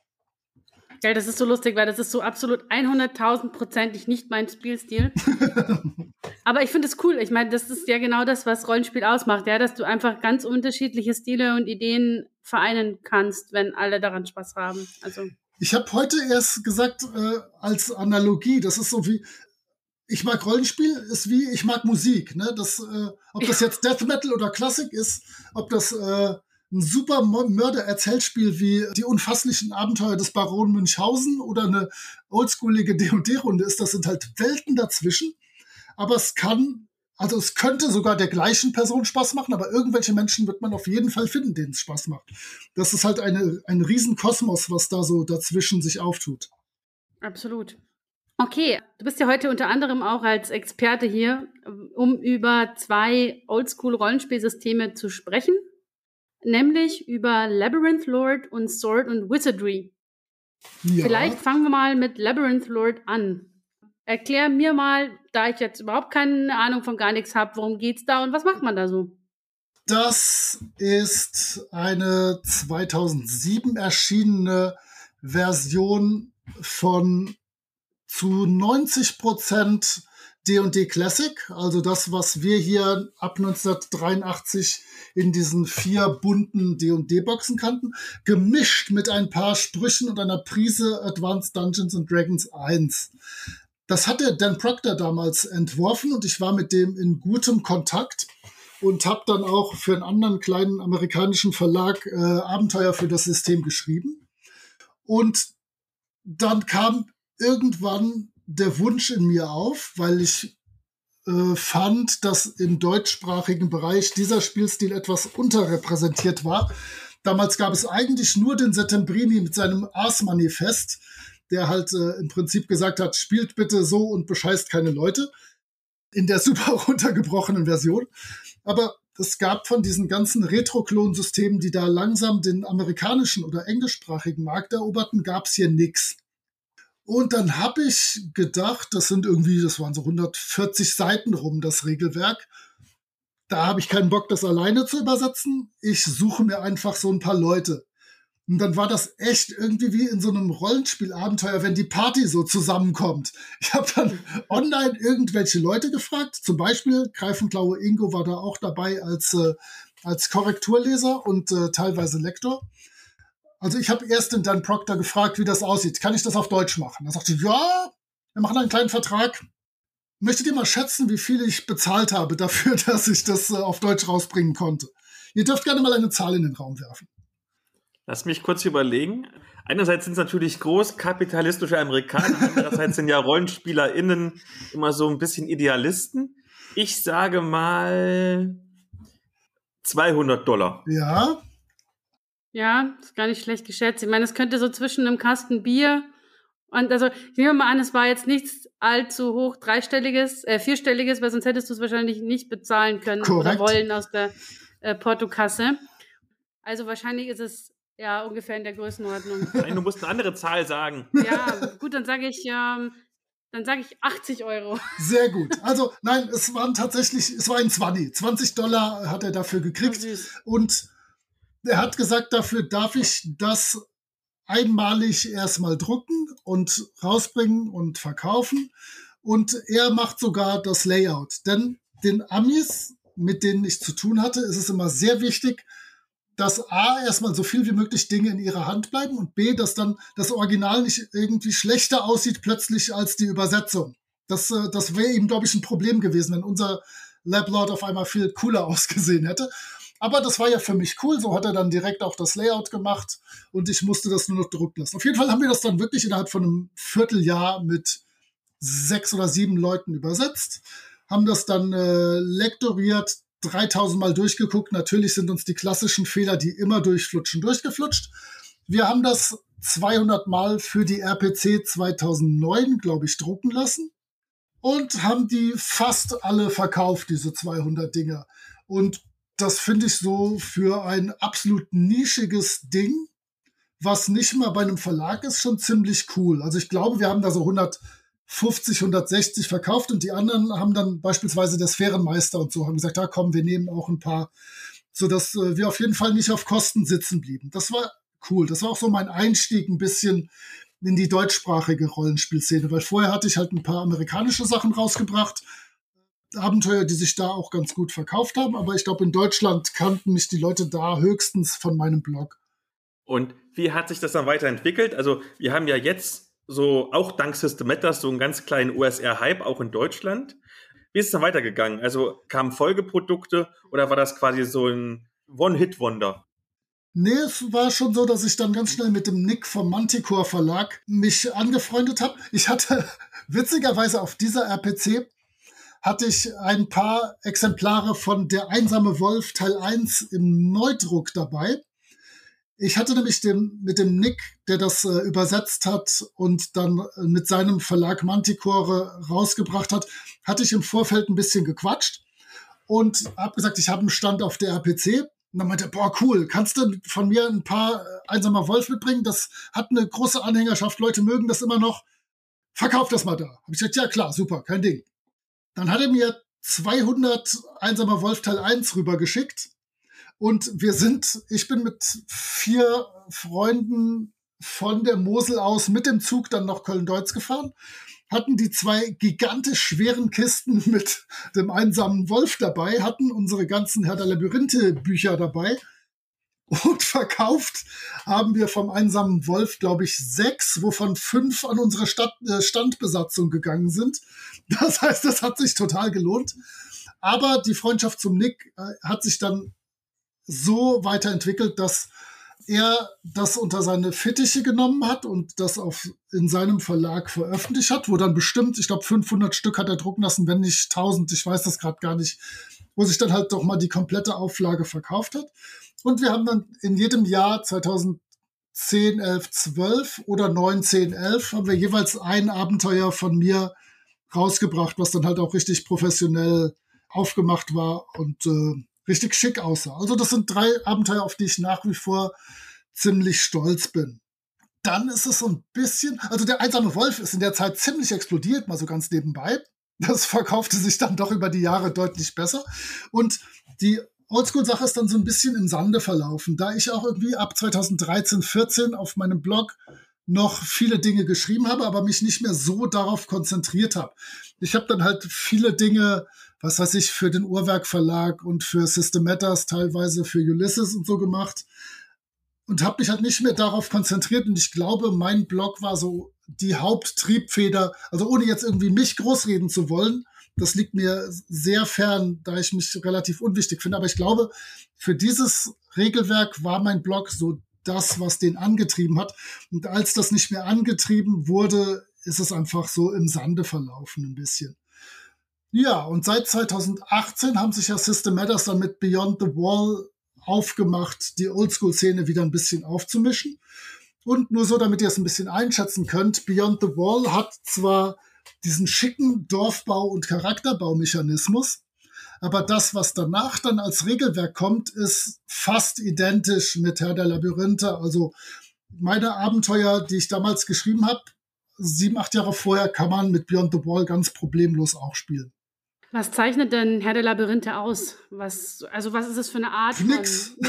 Ja, das ist so lustig, weil das ist so absolut 100.000-prozentig nicht mein Spielstil. Aber ich finde es cool. Ich meine, das ist ja genau das, was Rollenspiel ausmacht, ja, dass du einfach ganz unterschiedliche Stile und Ideen vereinen kannst, wenn alle daran Spaß haben. Also ich habe heute erst gesagt, äh, als Analogie, das ist so wie, ich mag Rollenspiel, ist wie ich mag Musik. Ne? Das, äh, ob das jetzt Death Metal oder Klassik ist, ob das äh, ein super Mörder-Erzählspiel wie die unfasslichen Abenteuer des Baron Münchhausen oder eine oldschoolige D&D-Runde ist, das sind halt Welten dazwischen. Aber es kann, also es könnte sogar der gleichen Person Spaß machen, aber irgendwelche Menschen wird man auf jeden Fall finden, denen es Spaß macht. Das ist halt eine, ein Riesenkosmos, was da so dazwischen sich auftut. Absolut. Okay, du bist ja heute unter anderem auch als Experte hier, um über zwei Oldschool-Rollenspielsysteme zu sprechen nämlich über Labyrinth Lord und Sword and Wizardry. Ja. Vielleicht fangen wir mal mit Labyrinth Lord an. Erklär mir mal, da ich jetzt überhaupt keine Ahnung von gar nichts habe, worum geht's da und was macht man da so? Das ist eine 2007 erschienene Version von zu 90 Prozent D&D Classic, also das, was wir hier ab 1983 in diesen vier bunten D&D-Boxen kannten, gemischt mit ein paar Sprüchen und einer Prise Advanced Dungeons and Dragons 1. Das hatte Dan Proctor damals entworfen und ich war mit dem in gutem Kontakt und habe dann auch für einen anderen kleinen amerikanischen Verlag äh, Abenteuer für das System geschrieben. Und dann kam irgendwann der Wunsch in mir auf, weil ich äh, fand, dass im deutschsprachigen Bereich dieser Spielstil etwas unterrepräsentiert war. Damals gab es eigentlich nur den Settembrini mit seinem Ars-Manifest, der halt äh, im Prinzip gesagt hat, spielt bitte so und bescheißt keine Leute. In der super runtergebrochenen Version. Aber es gab von diesen ganzen Retro-Klon-Systemen, die da langsam den amerikanischen oder englischsprachigen Markt eroberten, gab es hier nichts. Und dann habe ich gedacht, das sind irgendwie, das waren so 140 Seiten rum, das Regelwerk. Da habe ich keinen Bock, das alleine zu übersetzen. Ich suche mir einfach so ein paar Leute. Und dann war das echt irgendwie wie in so einem Rollenspielabenteuer, wenn die Party so zusammenkommt. Ich habe dann online irgendwelche Leute gefragt. Zum Beispiel Greifenklaue Ingo war da auch dabei als, äh, als Korrekturleser und äh, teilweise Lektor. Also ich habe erst den Dan Proctor gefragt, wie das aussieht. Kann ich das auf Deutsch machen? Er sagte, ja, wir machen einen kleinen Vertrag. Möchtet ihr mal schätzen, wie viel ich bezahlt habe dafür, dass ich das äh, auf Deutsch rausbringen konnte? Ihr dürft gerne mal eine Zahl in den Raum werfen. Lass mich kurz überlegen. Einerseits sind es natürlich großkapitalistische Amerikaner, andererseits sind ja RollenspielerInnen immer so ein bisschen Idealisten. Ich sage mal 200 Dollar. Ja, ja, ist gar nicht schlecht geschätzt. Ich meine, es könnte so zwischen einem Kasten Bier und also ich nehme mal an, es war jetzt nichts allzu hoch dreistelliges, äh, vierstelliges, weil sonst hättest du es wahrscheinlich nicht bezahlen können Korrekt. oder wollen aus der äh, Portokasse. Also wahrscheinlich ist es ja ungefähr in der Größenordnung. Nein, du musst eine andere Zahl sagen. Ja, gut, dann sage ich, ähm, dann sage ich 80 Euro. Sehr gut. Also nein, es waren tatsächlich, es war ein 20. 20 Dollar hat er dafür gekriegt. Oh, und er hat gesagt, dafür darf ich das einmalig erstmal drucken und rausbringen und verkaufen. Und er macht sogar das Layout. Denn den Amis, mit denen ich zu tun hatte, ist es immer sehr wichtig, dass A, erstmal so viel wie möglich Dinge in ihrer Hand bleiben und B, dass dann das Original nicht irgendwie schlechter aussieht plötzlich als die Übersetzung. Das, äh, das wäre eben, glaube ich, ein Problem gewesen, wenn unser Lablord auf einmal viel cooler ausgesehen hätte. Aber das war ja für mich cool. So hat er dann direkt auch das Layout gemacht und ich musste das nur noch drucken lassen. Auf jeden Fall haben wir das dann wirklich innerhalb von einem Vierteljahr mit sechs oder sieben Leuten übersetzt, haben das dann äh, lektoriert, 3000 Mal durchgeguckt. Natürlich sind uns die klassischen Fehler, die immer durchflutschen, durchgeflutscht. Wir haben das 200 Mal für die RPC 2009, glaube ich, drucken lassen und haben die fast alle verkauft, diese 200 Dinger. Und das finde ich so für ein absolut nischiges Ding, was nicht mal bei einem Verlag ist, schon ziemlich cool. Also ich glaube, wir haben da so 150, 160 verkauft und die anderen haben dann beispielsweise der Sphärenmeister und so haben gesagt, ja komm, wir nehmen auch ein paar, sodass äh, wir auf jeden Fall nicht auf Kosten sitzen blieben. Das war cool. Das war auch so mein Einstieg ein bisschen in die deutschsprachige Rollenspielszene, weil vorher hatte ich halt ein paar amerikanische Sachen rausgebracht Abenteuer, die sich da auch ganz gut verkauft haben. Aber ich glaube, in Deutschland kannten mich die Leute da höchstens von meinem Blog. Und wie hat sich das dann weiterentwickelt? Also wir haben ja jetzt so auch dank System Matters so einen ganz kleinen USR-Hype auch in Deutschland. Wie ist es dann weitergegangen? Also kamen Folgeprodukte oder war das quasi so ein One-Hit-Wonder? Nee, es war schon so, dass ich dann ganz schnell mit dem Nick vom Manticore Verlag mich angefreundet habe. Ich hatte witzigerweise auf dieser RPC hatte ich ein paar Exemplare von Der einsame Wolf Teil 1 im Neudruck dabei. Ich hatte nämlich den, mit dem Nick, der das äh, übersetzt hat und dann äh, mit seinem Verlag Manticore rausgebracht hat, hatte ich im Vorfeld ein bisschen gequatscht und habe gesagt, ich habe einen Stand auf der RPC. Und dann meinte er, boah, cool, kannst du von mir ein paar äh, einsamer Wolf mitbringen? Das hat eine große Anhängerschaft, Leute mögen das immer noch. Verkauf das mal da. Habe ich gesagt, ja klar, super, kein Ding. Dann hat er mir 200 einsamer Wolf Teil 1 rübergeschickt und wir sind, ich bin mit vier Freunden von der Mosel aus mit dem Zug dann nach Köln-Deutz gefahren, hatten die zwei gigantisch schweren Kisten mit dem einsamen Wolf dabei, hatten unsere ganzen Herr der Labyrinthe Bücher dabei und verkauft haben wir vom einsamen Wolf, glaube ich, sechs, wovon fünf an unsere Stadt, äh, Standbesatzung gegangen sind. Das heißt, das hat sich total gelohnt. Aber die Freundschaft zum Nick äh, hat sich dann so weiterentwickelt, dass er das unter seine Fittiche genommen hat und das auf, in seinem Verlag veröffentlicht hat, wo dann bestimmt, ich glaube 500 Stück hat er drucken lassen, wenn nicht 1000, ich weiß das gerade gar nicht, wo sich dann halt doch mal die komplette Auflage verkauft hat. Und wir haben dann in jedem Jahr 2010, 11, 12 oder 9, 10, 11 haben wir jeweils ein Abenteuer von mir rausgebracht, was dann halt auch richtig professionell aufgemacht war und äh, richtig schick aussah. Also das sind drei Abenteuer, auf die ich nach wie vor ziemlich stolz bin. Dann ist es so ein bisschen, also der einsame Wolf ist in der Zeit ziemlich explodiert, mal so ganz nebenbei. Das verkaufte sich dann doch über die Jahre deutlich besser. Und die Oldschool-Sache ist dann so ein bisschen im Sande verlaufen, da ich auch irgendwie ab 2013, 14 auf meinem Blog noch viele Dinge geschrieben habe, aber mich nicht mehr so darauf konzentriert habe. Ich habe dann halt viele Dinge was weiß ich, für den Uhrwerk Verlag und für System Matters, teilweise für Ulysses und so gemacht. Und habe mich halt nicht mehr darauf konzentriert. Und ich glaube, mein Blog war so die Haupttriebfeder, also ohne jetzt irgendwie mich großreden zu wollen. Das liegt mir sehr fern, da ich mich relativ unwichtig finde. Aber ich glaube, für dieses Regelwerk war mein Blog so das, was den angetrieben hat. Und als das nicht mehr angetrieben wurde, ist es einfach so im Sande verlaufen ein bisschen. Ja, und seit 2018 haben sich ja System Matters dann mit Beyond the Wall aufgemacht, die Oldschool-Szene wieder ein bisschen aufzumischen. Und nur so, damit ihr es ein bisschen einschätzen könnt, Beyond the Wall hat zwar diesen schicken Dorfbau- und Charakterbaumechanismus, aber das, was danach dann als Regelwerk kommt, ist fast identisch mit Herr der Labyrinthe. Also meine Abenteuer, die ich damals geschrieben habe, sieben, acht Jahre vorher, kann man mit Beyond the Wall ganz problemlos auch spielen. Was zeichnet denn Herr der Labyrinthe aus? Was, also was ist das für eine Art? Nix.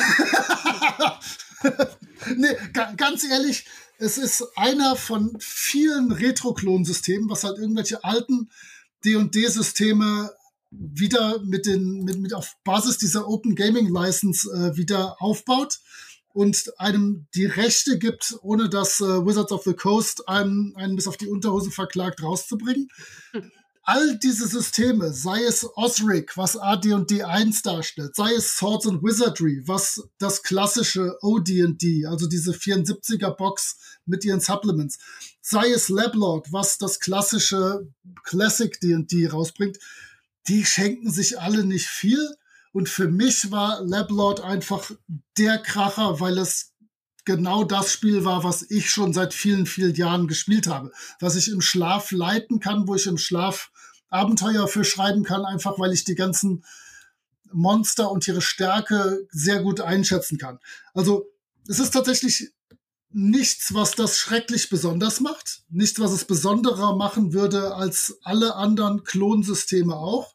nee, ganz ehrlich, es ist einer von vielen Retro-Klonsystemen, was halt irgendwelche alten D&D-Systeme wieder mit den, mit, mit auf Basis dieser Open Gaming License äh, wieder aufbaut und einem die Rechte gibt, ohne dass äh, Wizards of the Coast einem, einen bis auf die Unterhose verklagt rauszubringen. All diese Systeme, sei es Osric, was AD&D 1 darstellt, sei es Swords and Wizardry, was das klassische OD&D, also diese 74er Box mit ihren Supplements, sei es Lablord, was das klassische Classic D&D rausbringt, die schenken sich alle nicht viel. Und für mich war Lablord einfach der Kracher, weil es genau das Spiel war, was ich schon seit vielen, vielen Jahren gespielt habe. Was ich im Schlaf leiten kann, wo ich im Schlaf Abenteuer für schreiben kann, einfach weil ich die ganzen Monster und ihre Stärke sehr gut einschätzen kann. Also es ist tatsächlich nichts, was das schrecklich besonders macht, nichts, was es besonderer machen würde als alle anderen Klonsysteme auch.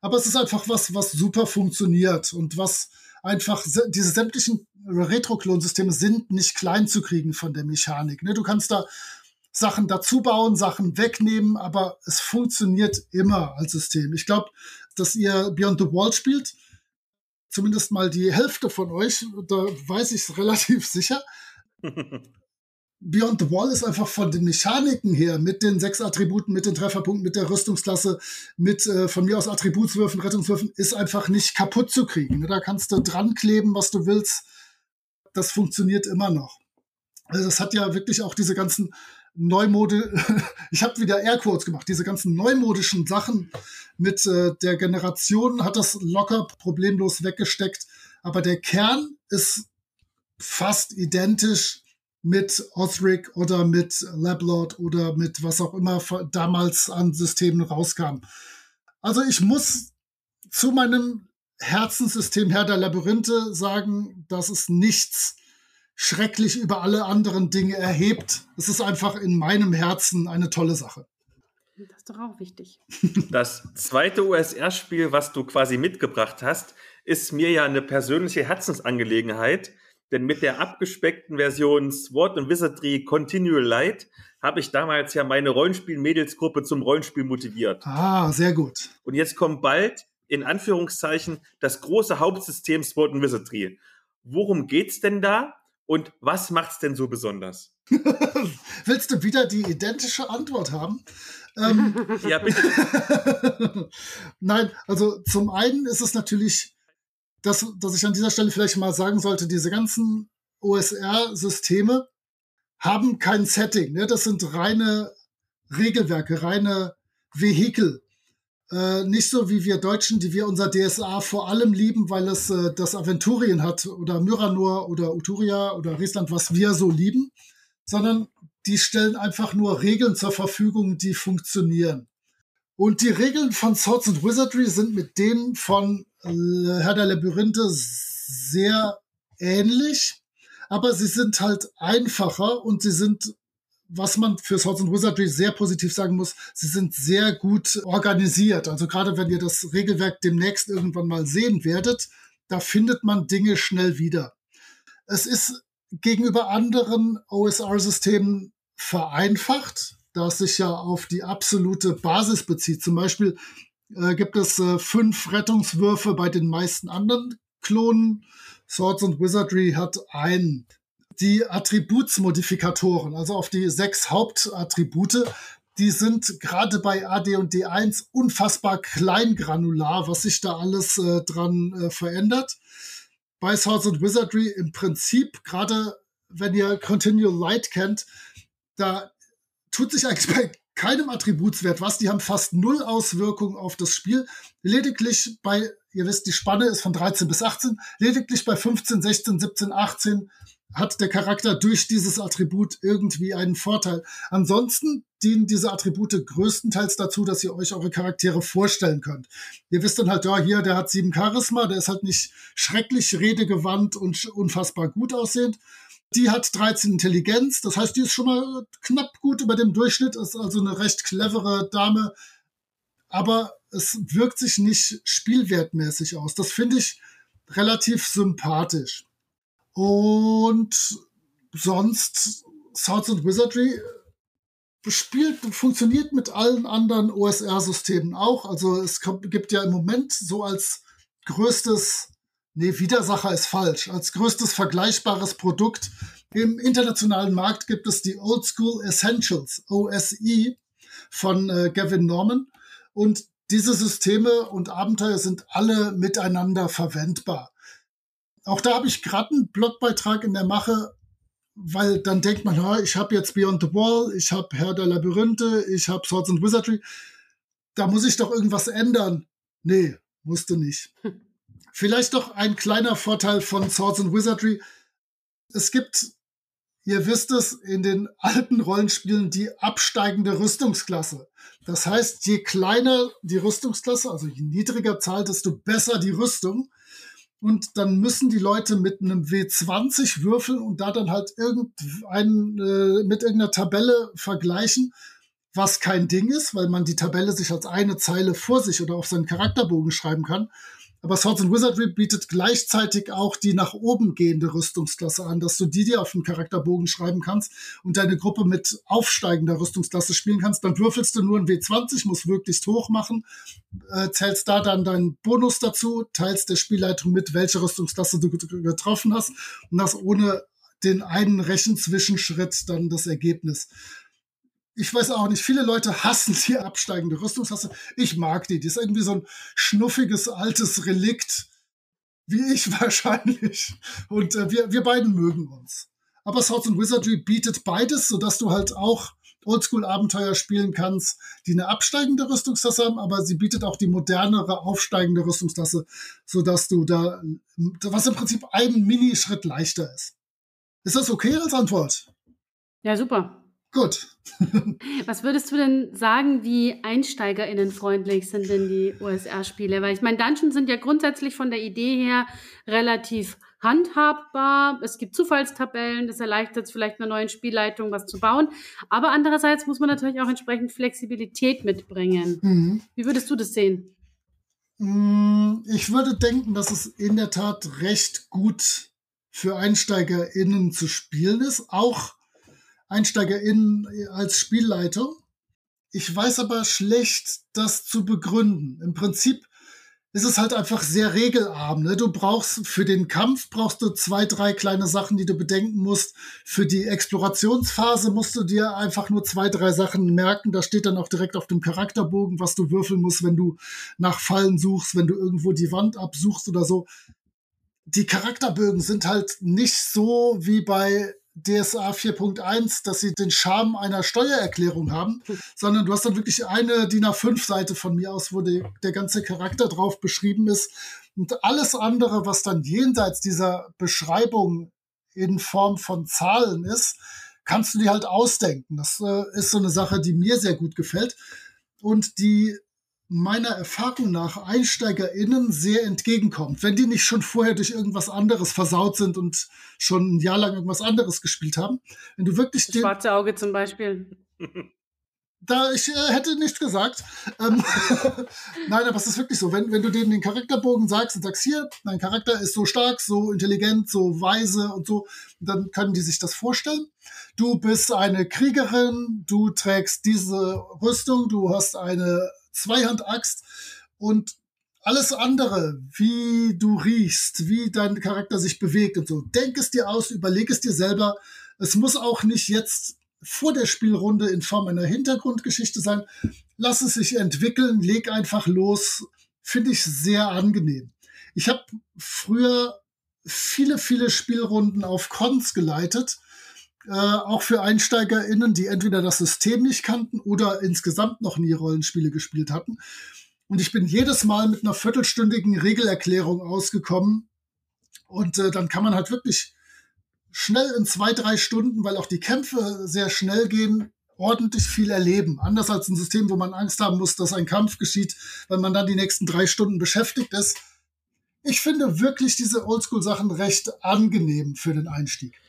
Aber es ist einfach was, was super funktioniert und was einfach, diese sämtlichen Retro-Klonsysteme sind nicht klein zu kriegen von der Mechanik. Ne? Du kannst da Sachen dazu bauen, Sachen wegnehmen, aber es funktioniert immer als System. Ich glaube, dass ihr Beyond the Wall spielt, zumindest mal die Hälfte von euch, da weiß ich es relativ sicher. Beyond the Wall ist einfach von den Mechaniken her, mit den sechs Attributen, mit den Trefferpunkten, mit der Rüstungsklasse, mit äh, von mir aus Attributswürfen, Rettungswürfen, ist einfach nicht kaputt zu kriegen. Da kannst du dran kleben, was du willst. Das funktioniert immer noch. Also das hat ja wirklich auch diese ganzen Neumode, ich habe wieder Airquotes gemacht, diese ganzen neumodischen Sachen mit äh, der Generation hat das locker problemlos weggesteckt. Aber der Kern ist fast identisch mit Osric oder mit Lablord oder mit was auch immer damals an Systemen rauskam. Also ich muss zu meinem Herzenssystem Herr der Labyrinthe sagen, dass es nichts schrecklich über alle anderen Dinge erhebt. Es ist einfach in meinem Herzen eine tolle Sache. Das ist doch auch wichtig. Das zweite USR-Spiel, was du quasi mitgebracht hast, ist mir ja eine persönliche Herzensangelegenheit. Denn mit der abgespeckten Version Sword and Wizardry Continual Light habe ich damals ja meine Rollenspiel-Mädelsgruppe zum Rollenspiel motiviert. Ah, sehr gut. Und jetzt kommt bald, in Anführungszeichen, das große Hauptsystem Sword and Wizardry. Worum geht's denn da? Und was macht's denn so besonders? Willst du wieder die identische Antwort haben? Ähm, ja, bitte. Nein, also zum einen ist es natürlich dass, dass ich an dieser Stelle vielleicht mal sagen sollte, diese ganzen OSR-Systeme haben kein Setting. Ne? Das sind reine Regelwerke, reine Vehikel. Äh, nicht so wie wir Deutschen, die wir unser DSA vor allem lieben, weil es äh, das Aventurien hat oder Myranor oder Uturia oder Riesland, was wir so lieben, sondern die stellen einfach nur Regeln zur Verfügung, die funktionieren. Und die Regeln von Swords and Wizardry sind mit denen von Herr der Labyrinthe sehr ähnlich, aber sie sind halt einfacher und sie sind, was man für Swords and Wizardry sehr positiv sagen muss, sie sind sehr gut organisiert. Also gerade wenn ihr das Regelwerk demnächst irgendwann mal sehen werdet, da findet man Dinge schnell wieder. Es ist gegenüber anderen OSR-Systemen vereinfacht, da es sich ja auf die absolute Basis bezieht. Zum Beispiel äh, gibt es äh, fünf Rettungswürfe bei den meisten anderen Klonen. Swords and Wizardry hat einen. Die Attributsmodifikatoren, also auf die sechs Hauptattribute, die sind gerade bei AD und D1 unfassbar kleingranular, was sich da alles äh, dran äh, verändert. Bei Swords and Wizardry im Prinzip, gerade wenn ihr Continual Light kennt, da tut sich eigentlich bei keinem Attributswert was. Die haben fast null Auswirkung auf das Spiel. Lediglich bei, ihr wisst, die Spanne ist von 13 bis 18. Lediglich bei 15, 16, 17, 18 hat der Charakter durch dieses Attribut irgendwie einen Vorteil. Ansonsten dienen diese Attribute größtenteils dazu, dass ihr euch eure Charaktere vorstellen könnt. Ihr wisst dann halt, ja, hier, der hat sieben Charisma, der ist halt nicht schrecklich redegewandt und unfassbar gut aussehend. Die hat 13 Intelligenz, das heißt, die ist schon mal knapp gut über dem Durchschnitt, ist also eine recht clevere Dame, aber es wirkt sich nicht spielwertmäßig aus. Das finde ich relativ sympathisch. Und sonst Swords and Wizardry spielt, funktioniert mit allen anderen OSR-Systemen auch. Also es gibt ja im Moment so als größtes Nee, Widersacher ist falsch. Als größtes vergleichbares Produkt im internationalen Markt gibt es die Old School Essentials, OSI, von äh, Gavin Norman. Und diese Systeme und Abenteuer sind alle miteinander verwendbar. Auch da habe ich gerade einen Blogbeitrag in der Mache, weil dann denkt man, ja, ich habe jetzt Beyond the Wall, ich habe Herr der Labyrinthe, ich habe Swords and Wizardry. Da muss ich doch irgendwas ändern. Nee, musste nicht. Vielleicht doch ein kleiner Vorteil von Swords and Wizardry. Es gibt, ihr wisst es, in den alten Rollenspielen die absteigende Rüstungsklasse. Das heißt, je kleiner die Rüstungsklasse, also je niedriger Zahl, desto besser die Rüstung. Und dann müssen die Leute mit einem W20 würfeln und da dann halt irgendein, äh, mit irgendeiner Tabelle vergleichen, was kein Ding ist, weil man die Tabelle sich als eine Zeile vor sich oder auf seinen Charakterbogen schreiben kann. Aber Swords and Wizardry bietet gleichzeitig auch die nach oben gehende Rüstungsklasse an, dass du die dir auf den Charakterbogen schreiben kannst und deine Gruppe mit aufsteigender Rüstungsklasse spielen kannst. Dann würfelst du nur ein W20, musst möglichst hoch machen, äh, zählst da dann deinen Bonus dazu, teilst der Spielleitung mit, welche Rüstungsklasse du getroffen hast und das ohne den einen Rechenzwischenschritt dann das Ergebnis. Ich weiß auch nicht, viele Leute hassen die absteigende Rüstungsklasse. Ich mag die. Die ist irgendwie so ein schnuffiges, altes Relikt, wie ich wahrscheinlich. Und äh, wir, wir beiden mögen uns. Aber Swords and Wizardry bietet beides, sodass du halt auch Oldschool-Abenteuer spielen kannst, die eine absteigende Rüstungsklasse haben, aber sie bietet auch die modernere, aufsteigende Rüstungsklasse, sodass du da, was im Prinzip ein Minischritt leichter ist. Ist das okay als Antwort? Ja, super. Gut. Was würdest du denn sagen, wie einsteigerinnenfreundlich sind denn die OSR-Spiele? Weil ich meine, Dungeons sind ja grundsätzlich von der Idee her relativ handhabbar. Es gibt Zufallstabellen, das erleichtert vielleicht einer neuen Spielleitung, was zu bauen. Aber andererseits muss man natürlich auch entsprechend Flexibilität mitbringen. Mhm. Wie würdest du das sehen? Mm, ich würde denken, dass es in der Tat recht gut für EinsteigerInnen zu spielen ist. Auch EinsteigerInnen als Spielleiter. Ich weiß aber schlecht, das zu begründen. Im Prinzip ist es halt einfach sehr regelarm. Ne? Du brauchst für den Kampf brauchst du zwei, drei kleine Sachen, die du bedenken musst. Für die Explorationsphase musst du dir einfach nur zwei, drei Sachen merken. Da steht dann auch direkt auf dem Charakterbogen, was du würfeln musst, wenn du nach Fallen suchst, wenn du irgendwo die Wand absuchst oder so. Die Charakterbögen sind halt nicht so wie bei DSA 4.1, dass sie den Charme einer Steuererklärung haben, sondern du hast dann wirklich eine DIN A5-Seite von mir aus, wo die, der ganze Charakter drauf beschrieben ist. Und alles andere, was dann jenseits dieser Beschreibung in Form von Zahlen ist, kannst du dir halt ausdenken. Das äh, ist so eine Sache, die mir sehr gut gefällt und die meiner Erfahrung nach EinsteigerInnen sehr entgegenkommt. Wenn die nicht schon vorher durch irgendwas anderes versaut sind und schon ein Jahr lang irgendwas anderes gespielt haben. Wenn du wirklich das Schwarze Auge zum Beispiel. Da, ich äh, hätte nichts gesagt. Ähm, Nein, aber es ist wirklich so. Wenn, wenn du denen den Charakterbogen sagst und sagst, hier, dein Charakter ist so stark, so intelligent, so weise und so, dann können die sich das vorstellen. Du bist eine Kriegerin, du trägst diese Rüstung, du hast eine Zweihandaxt und alles andere, wie du riechst, wie dein Charakter sich bewegt und so, denk es dir aus, überleg es dir selber. Es muss auch nicht jetzt vor der Spielrunde in Form einer Hintergrundgeschichte sein. Lass es sich entwickeln, leg einfach los. Finde ich sehr angenehm. Ich habe früher viele, viele Spielrunden auf Cons geleitet äh, auch für EinsteigerInnen, die entweder das System nicht kannten oder insgesamt noch nie Rollenspiele gespielt hatten. Und ich bin jedes Mal mit einer viertelstündigen Regelerklärung ausgekommen. Und äh, dann kann man halt wirklich schnell in zwei, drei Stunden, weil auch die Kämpfe sehr schnell gehen, ordentlich viel erleben. Anders als ein System, wo man Angst haben muss, dass ein Kampf geschieht, weil man dann die nächsten drei Stunden beschäftigt ist. Ich finde wirklich diese Oldschool-Sachen recht angenehm für den Einstieg.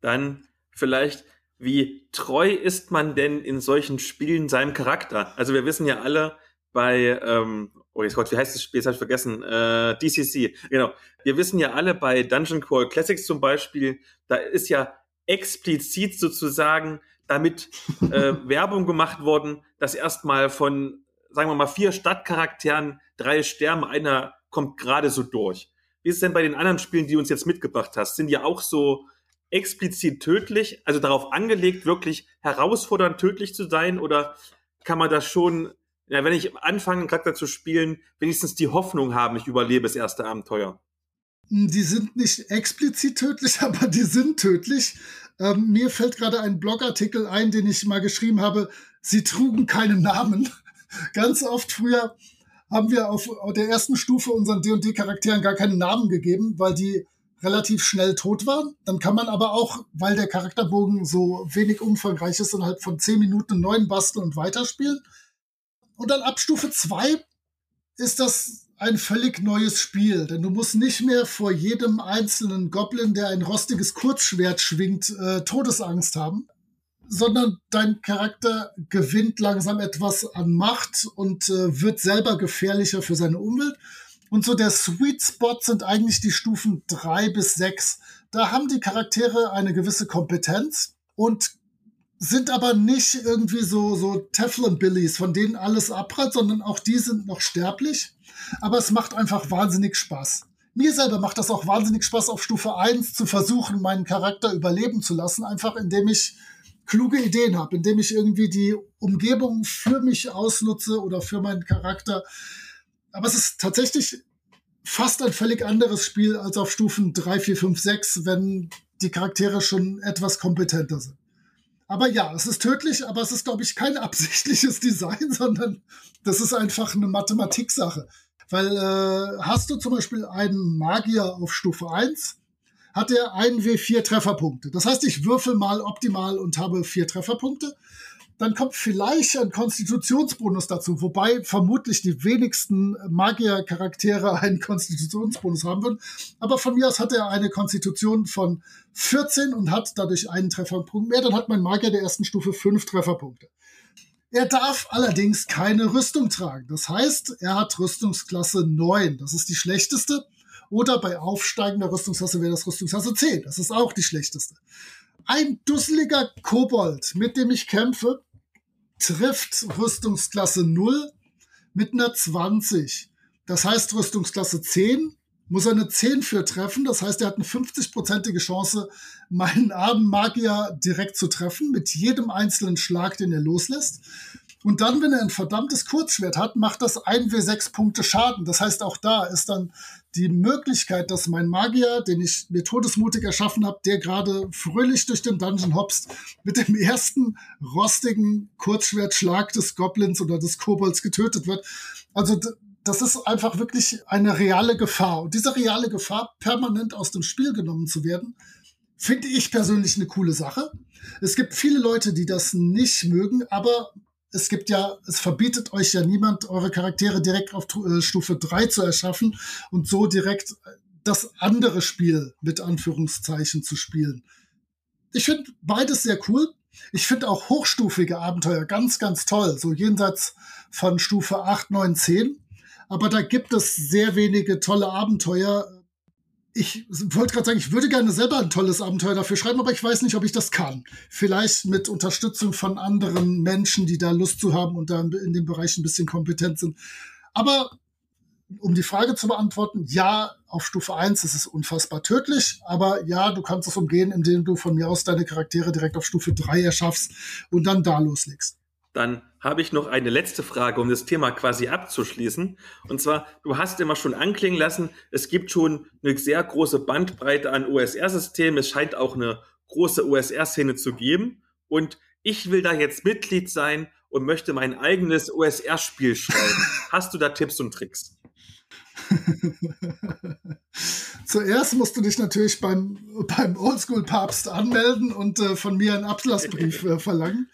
Dann vielleicht, wie treu ist man denn in solchen Spielen seinem Charakter? Also wir wissen ja alle bei, ähm, oh jetzt Gott, wie heißt das Spiel? Jetzt habe ich vergessen. Äh, DCC, genau. Wir wissen ja alle bei Dungeon Crawl Classics zum Beispiel, da ist ja explizit sozusagen damit äh, Werbung gemacht worden, dass erstmal von, sagen wir mal, vier Stadtcharakteren drei sterben, einer kommt gerade so durch. Wie ist es denn bei den anderen Spielen, die du uns jetzt mitgebracht hast? Sind die auch so explizit tödlich, also darauf angelegt, wirklich herausfordernd tödlich zu sein? Oder kann man das schon, ja, wenn ich anfange, einen Charakter zu spielen, wenigstens die Hoffnung haben, ich überlebe das erste Abenteuer? Die sind nicht explizit tödlich, aber die sind tödlich. Ähm, mir fällt gerade ein Blogartikel ein, den ich mal geschrieben habe. Sie trugen keinen Namen. Ganz oft früher haben wir auf der ersten Stufe unseren D&D-Charakteren gar keinen Namen gegeben, weil die relativ schnell tot war. Dann kann man aber auch, weil der Charakterbogen so wenig umfangreich ist, innerhalb von zehn Minuten einen neuen basteln und weiterspielen. Und dann ab Stufe zwei ist das ein völlig neues Spiel, denn du musst nicht mehr vor jedem einzelnen Goblin, der ein rostiges Kurzschwert schwingt, äh, Todesangst haben, sondern dein Charakter gewinnt langsam etwas an Macht und äh, wird selber gefährlicher für seine Umwelt. Und so der Sweet Spot sind eigentlich die Stufen drei bis sechs. Da haben die Charaktere eine gewisse Kompetenz und sind aber nicht irgendwie so, so Teflon-Billies, von denen alles abprallt, sondern auch die sind noch sterblich. Aber es macht einfach wahnsinnig Spaß. mir selber macht das auch wahnsinnig Spaß, auf Stufe 1 zu versuchen, meinen Charakter überleben zu lassen, einfach indem ich kluge Ideen habe, indem ich irgendwie die Umgebung für mich ausnutze oder für meinen Charakter. Aber es ist tatsächlich fast ein völlig anderes Spiel als auf Stufen 3, 4, 5, 6, wenn die Charaktere schon etwas kompetenter sind. Aber ja, es ist tödlich, aber es ist, glaube ich, kein absichtliches Design, sondern das ist einfach eine Mathematiksache. Weil äh, hast du zum Beispiel einen Magier auf Stufe 1, hat er einen W4 Trefferpunkte. Das heißt, ich würfel mal optimal und habe vier Trefferpunkte. Dann kommt vielleicht ein Konstitutionsbonus dazu, wobei vermutlich die wenigsten Magiercharaktere einen Konstitutionsbonus haben würden. Aber von mir aus hat er eine Konstitution von 14 und hat dadurch einen Trefferpunkt mehr. Dann hat mein Magier der ersten Stufe fünf Trefferpunkte. Er darf allerdings keine Rüstung tragen. Das heißt, er hat Rüstungsklasse 9. Das ist die schlechteste. Oder bei aufsteigender Rüstungsklasse wäre das Rüstungsklasse 10. Das ist auch die schlechteste. Ein dusseliger Kobold, mit dem ich kämpfe, trifft Rüstungsklasse 0 mit einer 20. Das heißt, Rüstungsklasse 10 muss er eine 10 für treffen. Das heißt, er hat eine 50-prozentige Chance, meinen armen Magier direkt zu treffen, mit jedem einzelnen Schlag, den er loslässt. Und dann, wenn er ein verdammtes Kurzschwert hat, macht das 1w6 Punkte Schaden. Das heißt, auch da ist dann die Möglichkeit, dass mein Magier, den ich mir todesmutig erschaffen habe, der gerade fröhlich durch den Dungeon hopst, mit dem ersten rostigen Kurzschwertschlag des Goblins oder des Kobolds getötet wird. Also das ist einfach wirklich eine reale Gefahr. Und diese reale Gefahr, permanent aus dem Spiel genommen zu werden, finde ich persönlich eine coole Sache. Es gibt viele Leute, die das nicht mögen, aber es gibt ja, es verbietet euch ja niemand, eure Charaktere direkt auf äh, Stufe 3 zu erschaffen und so direkt das andere Spiel mit Anführungszeichen zu spielen. Ich finde beides sehr cool. Ich finde auch hochstufige Abenteuer ganz, ganz toll, so jenseits von Stufe 8, 9, 10. Aber da gibt es sehr wenige tolle Abenteuer, ich wollte gerade sagen, ich würde gerne selber ein tolles Abenteuer dafür schreiben, aber ich weiß nicht, ob ich das kann. Vielleicht mit Unterstützung von anderen Menschen, die da Lust zu haben und da in dem Bereich ein bisschen kompetent sind. Aber um die Frage zu beantworten, ja, auf Stufe 1 ist es unfassbar tödlich, aber ja, du kannst es umgehen, indem du von mir aus deine Charaktere direkt auf Stufe 3 erschaffst und dann da loslegst. Dann habe ich noch eine letzte Frage, um das Thema quasi abzuschließen. Und zwar, du hast immer schon anklingen lassen, es gibt schon eine sehr große Bandbreite an OSR-Systemen. Es scheint auch eine große OSR-Szene zu geben. Und ich will da jetzt Mitglied sein und möchte mein eigenes OSR-Spiel schreiben. hast du da Tipps und Tricks? Zuerst musst du dich natürlich beim, beim Oldschool-Papst anmelden und äh, von mir einen Ablassbrief äh, verlangen.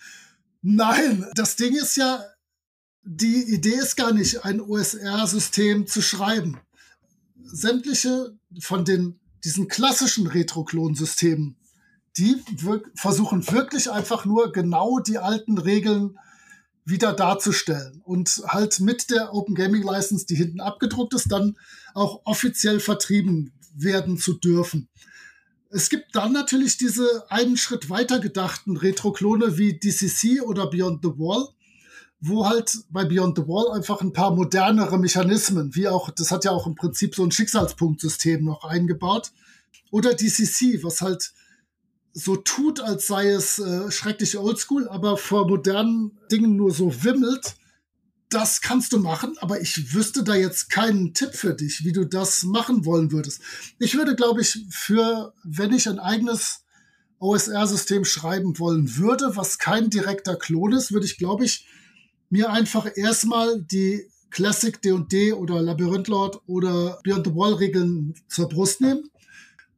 Nein, das Ding ist ja, die Idee ist gar nicht, ein OSR-System zu schreiben. Sämtliche von den, diesen klassischen Retro-Klon-Systemen, die wir versuchen wirklich einfach nur genau die alten Regeln wieder darzustellen und halt mit der Open Gaming License, die hinten abgedruckt ist, dann auch offiziell vertrieben werden zu dürfen. Es gibt dann natürlich diese einen Schritt weiter gedachten Retro-Klone wie DCC oder Beyond the Wall, wo halt bei Beyond the Wall einfach ein paar modernere Mechanismen, wie auch, das hat ja auch im Prinzip so ein Schicksalspunktsystem noch eingebaut. Oder DCC, was halt so tut, als sei es äh, schrecklich oldschool, aber vor modernen Dingen nur so wimmelt das kannst du machen, aber ich wüsste da jetzt keinen Tipp für dich, wie du das machen wollen würdest. Ich würde, glaube ich, für, wenn ich ein eigenes OSR-System schreiben wollen würde, was kein direkter Klon ist, würde ich, glaube ich, mir einfach erstmal die Classic D&D oder Labyrinth Lord oder Beyond the Wall Regeln zur Brust nehmen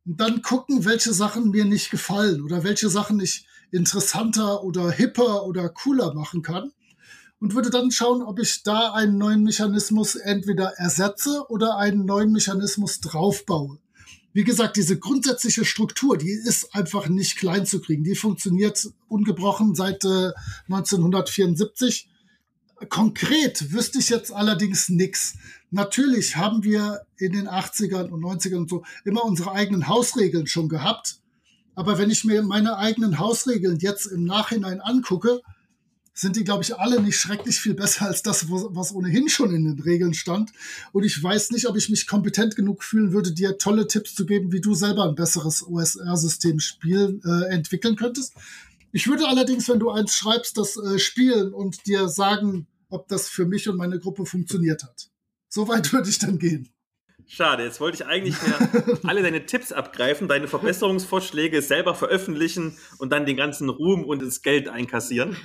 und dann gucken, welche Sachen mir nicht gefallen oder welche Sachen ich interessanter oder hipper oder cooler machen kann und würde dann schauen, ob ich da einen neuen Mechanismus entweder ersetze oder einen neuen Mechanismus draufbaue. Wie gesagt, diese grundsätzliche Struktur, die ist einfach nicht klein zu kriegen. Die funktioniert ungebrochen seit äh, 1974. Konkret wüsste ich jetzt allerdings nichts. Natürlich haben wir in den 80ern und 90ern und so immer unsere eigenen Hausregeln schon gehabt. Aber wenn ich mir meine eigenen Hausregeln jetzt im Nachhinein angucke, sind die, glaube ich, alle nicht schrecklich viel besser als das, was ohnehin schon in den Regeln stand. Und ich weiß nicht, ob ich mich kompetent genug fühlen würde, dir tolle Tipps zu geben, wie du selber ein besseres OSR-System spielen äh, entwickeln könntest. Ich würde allerdings, wenn du eins schreibst, das äh, spielen und dir sagen, ob das für mich und meine Gruppe funktioniert hat. So weit würde ich dann gehen. Schade, jetzt wollte ich eigentlich alle deine Tipps abgreifen, deine Verbesserungsvorschläge selber veröffentlichen und dann den ganzen Ruhm und das Geld einkassieren.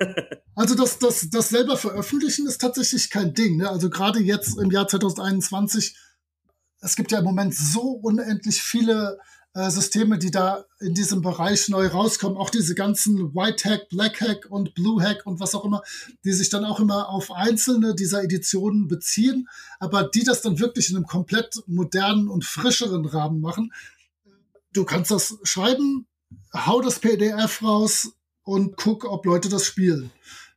Also das, das, das selber veröffentlichen ist tatsächlich kein Ding. Ne? Also gerade jetzt im Jahr 2021, es gibt ja im Moment so unendlich viele äh, Systeme, die da in diesem Bereich neu rauskommen. Auch diese ganzen White Hack, Black Hack und Blue Hack und was auch immer, die sich dann auch immer auf einzelne dieser Editionen beziehen, aber die das dann wirklich in einem komplett modernen und frischeren Rahmen machen. Du kannst das schreiben, hau das PDF raus und guck, ob Leute das spielen.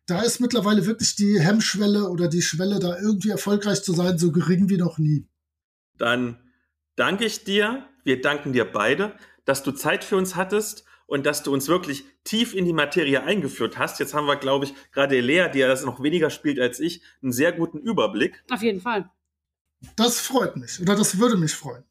Da ist mittlerweile wirklich die Hemmschwelle oder die Schwelle, da irgendwie erfolgreich zu sein, so gering wie noch nie. Dann danke ich dir wir danken dir beide, dass du Zeit für uns hattest und dass du uns wirklich tief in die Materie eingeführt hast. Jetzt haben wir, glaube ich, gerade Lea, die ja das noch weniger spielt als ich, einen sehr guten Überblick. Auf jeden Fall. Das freut mich oder das würde mich freuen.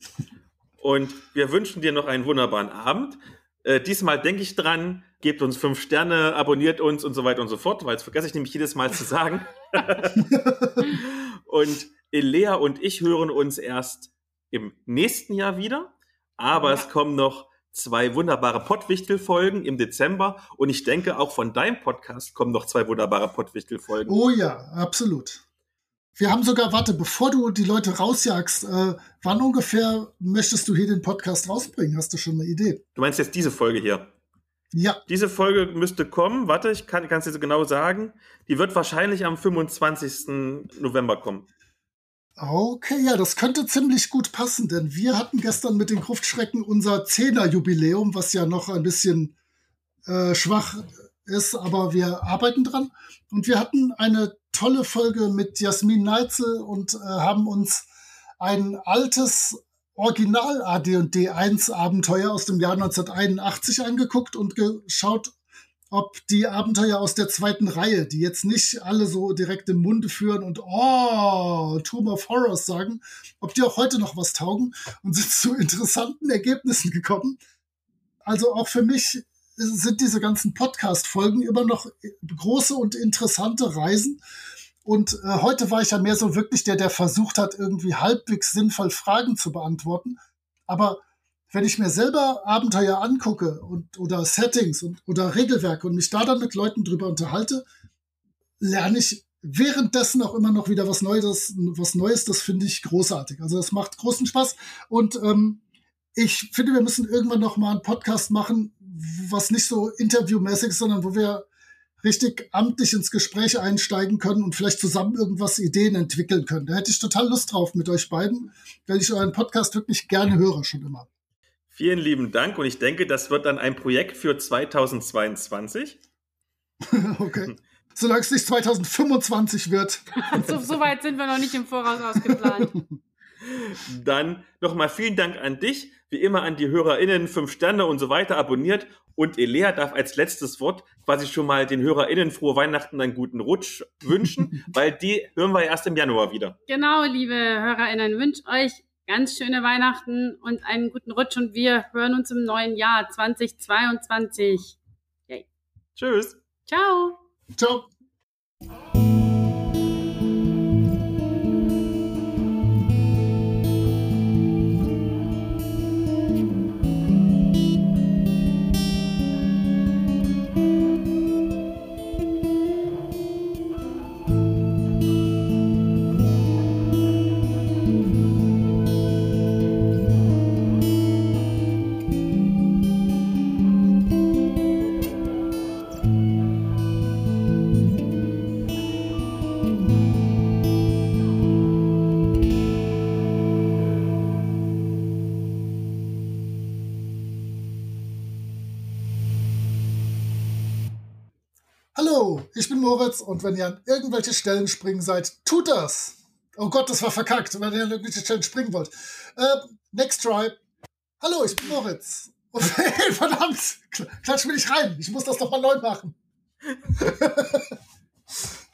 Und wir wünschen dir noch einen wunderbaren Abend. Äh, diesmal denke ich dran, gebt uns fünf Sterne, abonniert uns und so weiter und so fort, weil das vergesse ich nämlich jedes Mal zu sagen. und Lea und ich hören uns erst im nächsten Jahr wieder. Aber ja. es kommen noch zwei wunderbare Pottwichtel-Folgen im Dezember und ich denke, auch von deinem Podcast kommen noch zwei wunderbare Pottwichtel-Folgen. Oh ja, absolut. Wir haben sogar, warte, bevor du die Leute rausjagst, äh, wann ungefähr möchtest du hier den Podcast rausbringen? Hast du schon eine Idee? Du meinst jetzt diese Folge hier? Ja. Diese Folge müsste kommen. Warte, ich kann es dir genau sagen. Die wird wahrscheinlich am 25. November kommen. Okay, ja, das könnte ziemlich gut passen, denn wir hatten gestern mit den Gruftschrecken unser Zehner-Jubiläum, was ja noch ein bisschen äh, schwach ist, aber wir arbeiten dran. Und wir hatten eine tolle Folge mit Jasmin Neitzel und äh, haben uns ein altes Original AD&D 1 Abenteuer aus dem Jahr 1981 angeguckt und geschaut, ob die Abenteuer aus der zweiten Reihe, die jetzt nicht alle so direkt im Munde führen und oh, Tomb of Horrors sagen, ob die auch heute noch was taugen und sind zu interessanten Ergebnissen gekommen. Also auch für mich sind diese ganzen Podcast-Folgen immer noch große und interessante Reisen. Und äh, heute war ich ja mehr so wirklich der, der versucht hat, irgendwie halbwegs sinnvoll Fragen zu beantworten. Aber wenn ich mir selber Abenteuer angucke und, oder Settings und, oder Regelwerke und mich da dann mit Leuten drüber unterhalte, lerne ich währenddessen auch immer noch wieder was Neues, was Neues, das finde ich großartig. Also das macht großen Spaß. Und ähm, ich finde, wir müssen irgendwann noch mal einen Podcast machen, was nicht so interviewmäßig ist, sondern wo wir richtig amtlich ins Gespräch einsteigen können und vielleicht zusammen irgendwas Ideen entwickeln können. Da hätte ich total Lust drauf mit euch beiden, weil ich euren Podcast wirklich gerne höre schon immer. Vielen lieben Dank und ich denke, das wird dann ein Projekt für 2022. okay. Solange es nicht 2025 wird. so, so weit sind wir noch nicht im Voraus ausgeplant. Dann nochmal vielen Dank an dich, wie immer an die HörerInnen, fünf Sterne und so weiter abonniert. Und Elea darf als letztes Wort quasi schon mal den HörerInnen frohe Weihnachten einen guten Rutsch wünschen, weil die hören wir erst im Januar wieder. Genau, liebe HörerInnen, wünsche euch ganz schöne Weihnachten und einen guten Rutsch und wir hören uns im neuen Jahr 2022. Yay. Tschüss. Ciao. Ciao. Und wenn ihr an irgendwelche Stellen springen seid, tut das. Oh Gott, das war verkackt, wenn ihr an irgendwelche Stellen springen wollt. Äh, next try. Hallo, ich bin Moritz. Und, hey, verdammt, klatsch mir nicht rein. Ich muss das doch mal neu machen.